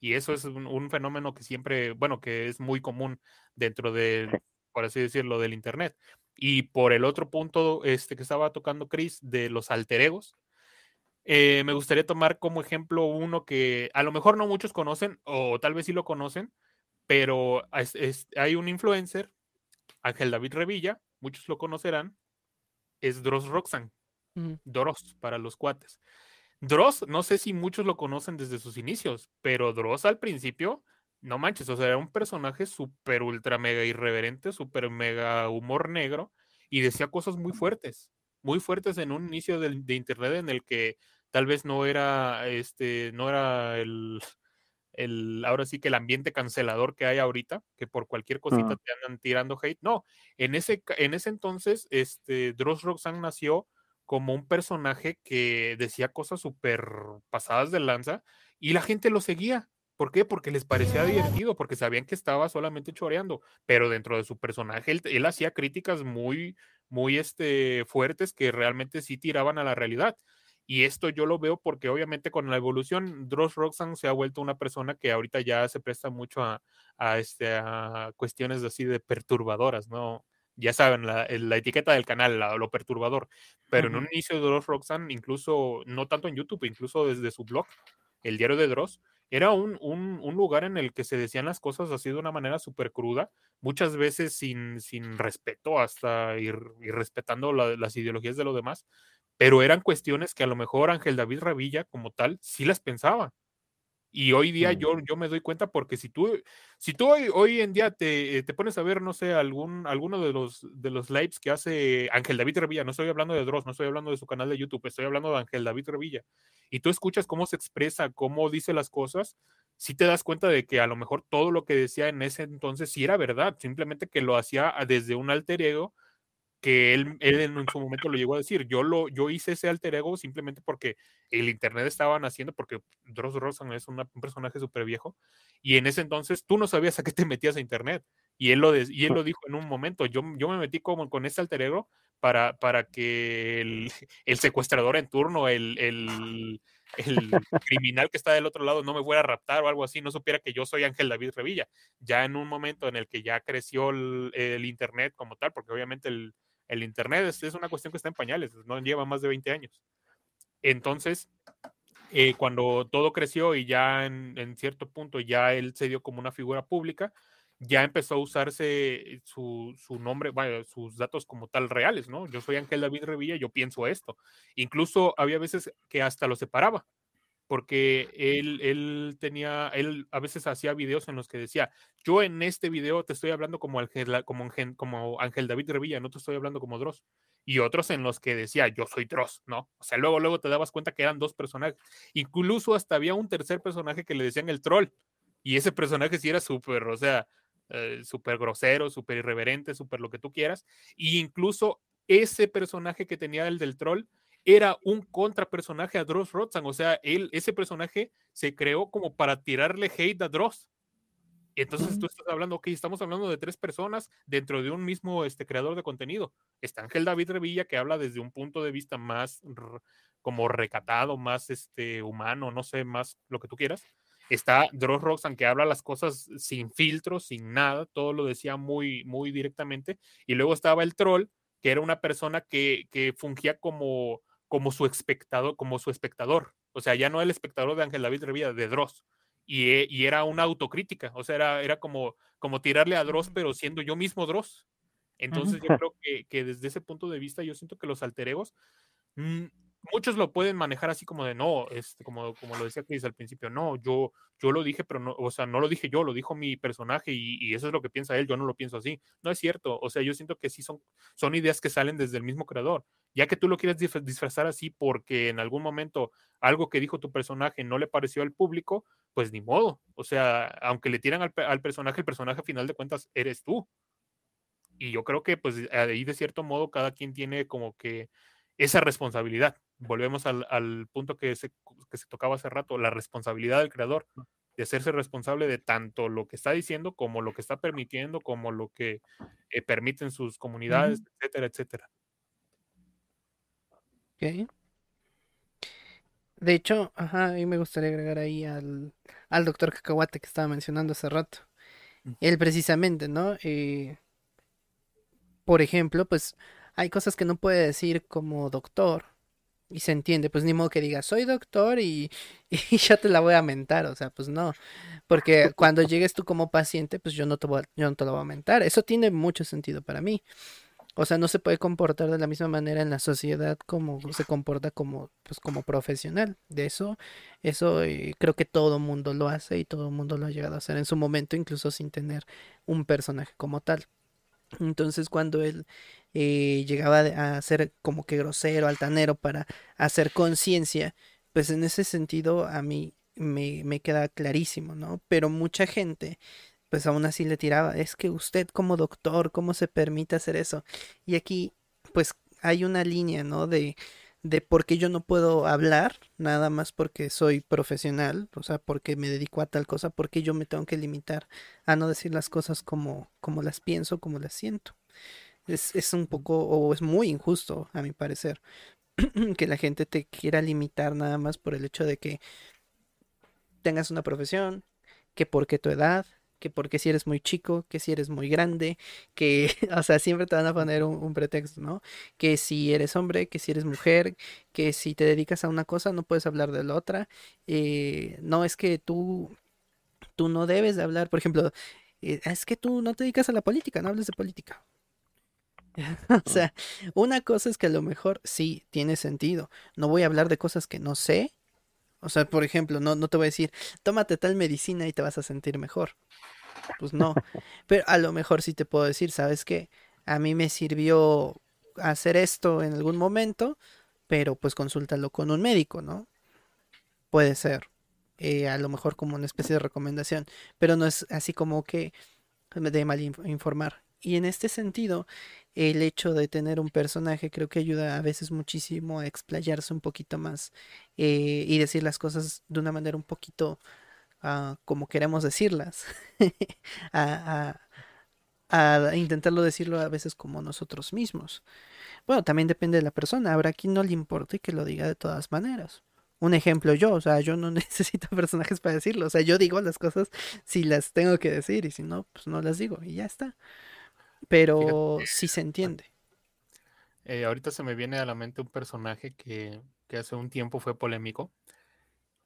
Y eso es un, fenómeno que siempre, bueno, que es muy común dentro de, por así decirlo, del Internet. Y por el otro punto este, que estaba tocando Chris, de los alter egos, eh, me gustaría tomar como ejemplo uno que a lo mejor no muchos conocen, o tal vez sí lo conocen, pero hay un influencer, Ángel David Revilla, muchos lo conocerán, es Dross Roxanne. Dross para los cuates. Dross, no sé si muchos lo conocen desde sus inicios, pero Dross al principio, no manches, o sea, era un personaje súper ultra mega irreverente, súper mega humor negro y decía cosas muy fuertes, muy fuertes en un inicio de, de internet en el que tal vez no era, este, no era el, el, ahora sí que el ambiente cancelador que hay ahorita, que por cualquier cosita te andan tirando hate. No, en ese, en ese entonces, este, Dross Roxanne nació como un personaje que decía cosas súper pasadas de lanza y la gente lo seguía. ¿Por qué? Porque les parecía divertido, porque sabían que estaba solamente choreando, pero dentro de su personaje él, hacía críticas muy, muy este, fuertes que realmente sí tiraban a la realidad. Y esto yo lo veo porque obviamente con la evolución, Dross Roxanne se ha vuelto una persona que ahorita ya se presta mucho a, a, este, a cuestiones así de perturbadoras, ¿no? Ya saben, la, la etiqueta del canal, lo perturbador. Pero en un inicio de Dross Roxanne, incluso, no tanto en YouTube, incluso desde su blog, el diario de Dross, era un, un, un, lugar en el que se decían las cosas así de una manera súper cruda, muchas veces sin, sin respeto, hasta ir, ir respetando las ideologías de los demás, pero eran cuestiones que a lo mejor Ángel David Ravilla como tal sí las pensaba y hoy día yo, yo me doy cuenta porque si tú, si tú hoy, hoy en día te, te, pones a ver, no sé, algún, alguno de los, de los lives que hace Ángel David Revilla, no estoy hablando de Dross, no estoy hablando de su canal de YouTube, estoy hablando de Ángel David Revilla, y tú escuchas cómo se expresa, cómo dice las cosas, sí te das cuenta de que a lo mejor todo lo que decía en ese entonces sí era verdad, simplemente que lo hacía desde un alter ego que él, él, en su momento lo llegó a decir. Yo, lo, yo hice ese alter ego simplemente porque el Internet estaba naciendo, porque Dross Rosan es un personaje súper viejo, y en ese entonces tú no sabías a qué te metías a Internet. Y él lo, y él lo dijo en un momento, yo, yo me metí como con ese alter ego para, para que el, el secuestrador en turno, el, el, el criminal que está del otro lado no me fuera a raptar o algo así, no supiera que yo soy Ángel David Revilla. Ya en un momento en el que ya creció el, el Internet como tal, porque obviamente el, el Internet es, una cuestión que está en pañales, no lleva más de 20 años. Entonces, eh, cuando todo creció y ya en, cierto punto ya él se dio como una figura pública, ya empezó a usarse su, nombre, sus datos como tal reales, ¿no? Yo soy Ángel David Revilla, yo pienso esto. Incluso había veces que hasta lo separaba porque él, él tenía, él a veces hacía videos en los que decía, yo en este video te estoy hablando como Ángel, como, como Ángel David Revilla, no te estoy hablando como Dross. Y otros en los que decía, yo soy Dross, ¿no? O sea, luego, luego te dabas cuenta que eran dos personajes. Incluso hasta había un tercer personaje que le decían el troll. Y ese personaje sí era súper, o sea, eh, súper grosero, súper irreverente, súper lo que tú quieras. Y incluso ese personaje que tenía el del troll era un contrapersonaje a Dross Rotzan. O sea, él, ese personaje se creó como para tirarle hate a Dross. Entonces tú estás hablando, ok, estamos hablando de tres personas dentro de un mismo este, creador de contenido. Está Ángel David Revilla, que habla desde un punto de vista más como recatado, más este, humano, no sé, más lo que tú quieras. Está Dross Roxanne, que habla las cosas sin filtros, sin nada, todo lo decía muy, muy directamente. Y luego estaba el troll, que era una persona que, que fungía como, como su espectador, como su espectador. O sea, ya no el espectador de Ángel David Revilla, de Dross e, y, era una autocrítica, o sea, era, era como, como tirarle a Dross, pero siendo yo mismo Dross. Entonces yo creo que, que, desde ese punto de vista yo siento que los alteregos mm, muchos lo pueden manejar así como de no, este, como, como lo decía Chris al principio, no, yo, yo lo dije, pero no, o sea, no lo dije yo, lo dijo mi personaje y, eso es lo que piensa él, yo no lo pienso así. No es cierto, o sea, yo siento que sí son, son ideas que salen desde el mismo creador. Ya que tú lo quieres disfrazar así porque en algún momento algo que dijo tu personaje no le pareció al público, pues ni modo. O sea, aunque le tiran al, al personaje, el personaje a final de cuentas eres tú. Y yo creo que pues ahí de cierto modo cada quien tiene como que esa responsabilidad volvemos al, punto que se, que se tocaba hace rato, la responsabilidad del creador, de hacerse responsable de tanto lo que está diciendo como lo que está permitiendo, como lo que eh, permiten sus comunidades, etcétera, etcétera. Ok. De hecho, ajá, a mí me gustaría agregar ahí al, al doctor Cacahuate que estaba mencionando hace rato. Mm. Él precisamente, ¿no? Eh, por ejemplo, pues hay cosas que no puede decir como doctor, y se entiende, pues ni modo que diga, soy doctor y, (laughs) y ya te la voy a mentar, o sea, pues no, porque (laughs) cuando llegues tú como paciente, pues yo no te, voy yo no te lo voy a mentar, eso tiene mucho sentido para mí. O sea, no se puede comportar de la misma manera en la sociedad como se comporta como, pues, como profesional. De eso, eso eh, creo que todo mundo lo hace y todo mundo lo ha llegado a hacer en su momento, incluso sin tener un personaje como tal. Entonces cuando él eh, llegaba a ser como que grosero, altanero para hacer conciencia, pues en ese sentido a mí me, me queda clarísimo, ¿no? Pero mucha gente pues aún así le tiraba, es que usted como doctor, ¿cómo se permite hacer eso? Y aquí pues hay una línea, ¿no? De de por qué yo no puedo hablar, nada más porque soy profesional, o sea, porque me dedico a tal cosa, porque yo me tengo que limitar a no decir las cosas como, como las pienso, como las siento. Es, es un poco, o es muy injusto, a mi parecer, (clears throat) que la gente te quiera limitar nada más por el hecho de que tengas una profesión, que porque tu edad, que porque si eres muy chico, que si eres muy grande, que, (laughs) o sea, siempre te van a poner un, pretexto, ¿no? Que si eres hombre, que si eres mujer, que si te dedicas a una cosa no puedes hablar de la otra. Eh, no es que tú, tú no debes de hablar, por ejemplo, eh, es que tú no te dedicas a la política, no hables de política. (laughs) o sea, una cosa es que a lo mejor sí tiene sentido. No voy a hablar de cosas que no sé. O sea, por ejemplo, no, no te voy a decir, tómate tal medicina y te vas a sentir mejor pues no. Pero a lo mejor sí te puedo decir, ¿sabes qué? A mí me sirvió hacer esto en algún momento, pero pues consúltalo con un médico, ¿no? Puede ser. Eh, a lo mejor como una especie de recomendación, pero no es así como que de mal informar. Y en este sentido, el hecho de tener un personaje creo que ayuda a veces muchísimo a explayarse un poquito más eh, y decir las cosas de una manera un poquito como queremos decirlas, (laughs) a, intentarlo decirlo a veces como nosotros mismos. Bueno, también depende de la persona, habrá quien no le importe que lo diga de todas maneras. Un ejemplo yo, o sea, yo no (laughs) necesito personajes para decirlo, o sea, yo digo las cosas si las tengo que decir y si no, pues no las digo y ya está. Pero sí se entiende. Eh, ahorita se me viene a la mente un personaje que, que hace un tiempo fue polémico,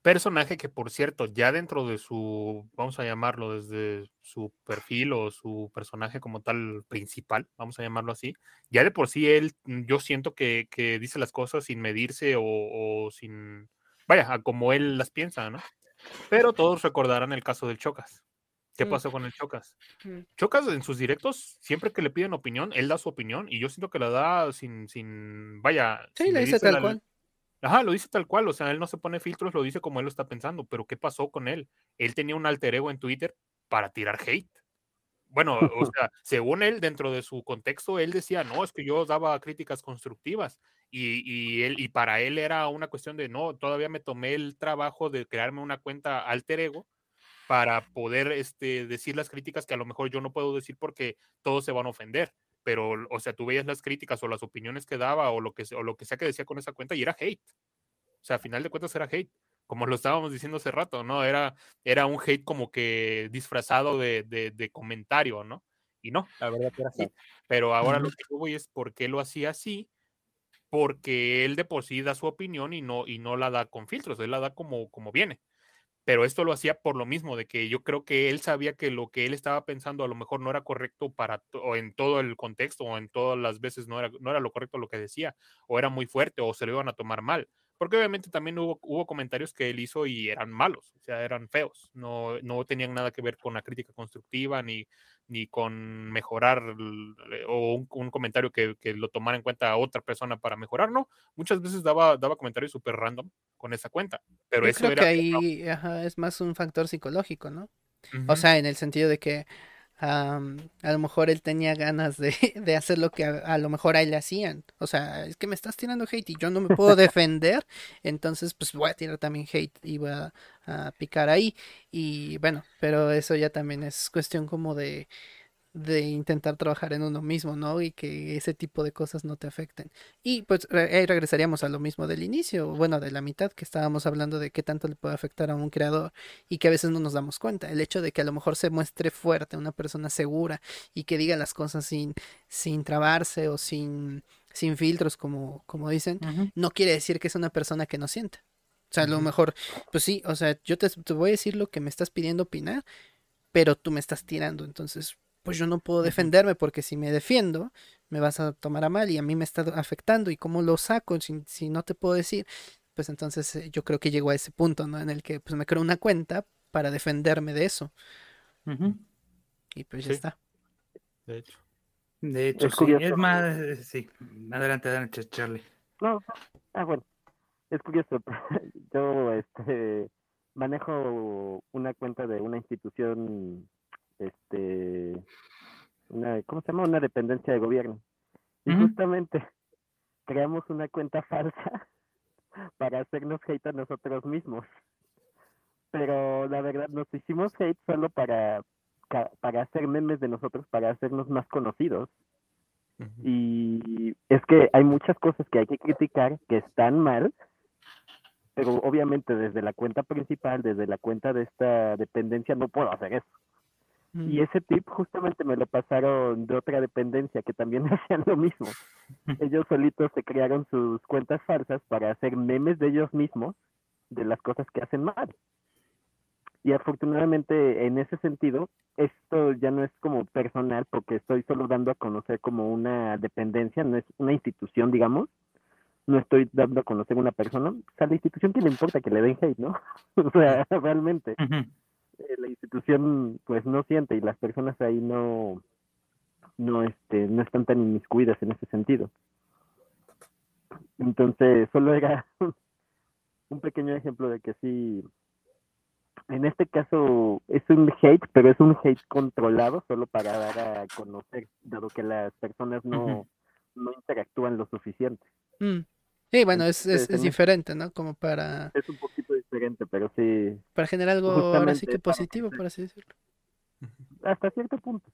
Personaje que, por cierto, ya dentro de su, vamos a llamarlo desde su perfil o su personaje como tal principal, vamos a llamarlo así, ya de por sí él, mm, yo siento que, dice las cosas sin medirse o, sin, vaya, como él las piensa, ¿no? Pero todos recordarán el caso del Chocas. ¿Qué mm. pasó con el Chocas? Mm. Chocas en sus directos, siempre que le piden opinión, él da su opinión y yo siento que la da sin, sin vaya. Sí, le dice tal cual. Ajá, lo dice tal cual, o sea, él no se pone filtros, lo dice como él lo está pensando, pero ¿qué pasó con él? Él tenía un alter ego en Twitter para tirar hate. bueno, o (laughs) sea, según él, dentro de su contexto, él decía, no, es que yo daba críticas constructivas y, y, él, y para él era una cuestión de, no, todavía me tomé el trabajo de crearme una cuenta alter ego para poder este, decir las críticas que a lo mejor yo no puedo decir porque todos se van a ofender. Pero, o sea, tú veías las críticas o las opiniones que daba o lo que, o lo que sea que decía con esa cuenta y era hate. O sea, a final de cuentas era hate como lo estábamos diciendo hace rato, ¿no? Era, era un hate como que disfrazado de, de, comentario, ¿no? Y no, la verdad que era así. Pero ahora lo que yo voy es por qué lo hacía así, porque él de por sí da su opinión y no, y no la da con filtros, él la da como, como viene. Pero esto lo hacía por lo mismo, de que yo creo que él sabía que lo que él estaba pensando a lo mejor no era correcto para o en todo el contexto o en todas las veces no era, no era lo correcto lo que decía, o era muy fuerte o se lo iban a tomar mal porque obviamente también hubo, hubo comentarios que él hizo y eran malos, o sea, eran feos, no, no tenían nada que ver con la crítica constructiva ni, ni con mejorar o un, comentario que, que, lo tomara en cuenta a otra persona para mejorar, no, muchas veces daba, daba comentarios súper random con esa cuenta, pero Yo eso creo era... que ahí es más un factor psicológico, ¿no? O sea, en el sentido de que a lo mejor él tenía ganas de, (laughs) de hacer lo que a, lo mejor a él le hacían. O sea, es que me estás tirando hate y yo no me puedo (laughs) defender, entonces pues voy a tirar también hate y voy a, a picar ahí. Y bueno, pero eso ya también es cuestión como de de intentar trabajar en uno mismo, ¿no? Y que ese tipo de cosas no te afecten. Y pues ahí regresaríamos a lo mismo del inicio, bueno, de la mitad que estábamos hablando de qué tanto le puede afectar a un creador y que a veces no nos damos cuenta. El hecho de que a lo mejor se muestre fuerte, una persona segura y que diga las cosas sin, sin trabarse o sin, sin filtros, como, como dicen, no quiere decir que es una persona que no siente. O sea, a lo mejor, pues sí, o sea, yo te, te voy a decir lo que me estás pidiendo opinar, pero tú me estás tirando, entonces pues yo no puedo defenderme porque si me defiendo me vas a tomar a mal y a mí me está afectando y cómo lo saco si, si no te puedo decir, pues entonces eh, yo creo que llegó a ese punto, ¿no? En el que pues me creo una cuenta para defenderme de eso. Y pues ya está. De hecho. De hecho, es, sí. es más, eh, sí. Adelante, adelante, Charlie. No, ah, bueno. Es curioso. (laughs) Yo este, manejo una cuenta de una institución este, una, ¿cómo se llama? Una dependencia de gobierno. Y justamente (laughs) creamos una cuenta falsa (laughs) para hacernos hate a nosotros mismos. Pero la verdad nos hicimos hate solo para, para hacer memes de nosotros, para hacernos más conocidos. Y es que hay muchas cosas que hay que criticar que están mal, pero obviamente desde la cuenta principal, desde la cuenta de esta dependencia, no puedo hacer eso. Y ese tip justamente me lo pasaron de otra dependencia que también (laughs) hacían lo mismo. (laughs) Ellos solitos se crearon sus cuentas falsas para hacer memes de ellos mismos de las cosas que hacen mal. Y afortunadamente en ese sentido, esto ya no es como personal porque estoy solo dando a conocer como una dependencia, no es una institución, digamos. No estoy dando a conocer una persona. O sea, a la institución que le importa que le den hate, ¿no? (laughs) o sea, realmente. Eh, la institución pues no siente y las personas ahí no no este no están tan inmiscuidas en ese sentido. Entonces solo era (laughs) un pequeño ejemplo de que sí en este caso es un hate pero es un hate controlado solo para dar a conocer dado que las personas no no interactúan lo suficiente. Mm. Sí, bueno, es, es, es, diferente, ¿no? Como para... Es un poquito diferente, pero sí... Para generar algo ahora sí que positivo, por así decirlo. Hasta cierto punto.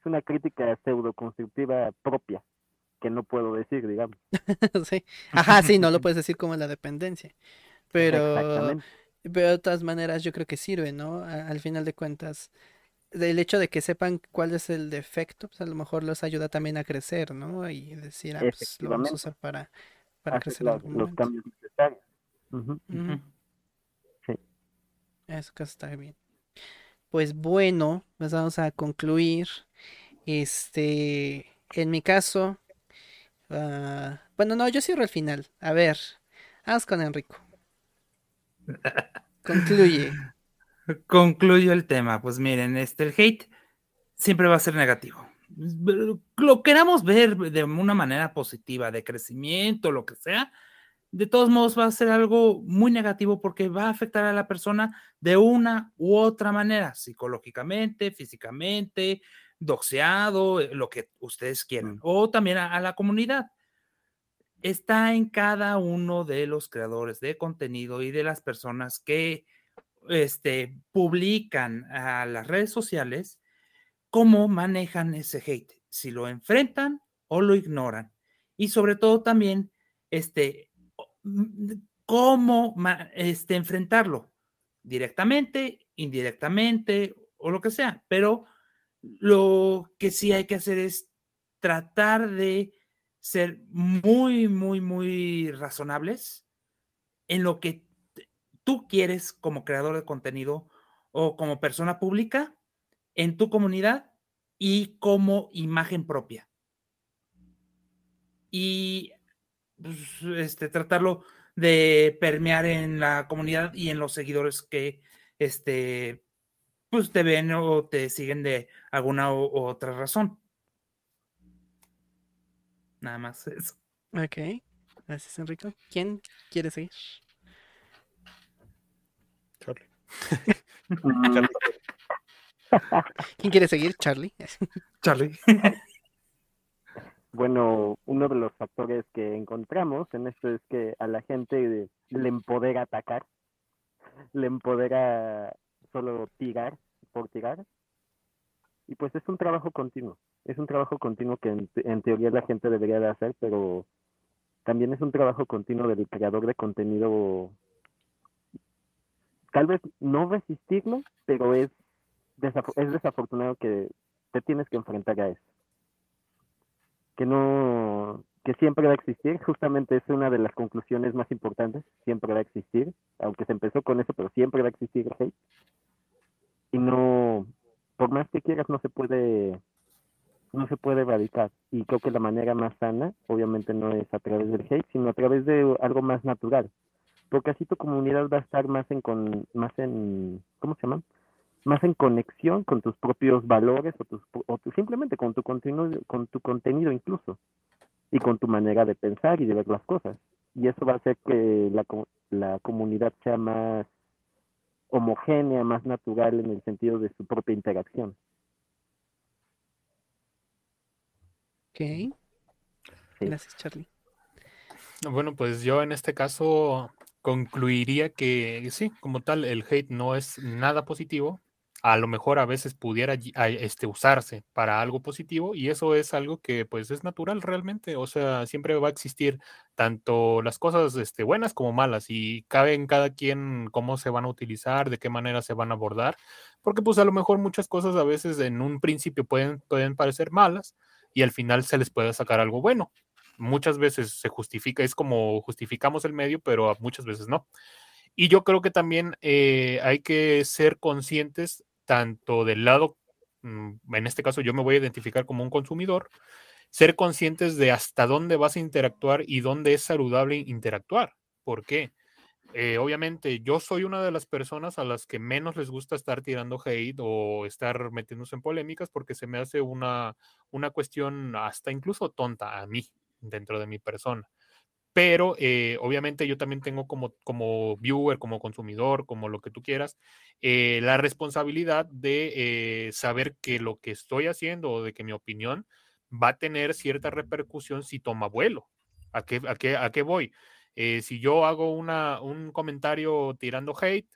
Es una crítica pseudo-constructiva propia, que no puedo decir, digamos. (laughs) sí. Ajá, sí, no lo puedes decir como la dependencia. Pero... Pero de todas maneras yo creo que sirve, ¿no? Al final de cuentas, el hecho de que sepan cuál es el defecto, pues a lo mejor los ayuda también a crecer, ¿no? Y decir, ah, pues lo vamos a usar para para crecer los, los cambios necesarios. Sí. Eso que está bien. Pues bueno, pues vamos a concluir. Este, en mi caso, uh, bueno, no, yo cierro el final. A ver, vamos con Enrico. (laughs) Concluye. Concluyo el tema. Pues miren, este, el hate siempre va a ser negativo lo queramos ver de una manera positiva, de crecimiento, lo que sea, de todos modos va a ser algo muy negativo porque va a afectar a la persona de una u otra manera, psicológicamente, físicamente, doxeado, eh, lo que ustedes quieran, o también a, la comunidad. Está en cada uno de los creadores de contenido y de las personas que este, publican a las redes sociales cómo manejan ese hate, si lo enfrentan o lo ignoran. Y sobre todo también, este, mm, cómo este, enfrentarlo, directamente, indirectamente o lo que sea, pero lo que sí hay que hacer es tratar de ser muy, muy, muy razonables en lo que tú quieres como creador de contenido o como persona pública en tu comunidad y como imagen propia. Y pues, este, tratarlo de permear en la comunidad y en los seguidores que este, pues te ven o te siguen de alguna u otra razón. Nada más eso. Ok. Gracias, Enrico. ¿Quién quiere seguir? Charlie. (laughs) ¿Quién quiere seguir? Charlie. (laughs) Charlie. Bueno, uno de los factores que encontramos en esto es que a la gente le empodera atacar, le empodera solo tirar por tirar. Y pues es un trabajo continuo, es un trabajo continuo que en, teoría la gente debería de hacer, pero también es un trabajo continuo del creador de contenido. Tal vez no resistirlo, pero es, es desafortunado que te tienes que enfrentar a eso. Que no, que siempre va a existir, justamente es una de las conclusiones más importantes, siempre va a existir, aunque se empezó con eso, pero siempre va a existir el hate y no, por más que quieras, no se puede, no se puede erradicar. Y creo que la manera más sana, obviamente no es a través del hate, sino a través de algo más natural. Porque así tu comunidad va a estar más en, con, más en, ¿cómo se llama? Más en conexión con tus propios valores o, tus, o simplemente con tu, contenido, con tu contenido incluso. Y con tu manera de pensar y de ver las cosas. Y eso va a hacer que la, la comunidad sea más homogénea, más natural en el sentido de su propia interacción. Ok. Gracias, Charlie. Bueno, pues yo en este caso concluiría que sí, como tal, el hate no es nada positivo, a lo mejor a veces pudiera este, usarse para algo positivo y eso es algo que pues es natural realmente, o sea, siempre va a existir tanto las cosas este, buenas como malas y cabe en cada quien cómo se van a utilizar, de qué manera se van a abordar, porque pues a lo mejor muchas cosas a veces en un principio pueden, pueden parecer malas y al final se les puede sacar algo bueno. Muchas veces se justifica, es como justificamos el medio, pero muchas veces no. Y yo creo que también eh, hay que ser conscientes tanto del lado, mm, en este caso yo me voy a identificar como un consumidor, ser conscientes de hasta dónde vas a interactuar y dónde es saludable interactuar. ¿Por qué? Eh, obviamente yo soy una de las personas a las que menos les gusta estar tirando hate o estar metiéndose en polémicas porque se me hace una, una cuestión hasta incluso tonta a mí dentro de mi persona pero eh, obviamente yo también tengo como, como viewer, como consumidor, como lo que tú quieras, eh, la responsabilidad de eh, saber que lo que estoy haciendo o de que mi opinión va a tener cierta repercusión si toma vuelo. ¿A qué, a qué, a qué voy? si yo hago una, un comentario tirando hate,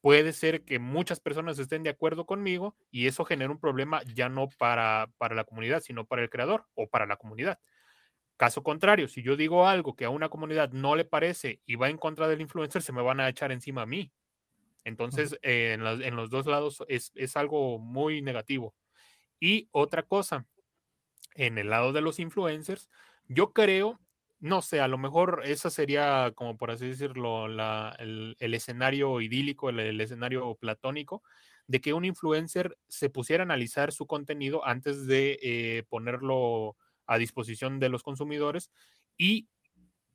puede ser que muchas personas estén de acuerdo conmigo y eso genera un problema ya no para, para la comunidad, sino para el creador o para la comunidad. Caso contrario, si yo digo algo que a una comunidad no le parece y va en contra del influencer, se me van a echar encima a mí. Entonces, en, los dos lados es, algo muy negativo. Y otra cosa, en el lado de los influencers, yo creo, no sé, a lo mejor esa sería, como por así decirlo, el, escenario idílico, el, escenario platónico, de que un influencer se pusiera a analizar su contenido antes de eh, ponerlo a disposición de los consumidores y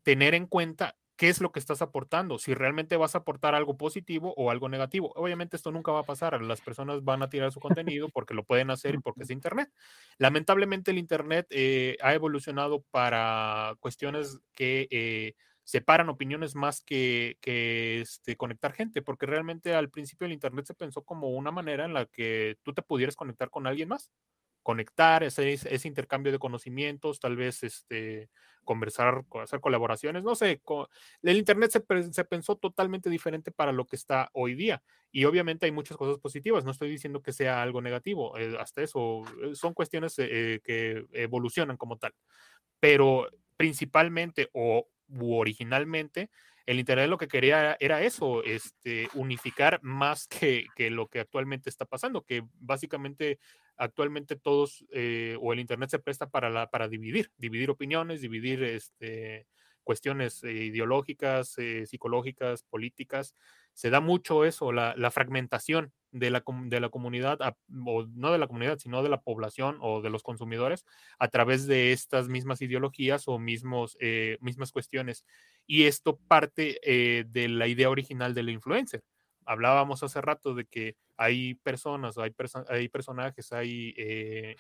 tener en cuenta qué es lo que estás aportando, si realmente vas a aportar algo positivo o algo negativo. Obviamente esto nunca va a pasar, las personas van a tirar su contenido porque lo pueden hacer y porque es Internet. Lamentablemente el Internet eh, ha evolucionado para cuestiones que eh, separan opiniones más que, que este, conectar gente, porque realmente al principio el Internet se pensó como una manera en la que tú te pudieras conectar con alguien más conectar, ese, ese, intercambio de conocimientos, tal vez este, conversar, hacer colaboraciones, no sé, el Internet se, se, pensó totalmente diferente para lo que está hoy día. Y obviamente hay muchas cosas positivas, no estoy diciendo que sea algo negativo, eh, hasta eso eh, son cuestiones eh, que evolucionan como tal. Pero principalmente o originalmente, el Internet lo que quería era eso, este, unificar más que, que lo que actualmente está pasando, que básicamente actualmente todos eh, o el Internet se presta para, para dividir, dividir opiniones, dividir este, cuestiones eh, ideológicas, eh, psicológicas, políticas. Se da mucho eso, la, la fragmentación de la, de la comunidad, o no de la comunidad, sino de la población o de los consumidores a través de estas mismas ideologías o mismos, mismas cuestiones. Y esto parte de la idea original del influencer hablábamos hace rato de que hay personas, hay, hay personajes, hay eh,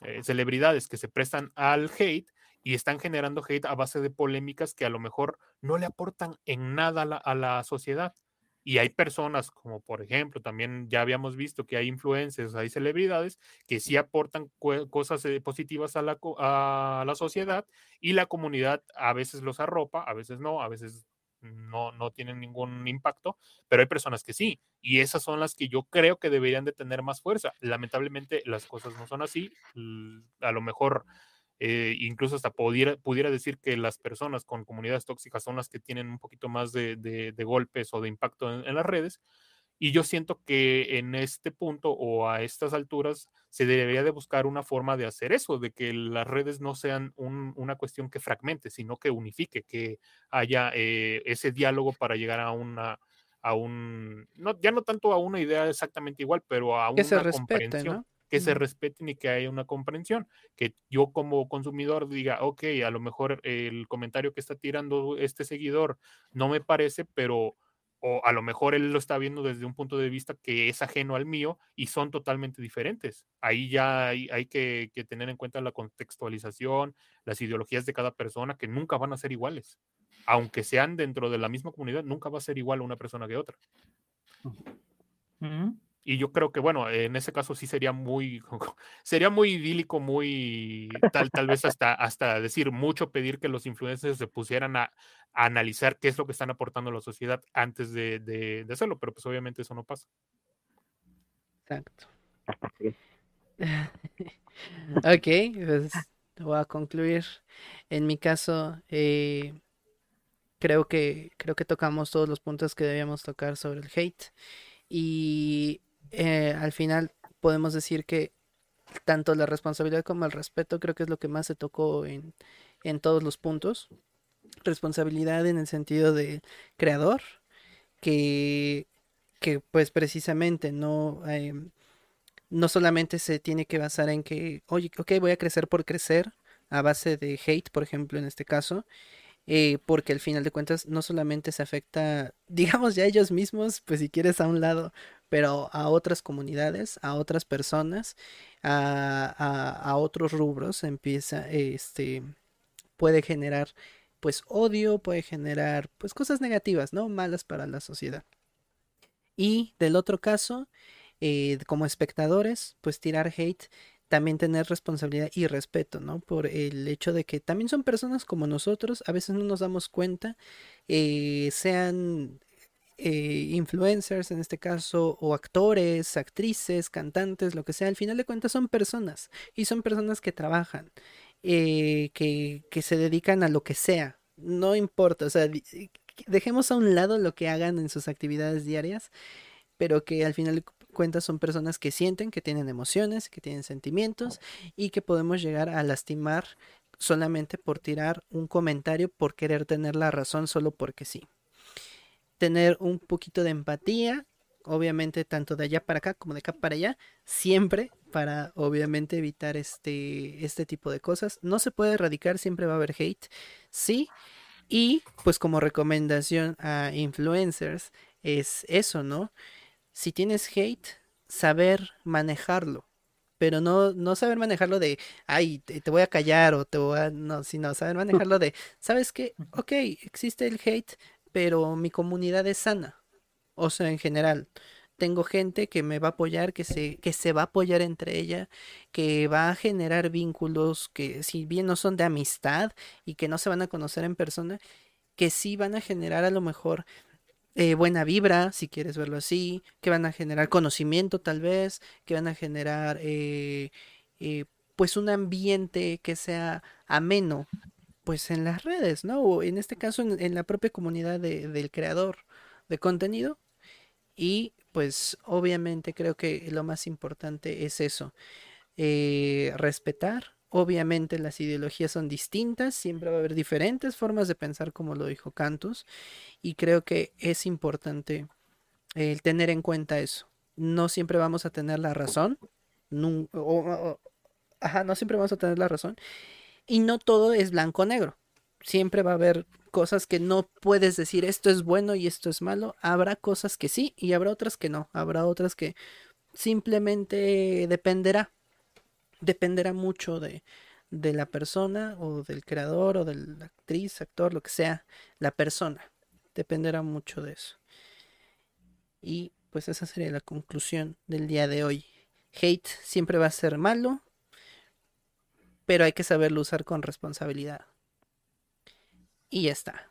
eh, celebridades que se prestan al hate y están generando hate a base de polémicas que a lo mejor no le aportan en nada a la, sociedad. Y hay personas como por ejemplo, también ya habíamos visto que hay influencers, hay celebridades que sí aportan cosas eh, positivas a la, a la sociedad y la comunidad a veces los arropa, a veces no, a veces no, no tienen ningún impacto, pero hay personas que sí, y esas son las que yo creo que deberían de tener más fuerza. Lamentablemente las cosas no son así, a lo mejor eh, incluso hasta pudiera, pudiera decir que las personas con comunidades tóxicas son las que tienen un poquito más de, golpes o de impacto en las redes, y yo siento que en este punto o a estas alturas se debería de buscar una forma de hacer eso, de que las redes no sean una cuestión que fragmente, sino que unifique, que haya eh, ese diálogo para llegar a una, a un, no, ya no tanto a una idea exactamente igual, pero a que una comprensión. Que se respeten y que haya una comprensión. Que yo como consumidor diga, ok, a lo mejor el comentario que está tirando este seguidor no me parece, pero o a lo mejor él lo está viendo desde un punto de vista que es ajeno al mío y son totalmente diferentes. Ahí ya hay, que, tener en cuenta la contextualización, las ideologías de cada persona que nunca van a ser iguales. Aunque sean dentro de la misma comunidad, nunca va a ser igual una persona que otra. Y yo creo que, bueno, en ese caso sí sería muy, (laughs) sería muy idílico, muy, tal, tal vez hasta, hasta decir mucho, pedir que los influencers se pusieran a, analizar qué es lo que están aportando a la sociedad antes de, de, hacerlo, pero pues obviamente eso no pasa. Exacto. (laughs) ok, pues voy a concluir. En mi caso, eh, creo que creo que tocamos todos los puntos que debíamos tocar sobre el hate y eh, al final podemos decir que tanto la responsabilidad como el respeto creo que es lo que más se tocó en, en todos los puntos. Responsabilidad en el sentido de creador, que, que pues precisamente no, em, no solamente se tiene que basar en que, oye, ok, voy a crecer por crecer a base de hate, por ejemplo, en este caso, eh, porque al final de cuentas no solamente se afecta, (laughs) digamos ya ellos mismos, pues si quieres a un lado, pero a otras comunidades, a otras personas, a, otros rubros, empieza, este, puede generar pues odio, puede generar pues cosas negativas, ¿no? Malas para la sociedad. Y del otro caso, eh, como espectadores, pues tirar hate, también tener responsabilidad y respeto, ¿no? Por el hecho de que también son personas como nosotros, a veces no nos damos cuenta, eh, sean eh, influencers en este caso, o actores, actrices, cantantes, lo que sea, al final de cuentas son personas y son personas que trabajan, eh, que, que se dedican a lo que sea, no importa, o sea, dejemos a un lado lo que hagan en sus actividades diarias, pero que al final cuentas son personas que sienten, que tienen emociones, que tienen sentimientos y que podemos llegar a lastimar solamente por tirar un comentario, por querer tener la razón solo porque sí tener un poquito de empatía, obviamente tanto de allá para acá como de acá para allá, siempre para obviamente evitar este, este tipo de cosas. No se puede erradicar, siempre va a haber hate, sí. Y pues como recomendación a influencers es eso, ¿no? Si tienes hate, saber manejarlo pero no, no saber manejarlo de, ay, te, voy a callar o te voy a, no, sino saber manejarlo de, ¿sabes qué? Ok, existe el hate, pero mi comunidad es sana, o sea, en general. Tengo gente que me va a apoyar, que se, que se va a apoyar entre ella, que va a generar vínculos que si bien no son de amistad y que no se van a conocer en persona, que sí van a generar a lo mejor eh, buena vibra, si quieres verlo así, que van a generar conocimiento tal vez, que van a generar eh, eh, pues un ambiente que sea ameno pues en las redes, ¿no? O en este caso en, la propia comunidad del creador de contenido. Y pues obviamente creo que lo más importante es eso, respetar. Obviamente las ideologías son distintas, siempre va a haber diferentes formas de pensar como lo dijo Cantus y creo que es importante el tener en cuenta eso. No siempre vamos a tener la razón, no, ajá, no siempre vamos a tener la razón y no todo es blanco-negro. Siempre va a haber cosas que no puedes decir esto es bueno y esto es malo. Habrá cosas que sí y habrá otras que no. Habrá otras que simplemente dependerá. Dependerá mucho de, de la persona o del creador o de la actriz, actor, lo que sea, la persona dependerá mucho de eso. Y pues esa sería la conclusión del día de hoy. Hate siempre va a ser malo, pero hay que saberlo usar con responsabilidad. Y ya está.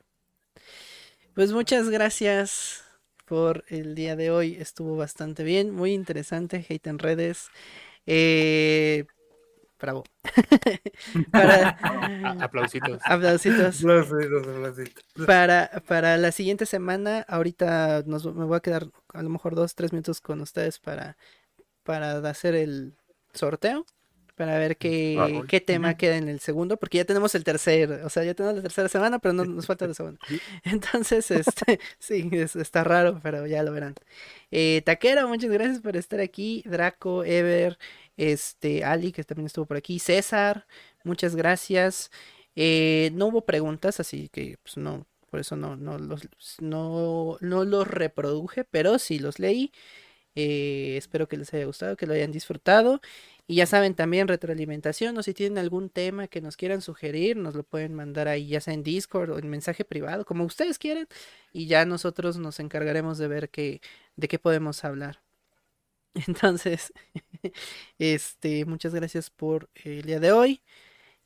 Pues muchas gracias por el día de hoy. Estuvo bastante bien, muy interesante. Hate en redes. Eh, Bravo. (laughs) para... aplausitos. Aplausitos. Para, para la siguiente semana, ahorita nos, me voy a quedar a lo mejor dos, tres minutos con ustedes para, para hacer el sorteo. Para ver qué, ah, qué tema queda en el segundo, porque ya tenemos el tercer, o sea, ya tenemos la tercera semana, pero no nos falta la segunda. Entonces, este, (laughs) sí, está raro, pero ya lo verán. Eh, Taquero, muchas gracias por estar aquí. Draco, Ever, este, Ali, que también estuvo por aquí, César, muchas gracias. Eh, no hubo preguntas, así que pues no, por eso no, no, los, no, no los reproduje, pero sí los leí. Eh, espero que les haya gustado, que lo hayan disfrutado. Y ya saben, también retroalimentación o si tienen algún tema que nos quieran sugerir, nos lo pueden mandar ahí, ya sea en Discord o en mensaje privado, como ustedes quieran. Y ya nosotros nos encargaremos de ver qué, de qué podemos hablar. (laughs) Entonces, (laughs) este, muchas gracias por el día de hoy.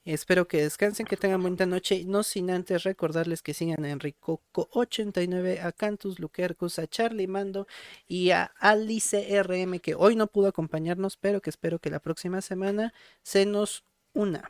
Espero que descansen, que tengan buena noche. No sin antes recordarles que sigan a Enricoco89, a Cantus Luquercus, a Charlie Mando y a Alice RM, que hoy no pudo acompañarnos, pero que espero que la próxima semana se nos una.